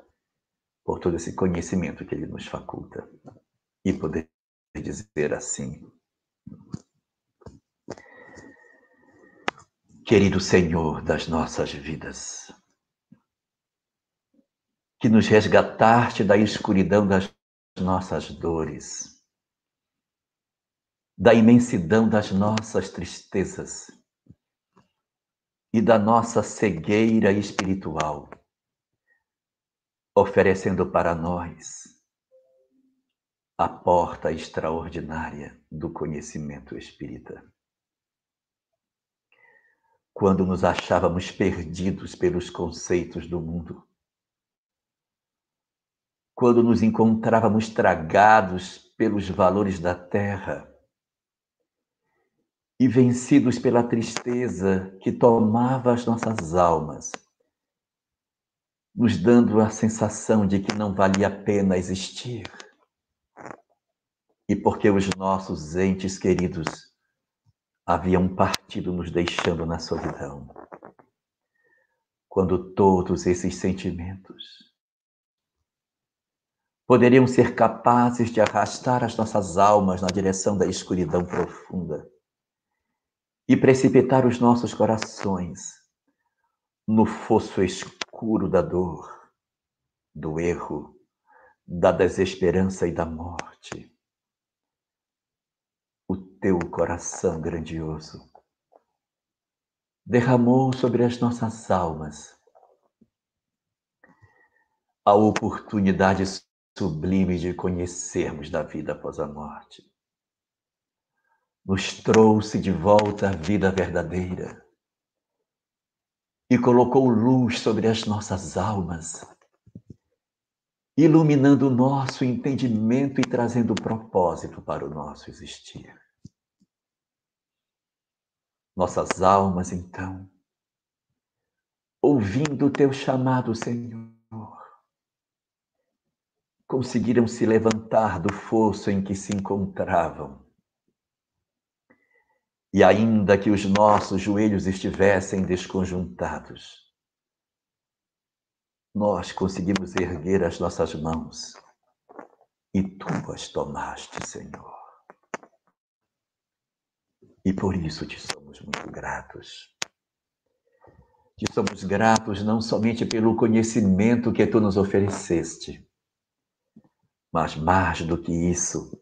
por todo esse conhecimento que Ele nos faculta e poder dizer assim: Querido Senhor das nossas vidas, que nos resgataste da escuridão das nossas dores, da imensidão das nossas tristezas e da nossa cegueira espiritual, oferecendo para nós a porta extraordinária do conhecimento espírita. Quando nos achávamos perdidos pelos conceitos do mundo, quando nos encontrávamos tragados pelos valores da terra e vencidos pela tristeza que tomava as nossas almas, nos dando a sensação de que não valia a pena existir. E porque os nossos entes queridos haviam partido nos deixando na solidão. Quando todos esses sentimentos poderiam ser capazes de arrastar as nossas almas na direção da escuridão profunda e precipitar os nossos corações no fosso escuro da dor, do erro, da desesperança e da morte. O teu coração grandioso derramou sobre as nossas almas a oportunidade sublime de conhecermos da vida após a morte. Nos trouxe de volta a vida verdadeira e colocou luz sobre as nossas almas, iluminando o nosso entendimento e trazendo propósito para o nosso existir. Nossas almas, então, ouvindo o teu chamado, Senhor, conseguiram se levantar do fosso em que se encontravam. E ainda que os nossos joelhos estivessem desconjuntados, nós conseguimos erguer as nossas mãos e tu as tomaste, Senhor. E por isso te somos muito gratos. Te somos gratos não somente pelo conhecimento que tu nos ofereceste, mas mais do que isso,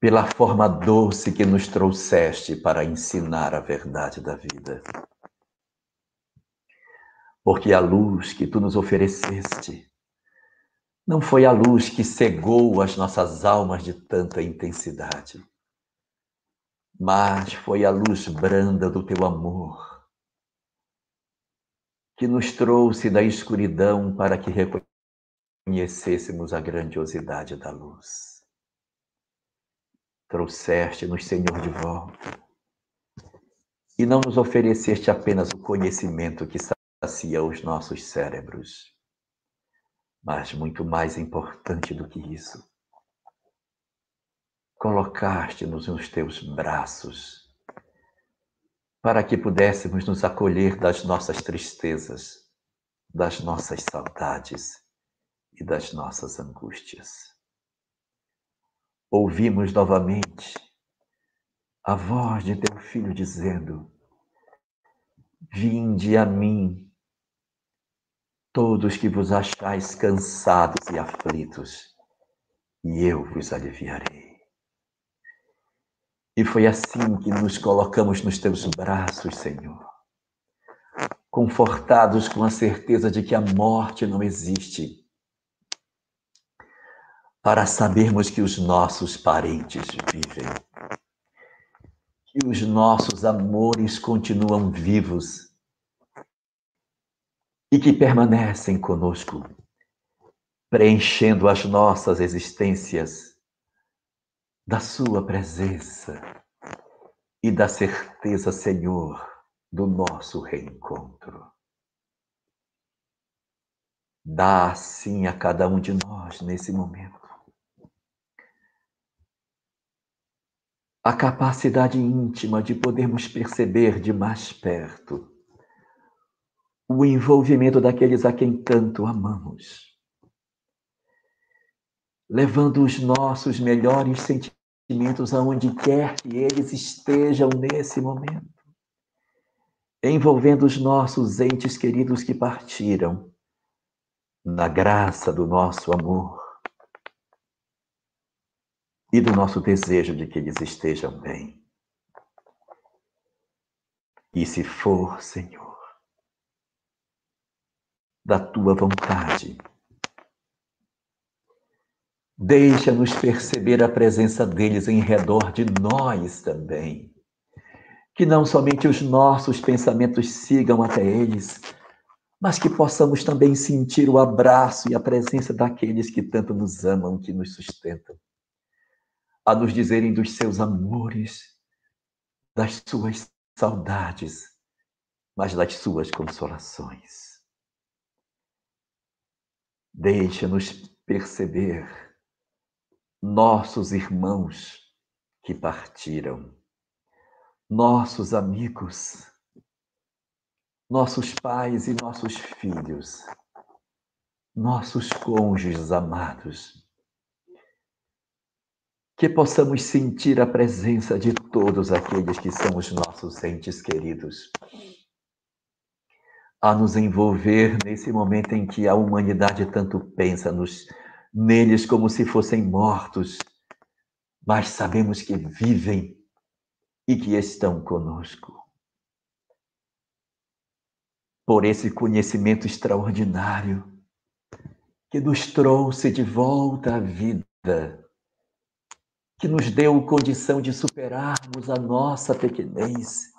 pela forma doce que nos trouxeste para ensinar a verdade da vida. Porque a luz que tu nos ofereceste não foi a luz que cegou as nossas almas de tanta intensidade, mas foi a luz branda do teu amor que nos trouxe da escuridão para que conhecêssemos a grandiosidade da luz. Trouxeste-nos, Senhor, de volta. E não nos ofereceste apenas o conhecimento que sacia os nossos cérebros, mas muito mais importante do que isso, colocaste-nos nos teus braços para que pudéssemos nos acolher das nossas tristezas, das nossas saudades e das nossas angústias. Ouvimos novamente a voz de teu filho dizendo: Vinde a mim, todos que vos achais cansados e aflitos, e eu vos aliviarei. E foi assim que nos colocamos nos teus braços, Senhor, confortados com a certeza de que a morte não existe para sabermos que os nossos parentes vivem, que os nossos amores continuam vivos e que permanecem conosco, preenchendo as nossas existências da Sua presença e da certeza, Senhor, do nosso reencontro. Dá assim a cada um de nós nesse momento a capacidade íntima de podermos perceber de mais perto o envolvimento daqueles a quem tanto amamos, levando os nossos melhores sentimentos aonde quer que eles estejam nesse momento, envolvendo os nossos entes queridos que partiram, na graça do nosso amor e do nosso desejo de que eles estejam bem. E se for, Senhor, da tua vontade, deixa-nos perceber a presença deles em redor de nós também. Que não somente os nossos pensamentos sigam até eles, mas que possamos também sentir o abraço e a presença daqueles que tanto nos amam, que nos sustentam, a nos dizerem dos seus amores, das suas saudades, mas das suas consolações. Deixa-nos perceber nossos irmãos que partiram, nossos amigos nossos pais e nossos filhos, nossos cônjuges amados. Que possamos sentir a presença de todos aqueles que são os nossos entes queridos. A nos envolver nesse momento em que a humanidade tanto pensa nos, neles como se fossem mortos, mas sabemos que vivem e que estão conosco por esse conhecimento extraordinário que nos trouxe de volta à vida, que nos deu condição de superarmos a nossa pequenez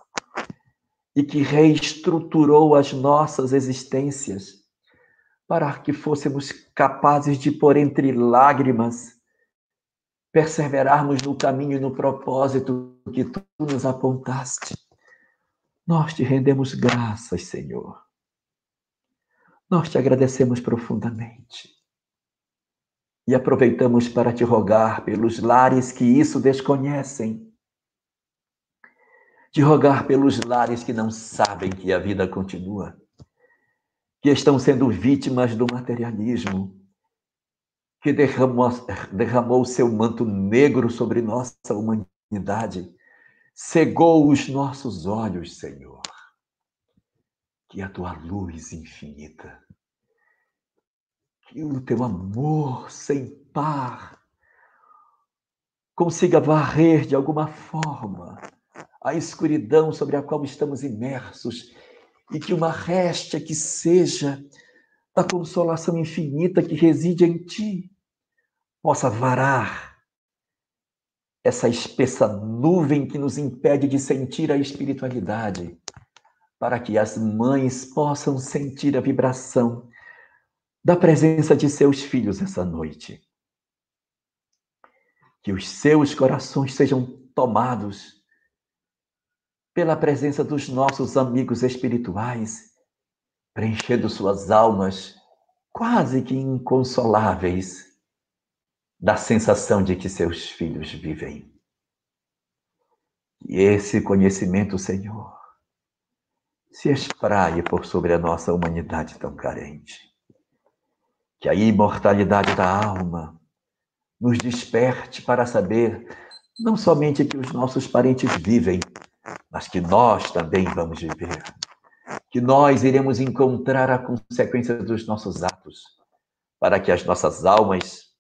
e que reestruturou as nossas existências para que fôssemos capazes de, por entre lágrimas, perseverarmos no caminho e no propósito que tu nos apontaste. Nós te rendemos graças, Senhor. Nós te agradecemos profundamente. E aproveitamos para te rogar pelos lares que isso desconhecem. De rogar pelos lares que não sabem que a vida continua, que estão sendo vítimas do materialismo, que derramou, derramou seu manto negro sobre nossa humanidade cegou os nossos olhos, Senhor. Que a tua luz infinita, que o teu amor sem par consiga varrer de alguma forma a escuridão sobre a qual estamos imersos e que uma réstia que seja da consolação infinita que reside em ti possa varar essa espessa nuvem que nos impede de sentir a espiritualidade, para que as mães possam sentir a vibração da presença de seus filhos essa noite. Que os seus corações sejam tomados pela presença dos nossos amigos espirituais, preenchendo suas almas quase que inconsoláveis da sensação de que seus filhos vivem. E esse conhecimento, Senhor, se espraie por sobre a nossa humanidade tão carente. Que a imortalidade da alma nos desperte para saber não somente que os nossos parentes vivem, mas que nós também vamos viver. Que nós iremos encontrar a consequência dos nossos atos, para que as nossas almas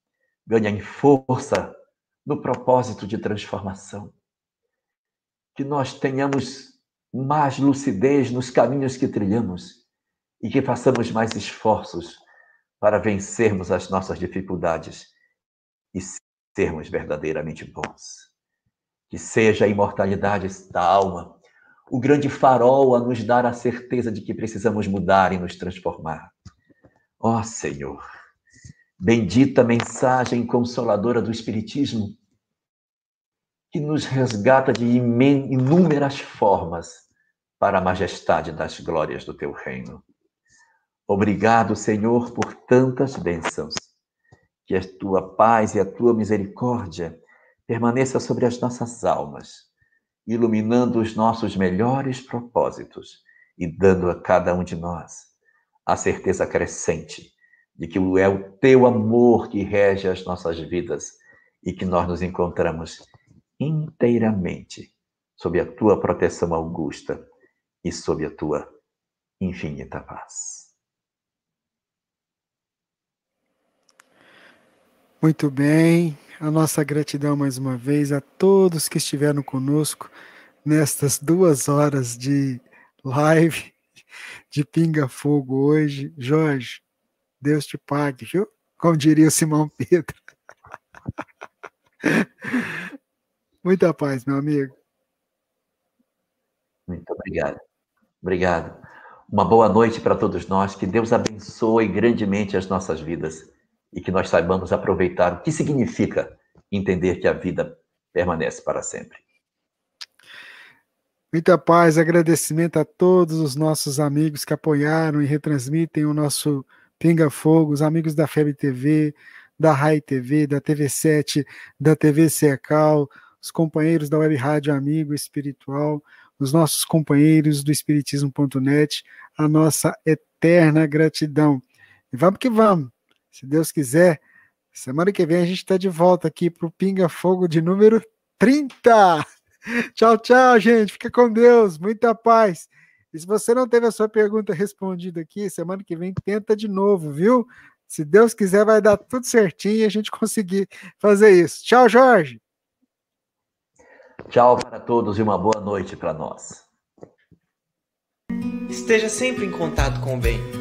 ganhem força no propósito de transformação. Que nós tenhamos mais lucidez nos caminhos que trilhamos e que façamos mais esforços para vencermos as nossas dificuldades e sermos verdadeiramente bons. Que seja a imortalidade da alma o grande farol a nos dar a certeza de que precisamos mudar e nos transformar. Ó oh, Senhor, Bendita mensagem consoladora do Espiritismo, que nos resgata de inúmeras formas para a majestade das glórias do teu reino. Obrigado, Senhor, por tantas bênçãos. Que a tua paz e a tua misericórdia permaneça sobre as nossas almas, iluminando os nossos melhores propósitos e dando a cada um de nós a certeza crescente de que é o teu amor que rege as nossas vidas e que nós nos encontramos inteiramente sob a tua proteção augusta e sob a tua infinita paz. Muito bem, a nossa gratidão mais uma vez a todos que estiveram conosco nestas duas horas de live [laughs] de Pinga Fogo hoje. Jorge, Deus te pague, viu? Como diria o Simão Pedro. [laughs] Muita paz, meu amigo. Muito obrigado. Obrigado. Uma boa noite para todos nós. Que Deus abençoe grandemente as nossas vidas e que nós saibamos aproveitar o que significa entender que a vida permanece para sempre. Muita paz, agradecimento a todos os nossos amigos que apoiaram e retransmitem o nosso Pinga Fogo, os amigos da FEB TV, da RAI TV, da TV7, da TV Secal, os companheiros da Web Rádio Amigo Espiritual, os nossos companheiros do Espiritismo.net, a nossa eterna gratidão. E vamos que vamos. Se Deus quiser, semana que vem a gente está de volta aqui para o Pinga Fogo de número 30. [laughs] Tchau, tchau, gente. Fica com Deus. Muita paz. E se você não teve a sua pergunta respondida aqui, semana que vem tenta de novo, viu? Se Deus quiser, vai dar tudo certinho e a gente conseguir fazer isso. Tchau, Jorge. Tchau para todos e uma boa noite para nós. Esteja sempre em contato com o bem.